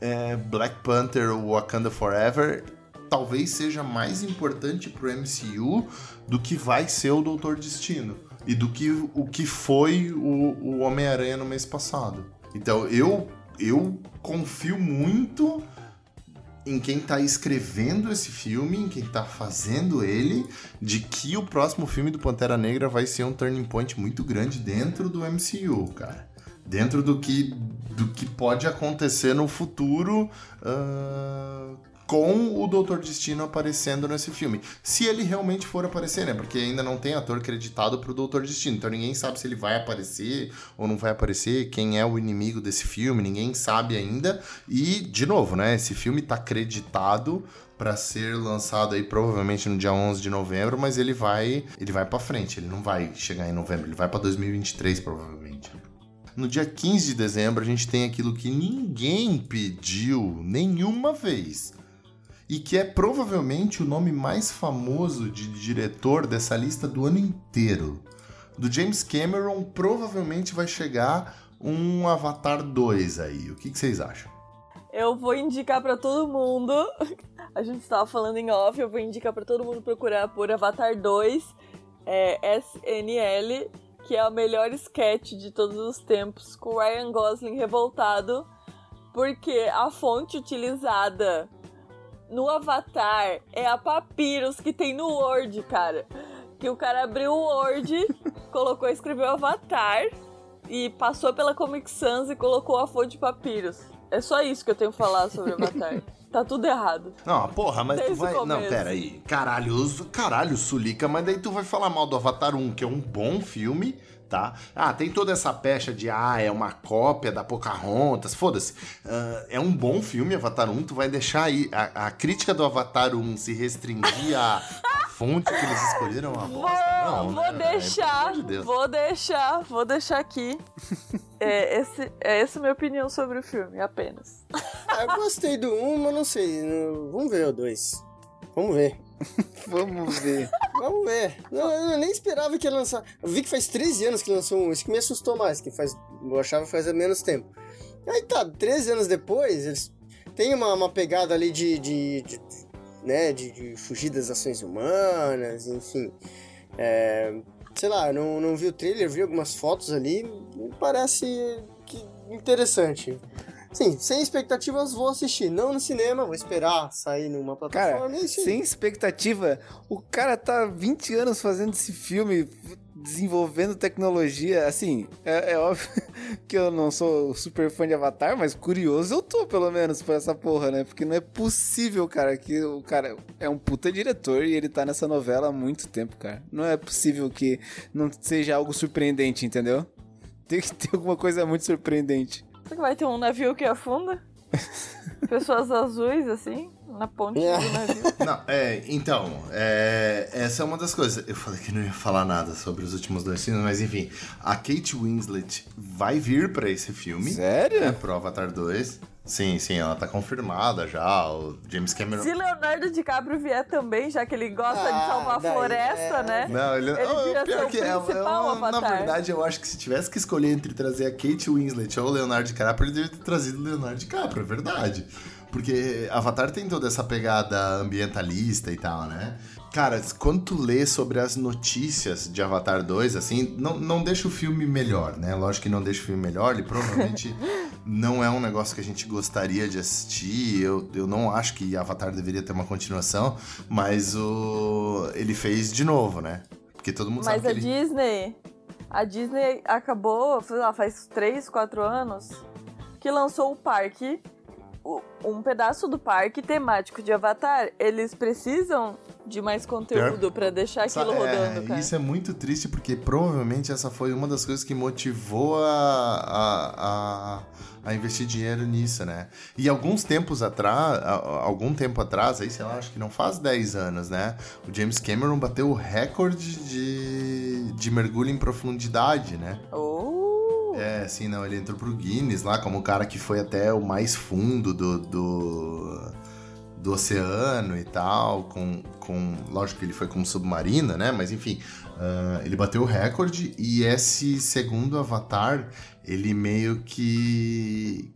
é, Black Panther Wakanda Forever talvez seja mais importante pro MCU do que vai ser o Doutor Destino e do que o que foi o, o Homem-Aranha no mês passado. Então eu, eu confio muito em quem tá escrevendo esse filme, em quem tá fazendo ele, de que o próximo filme do Pantera Negra vai ser um turning point muito grande dentro do MCU, cara. Dentro do que, do que pode acontecer no futuro uh, com o Doutor Destino aparecendo nesse filme. Se ele realmente for aparecer, né? Porque ainda não tem ator creditado pro Doutor Destino. Então ninguém sabe se ele vai aparecer ou não vai aparecer, quem é o inimigo desse filme, ninguém sabe ainda. E, de novo, né? Esse filme tá creditado para ser lançado aí provavelmente no dia 11 de novembro, mas ele vai, ele vai para frente, ele não vai chegar em novembro, ele vai para 2023 provavelmente. No dia 15 de dezembro a gente tem aquilo que ninguém pediu nenhuma vez e que é provavelmente o nome mais famoso de diretor dessa lista do ano inteiro. Do James Cameron provavelmente vai chegar um Avatar 2 aí. O que, que vocês acham? Eu vou indicar para todo mundo. A gente estava falando em off, eu vou indicar para todo mundo procurar por Avatar 2 é, SNL, que é o melhor sketch de todos os tempos, com Ryan Gosling revoltado, porque a fonte utilizada no Avatar é a Papyrus que tem no Word, cara. Que o cara abriu o Word, colocou, escreveu Avatar e passou pela Comic Sans e colocou a fonte de papiros. É só isso que eu tenho que falar sobre Avatar. Tá tudo errado. Não, porra, mas Desde tu vai. o Não, pera aí. Caralho, os- caralho, Sulica, mas daí tu vai falar mal do Avatar 1, que é um bom filme, tá? Ah, tem toda essa pecha de, ah, é uma cópia da Pocahontas, foda-se. Ah, é um bom filme, Avatar 1, tu vai deixar aí. A, a crítica do Avatar 1 se restringir à fonte que eles escolheram uma Vou, bosta. Não, vou né? deixar, amor de vou deixar, vou deixar aqui. É, esse, é essa a minha opinião sobre o filme, apenas. Ah, eu gostei do 1, mas não sei. Vamos ver o 2. Vamos ver. Vamos ver. Vamos ver. Não, eu nem esperava que ia lançar. Eu vi que faz 13 anos que lançou um. Isso que me assustou mais, que faz. Eu achava que fazia menos tempo. Aí tá, 13 anos depois, eles têm uma, uma pegada ali de. de, de- né, de, de fugir das ações humanas, enfim. É, sei lá, eu não, não vi o trailer, vi algumas fotos ali. Me parece que interessante. Sim, sem expectativas vou assistir. Não no cinema, vou esperar sair numa plataforma. Cara, é sem expectativa, o cara tá 20 anos fazendo esse filme, desenvolvendo tecnologia. Assim, é, é óbvio que eu não sou super fã de Avatar, mas curioso eu tô, pelo menos, por essa porra, né? Porque não é possível, cara, que o cara é um puta diretor e ele tá nessa novela há muito tempo, cara. Não é possível que não seja algo surpreendente, entendeu? Tem que ter alguma coisa muito surpreendente. Será que vai ter um navio que afunda? Pessoas azuis, assim, na ponte É. do navio. Não, é, então, é, essa é uma das coisas. Eu falei que não ia falar nada sobre os últimos dois filmes, mas enfim, a Kate Winslet vai vir pra esse filme. Sério? É, pro Avatar 2. Sim, sim, ela tá confirmada já. O James Cameron. Se Leonardo DiCaprio vier também, já que ele gosta de Ah, salvar a floresta, é. né? Não, ele, Ele devia pior que é, é principal uma- Na Avatar. verdade, eu acho que se tivesse que escolher entre trazer a Kate Winslet ou o Leonardo DiCaprio, ele deveria ter trazido o Leonardo DiCaprio, é verdade. Porque Avatar tem toda essa pegada ambientalista e tal, né? Cara, quando tu lê sobre as notícias de Avatar 2, assim, não, não deixa o filme melhor, né? Lógico que não deixa o filme melhor, ele provavelmente não é um negócio que a gente gostaria de assistir. Eu, eu não acho que Avatar deveria ter uma continuação, mas o ele fez de novo, né? Porque todo mundo Mas sabe a que ele... Disney. A Disney acabou, sei lá, faz 3, 4 anos que lançou o parque. Um pedaço do parque temático de Avatar. Eles precisam de mais conteúdo pra deixar aquilo Sa- rodando, é, cara. Isso é muito triste porque provavelmente essa foi uma das coisas que motivou a, a, a, a investir dinheiro nisso, né? E alguns tempos atrás, algum tempo atrás, aí sei lá, acho que não faz 10 anos, né? O James Cameron bateu o recorde de, de mergulho em profundidade, né? Oh, É, sim, não, ele entrou pro Guinness lá como o cara que foi até o mais fundo do, do, do oceano e tal, com, com, lógico que ele foi com submarina, né, mas enfim, ah, ele bateu o recorde e esse segundo Avatar, ele meio que,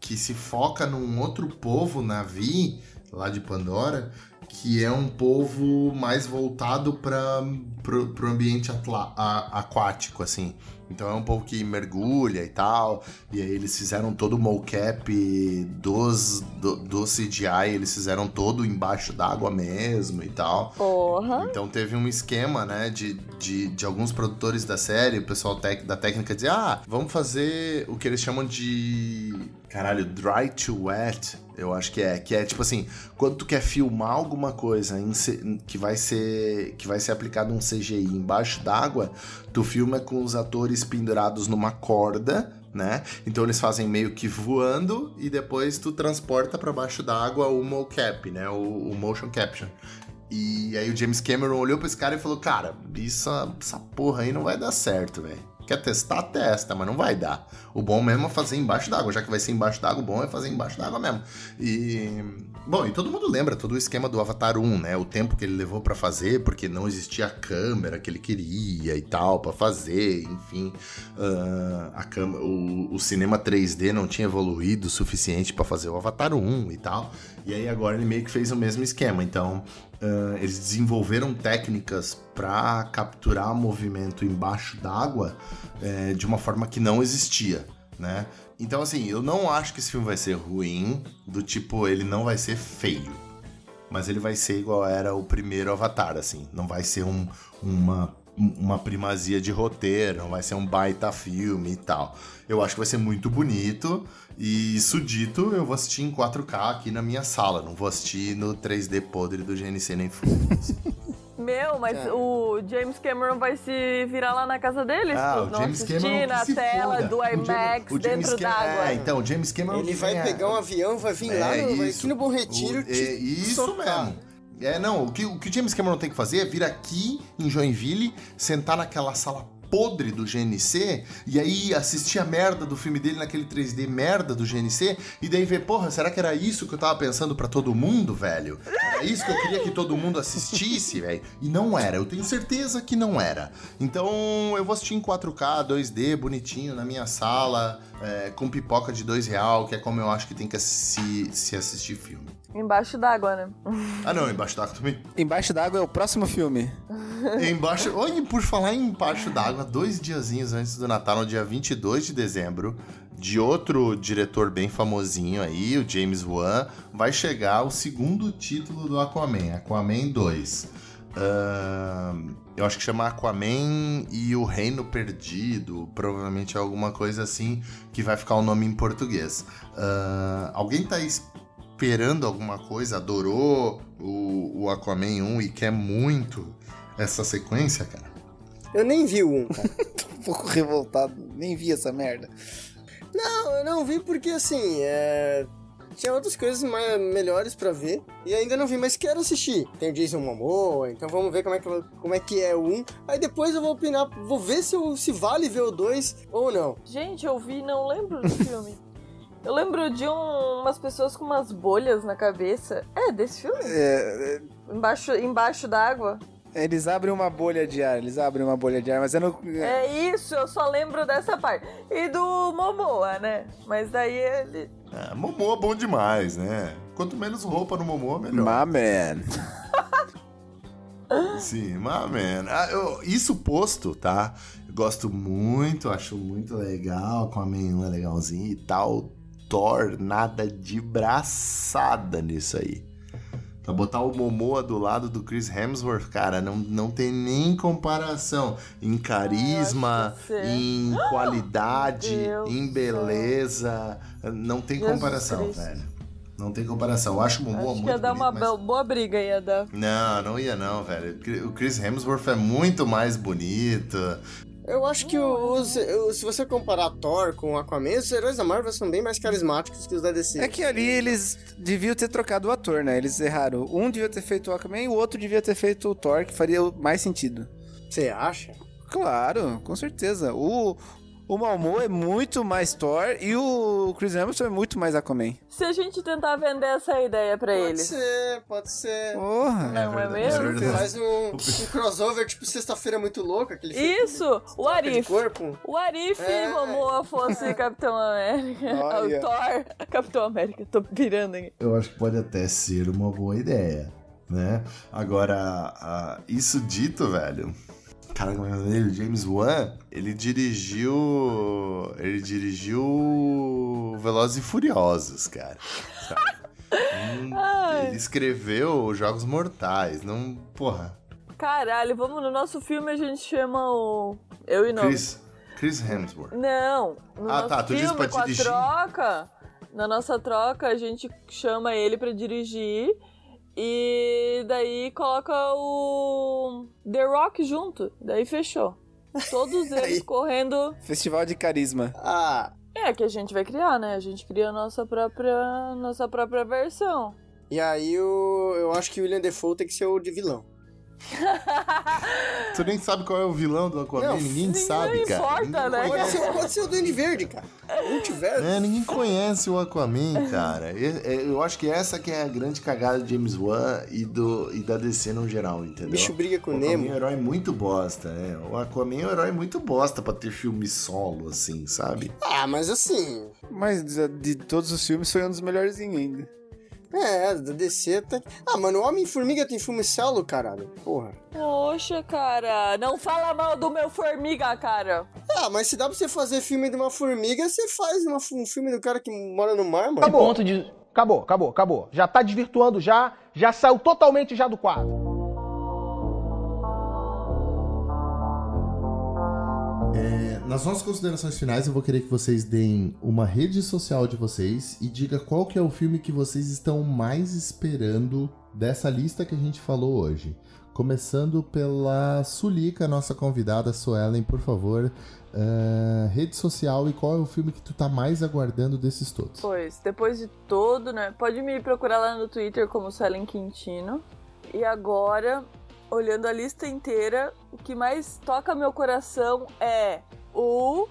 que se foca num outro povo Navi, lá de Pandora, que é um povo mais voltado para pro ambiente atla- a- aquático, assim. Então é um povo que mergulha e tal. E aí eles fizeram todo o mocap dos, do, do CGI, eles fizeram todo embaixo d'água mesmo e tal. porra. Então teve um esquema, né, de, de, de alguns produtores da série, o pessoal tec- da técnica dizia, ah, vamos fazer o que eles chamam de... Caralho, dry to wet, eu acho que é. Que é tipo assim, quando tu quer filmar alguma coisa que vai ser que vai ser aplicado um CGI embaixo d'água, tu filma com os atores pendurados numa corda, né? Então eles fazem meio que voando e depois tu transporta pra baixo d'água o mocap, né? O, o motion capture. E aí o James Cameron olhou pra esse cara e falou: Cara, isso, essa porra aí não vai dar certo, velho. Quer testar? Testa, mas não vai dar. O bom mesmo é fazer embaixo d'água. Já que vai ser embaixo d'água, o bom é fazer embaixo d'água mesmo. E. Bom, e todo mundo lembra todo o esquema do Avatar 1, né? O tempo que ele levou pra fazer, porque não existia a câmera que ele queria e tal, pra fazer, enfim. Ah, a câmera, o, o cinema 3D não tinha evoluído o suficiente pra fazer o Avatar 1 e tal. E aí agora ele meio que fez o mesmo esquema. Então, ah, eles desenvolveram técnicas para capturar movimento embaixo d'água eh, de uma forma que não existia, né? Então, assim, eu não acho que esse filme vai ser ruim, do tipo, ele não vai ser feio. mas ele vai ser igual era o primeiro Avatar, assim. Não vai ser um, uma, uma primazia de roteiro, não vai ser um baita filme e tal. Eu acho que vai ser muito bonito. E isso dito, eu vou assistir em 4K aqui na minha sala. Não vou assistir no 3D podre do GNC nem foda Meu, mas é. o James Cameron vai se virar lá na casa deles? Ah, o James Cameron na tela foda. do IMAX dentro d'água. É, então, o James Cameron... Ele vai pegar um avião, vai vir é, lá, no, vai aqui no Bom Retiro o, é, Isso socar. mesmo. É, não, o que, o que o James Cameron tem que fazer é vir aqui em Joinville, sentar naquela sala podre do GNC e aí assistir a merda do filme dele naquele 3D merda do GNC e daí ver, porra, será que era isso que eu tava pensando para todo mundo, velho? Era isso que eu queria que todo mundo assistisse, velho? E não era, eu tenho certeza que não era. Então eu vou assistir em 4K, 2D, bonitinho, na minha sala, é, com pipoca de dois real, que é como eu acho que tem que se, se assistir filme. Embaixo d'água, né? Ah, não, embaixo d'água também. Embaixo d'água é o próximo filme. embaixo. Oi, por falar em embaixo d'água, dois diazinhos antes do Natal, no dia 22 de dezembro, de outro diretor bem famosinho aí, o James Wan, vai chegar o segundo título do Aquaman, Aquaman 2. Uh, eu acho que chama Aquaman e o Reino Perdido, provavelmente é alguma coisa assim que vai ficar o nome em português. Uh, alguém tá esperando alguma coisa, adorou o, o Aquaman 1 e quer muito essa sequência, cara? Eu nem vi o 1, cara. Tô um pouco revoltado, nem vi essa merda. Não, eu não vi porque assim, é... tinha outras coisas mais, melhores para ver e ainda não vi, mas quero assistir. Tem o Jason Momoa, então vamos ver como é que, como é, que é o 1. Aí depois eu vou opinar, vou ver se, eu, se vale ver o 2 ou não. Gente, eu vi não lembro do filme. Eu lembro de um, umas pessoas com umas bolhas na cabeça. É, desse filme? É. é... Embaixo, embaixo d'água. Eles abrem uma bolha de ar, eles abrem uma bolha de ar, mas eu não. É isso, eu só lembro dessa parte. E do Momoa, né? Mas daí ele. É, Momoa é bom demais, né? Quanto menos roupa no Momoa, melhor. My man. Sim, my man. Ah, eu, isso posto, tá? Eu gosto muito, acho muito legal, com a menina legalzinha e tal. Thor, nada de braçada nisso aí. Pra botar o Momoa do lado do Chris Hemsworth, cara, não, não tem nem comparação em carisma, em qualidade, em beleza. Não tem Jesus comparação, Cristo. velho. Não tem comparação. Eu acho o Momoa acho muito ia dar bonito, uma mas... boa briga, ia dar. Não, não ia não, velho. O Chris Hemsworth é muito mais bonito. Eu acho que os, se você comparar Thor com Aquaman, os heróis da Marvel são bem mais carismáticos que os da DC. É que ali eles deviam ter trocado o ator, né? Eles erraram. Um devia ter feito o Aquaman e o outro devia ter feito o Thor, que faria mais sentido. Você acha? Claro, com certeza. O, o Malmo é muito mais Thor e o Chris Hemsworth é muito mais Aquaman. Se a gente tentar vender essa ideia pra pode eles. Pode ser, pode ser. Porra. Não é, é mesmo? É Faz um, um crossover tipo Sexta-feira Muito Louca. Aquele Isso! O Arif. O Arif é. Momoa fosse Capitão América. O Thor, Capitão América. Tô pirando aqui. Eu acho que pode até ser uma boa ideia, né? Agora, uh, isso dito, velho Cara, como é o nome James Wan, ele dirigiu. Ele dirigiu Velozes e Furiosos, cara. hum, ele escreveu Jogos Mortais, não. Porra. Caralho, vamos no nosso filme a gente chama o. Eu e não. Chris, Chris Hemsworth. Não. No ah, tá, tu filme, disse pra dirigir. Troca, na nossa troca, a gente chama ele pra dirigir e daí coloca o The Rock junto. Daí fechou. Todos eles correndo. Festival de carisma. Ah. É que a gente vai criar, né? A gente cria a nossa própria, nossa própria versão. E aí eu, eu acho que o William Defoe tem que ser o de vilão. tu nem sabe qual é o vilão do Aquaman, não, ninguém sabe, cara. Importa, ninguém né? Pode ser, pode ser o Duende Verde, cara. Multiverso. É, ninguém conhece o Aquaman, cara. Eu acho que essa que é a grande cagada de James Wan e, do, e da DC no geral, entendeu? O bicho briga com o Nemo. O Aquaman é um herói muito bosta, né? O Aquaman é um herói muito bosta pra ter filme solo, assim, sabe? Ah, mas assim... Mas de todos os filmes foi um dos melhorzinhos ainda. É, da DC tá... Ah, mano, o Homem-Formiga tem filme solo, caralho. Porra. Poxa, cara. Não fala mal do meu formiga, cara. Ah, mas se dá pra você fazer filme de uma formiga, você faz uma, um filme do cara que mora no mar, mano. Tá ponto de acabou, acabou, acabou. Já tá desvirtuando já, já saiu totalmente já do quadro. Nas nossas considerações finais, eu vou querer que vocês deem uma rede social de vocês e diga qual que é o filme que vocês estão mais esperando dessa lista que a gente falou hoje. Começando pela Sulica, nossa convidada, Suelen, por favor. Uh, rede social e qual é o filme que tu tá mais aguardando desses todos? Pois, depois de todo, né? Pode me procurar lá no Twitter como Suelen Quintino. E agora, olhando a lista inteira, o que mais toca meu coração é o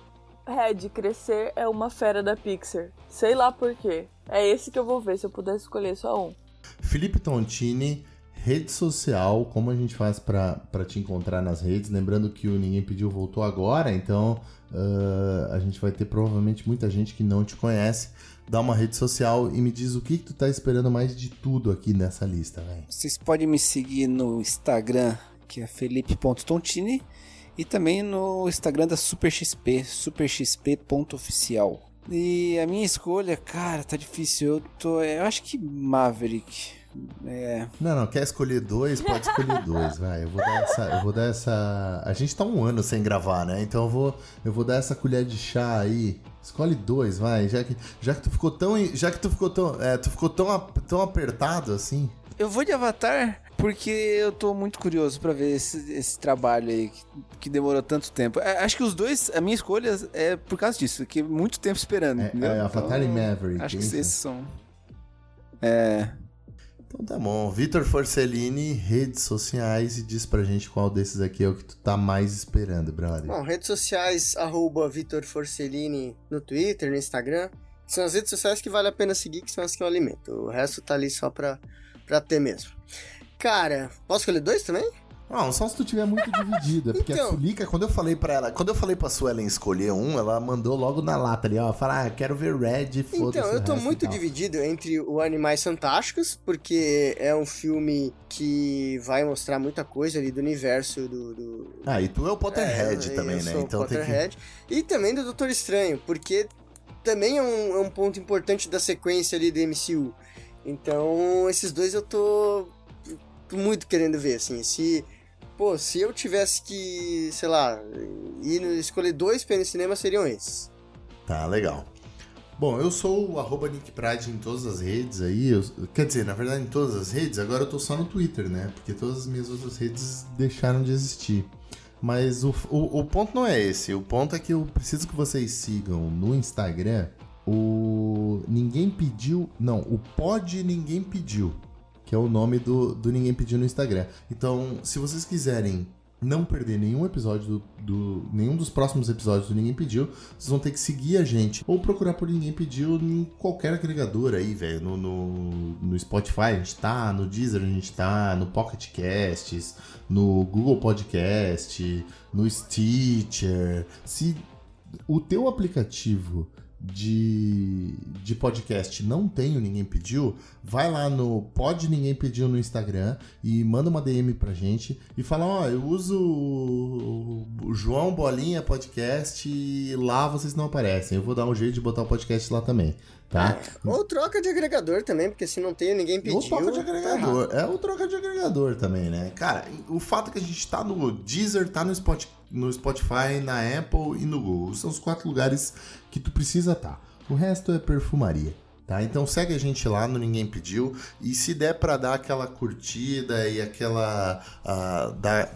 Red Crescer é uma fera da Pixar. Sei lá por quê. É esse que eu vou ver se eu pudesse escolher só um. Felipe Tontini, rede social, como a gente faz para te encontrar nas redes? Lembrando que o Ninguém Pediu voltou agora, então uh, a gente vai ter provavelmente muita gente que não te conhece. Dá uma rede social e me diz o que, que tu tá esperando mais de tudo aqui nessa lista, velho. Vocês podem me seguir no Instagram, que é felipe.tontini, e também no Instagram da SuperXP, superxp.oficial. E a minha escolha, cara, tá difícil. Eu tô. Eu acho que Maverick. É. Não, não, quer escolher dois? Pode escolher dois, vai. Eu vou dar essa. Eu vou dar essa. A gente tá um ano sem gravar, né? Então eu vou, eu vou dar essa colher de chá aí. Escolhe dois, vai. Já que, já que tu ficou tão. Já que tu ficou tão. É, tu ficou tão, tão apertado assim. Eu vou de Avatar porque eu tô muito curioso para ver esse, esse, trabalho aí que, que, demorou tanto tempo. É, acho que os dois, a minha escolha é por causa disso, que muito tempo esperando. É, é Avatar então, e Maverick. Acho que esses são. É. Então tá bom. Vitor Forcellini, redes sociais, e diz pra gente qual desses aqui é o que tu tá mais esperando, brother. Bom, redes sociais, arroba Vitor Forcellini no Twitter, no Instagram. São as redes sociais que vale a pena seguir, que são as que eu alimento. O resto tá ali só pra, pra ter mesmo. Cara, posso escolher dois também? Não, só se tu tiver muito dividida. Porque então, a Sulica, quando eu falei pra ela, quando eu falei pra Suelen escolher um, ela mandou logo na lata ali, ó. Falar, ah, quero ver Red, foda Então, eu tô muito dividido entre o Animais Fantásticos, porque é um filme que vai mostrar muita coisa ali do universo do. do... Ah, e tu é o Potterhead é, também, né? então Potterhead. Que... E também do Doutor Estranho, porque também é um, é um ponto importante da sequência ali do MCU. Então, esses dois eu tô muito querendo ver, assim. Se pô, se eu tivesse que, sei lá, ir escolher dois no cinema, seriam esses. Tá, legal. Bom, eu sou o arroba Nick Pride em todas as redes aí. Eu, quer dizer, na verdade, em todas as redes, agora eu tô só no Twitter, né? Porque todas as minhas outras redes deixaram de existir. Mas o, o, o ponto não é esse. O ponto é que eu preciso que vocês sigam no Instagram o Ninguém Pediu. Não, o Pod Ninguém Pediu que é o nome do, do Ninguém Pediu no Instagram. Então, se vocês quiserem não perder nenhum episódio do, do, nenhum dos próximos episódios do Ninguém Pediu, vocês vão ter que seguir a gente ou procurar por Ninguém Pediu em qualquer agregador aí, velho, no, no, no, Spotify a gente tá, no Deezer a gente tá, no Pocket Casts, no Google Podcast, no Stitcher. Se o teu aplicativo de, de podcast não tenho, ninguém pediu, vai lá no Pode Ninguém Pediu no Instagram e manda uma DM pra gente e fala, ó, oh, eu uso o João Bolinha Podcast e lá vocês não aparecem. Eu vou dar um jeito de botar o podcast lá também tá? Ou troca de agregador também, porque se não tem, ninguém pediu. Ou troca de tá agregador. Tá é o troca de agregador também, né? Cara, o fato é que a gente tá no Deezer, tá no Spotify, no Spotify, na Apple e no Google. São os quatro lugares que tu precisa estar. Tá. O resto é perfumaria. Tá? Então segue a gente lá no Ninguém Pediu e se der para dar aquela curtida e aquela uh, da,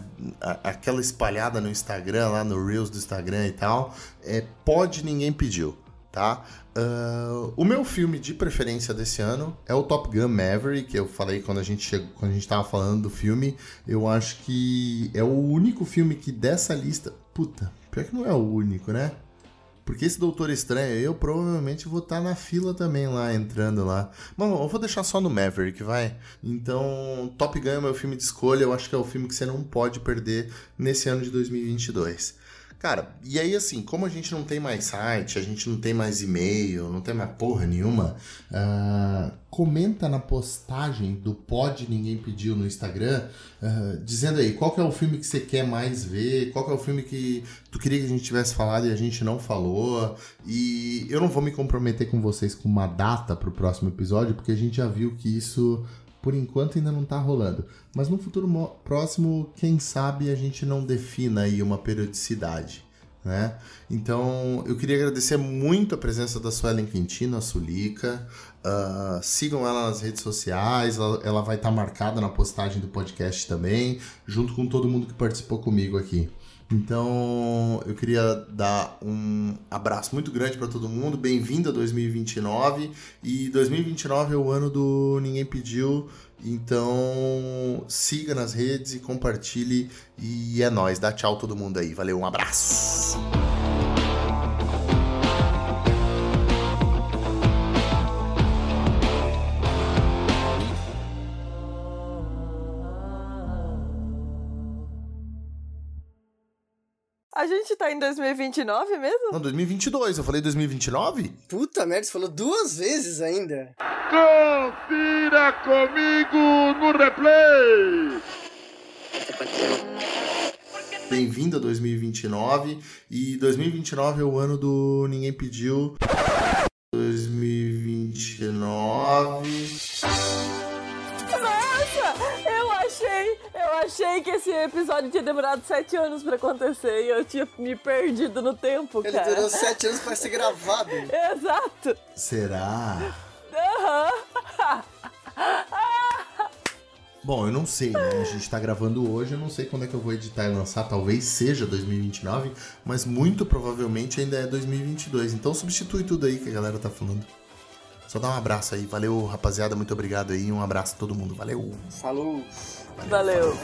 aquela espalhada no Instagram, lá no Reels do Instagram e tal, é pode Ninguém Pediu tá? Uh, o meu filme de preferência desse ano é o Top Gun Maverick, que eu falei quando a gente chegou, quando a gente tava falando do filme. Eu acho que é o único filme que dessa lista. Puta, pior que não é o único, né? Porque esse Doutor Estranho, eu provavelmente vou estar tá na fila também lá, entrando lá. Mas eu vou deixar só no Maverick, vai? Então, Top Gun é meu filme de escolha. Eu acho que é o filme que você não pode perder nesse ano de 2022. Cara, e aí assim, como a gente não tem mais site, a gente não tem mais e-mail, não tem mais porra nenhuma, uh, comenta na postagem do Pod Ninguém Pediu no Instagram, uh, dizendo aí qual é o filme que você quer mais ver, qual é o filme que tu queria que a gente tivesse falado e a gente não falou. E eu não vou me comprometer com vocês com uma data pro próximo episódio, porque a gente já viu que isso por enquanto ainda não está rolando. Mas no futuro próximo, quem sabe a gente não defina aí uma periodicidade. Né? Então, eu queria agradecer muito a presença da Suelen Quintino, a Sulica. Uh, sigam ela nas redes sociais, ela, ela vai estar tá marcada na postagem do podcast também, junto com todo mundo que participou comigo aqui. Então, eu queria dar um abraço muito grande para todo mundo. Bem-vindo a 2029. E 2029 é o ano do Ninguém Pediu. Então, siga nas redes e compartilhe. E é nóis. Dá tchau todo mundo aí. Valeu, um abraço. A gente tá em 2029 mesmo? Não, 2022. Eu falei 2029? Puta merda, você falou duas vezes ainda. Confira comigo no replay! Bem-vindo a 2029. E 2029 é o ano do Ninguém Pediu. 2029 achei, eu achei que esse episódio tinha demorado sete anos pra acontecer e eu tinha me perdido no tempo, Ele cara. Ele durou sete anos pra ser gravado. Exato. Será? Aham. Bom, eu não sei, né? A gente tá gravando hoje, eu não sei quando é que eu vou editar e lançar, talvez seja 2029, mas muito provavelmente ainda é 2022. Então substitui tudo aí que a galera tá falando. Só dá um abraço aí. Valeu, rapaziada. Muito obrigado aí. Um abraço a todo mundo. Valeu. Falou. Valeu.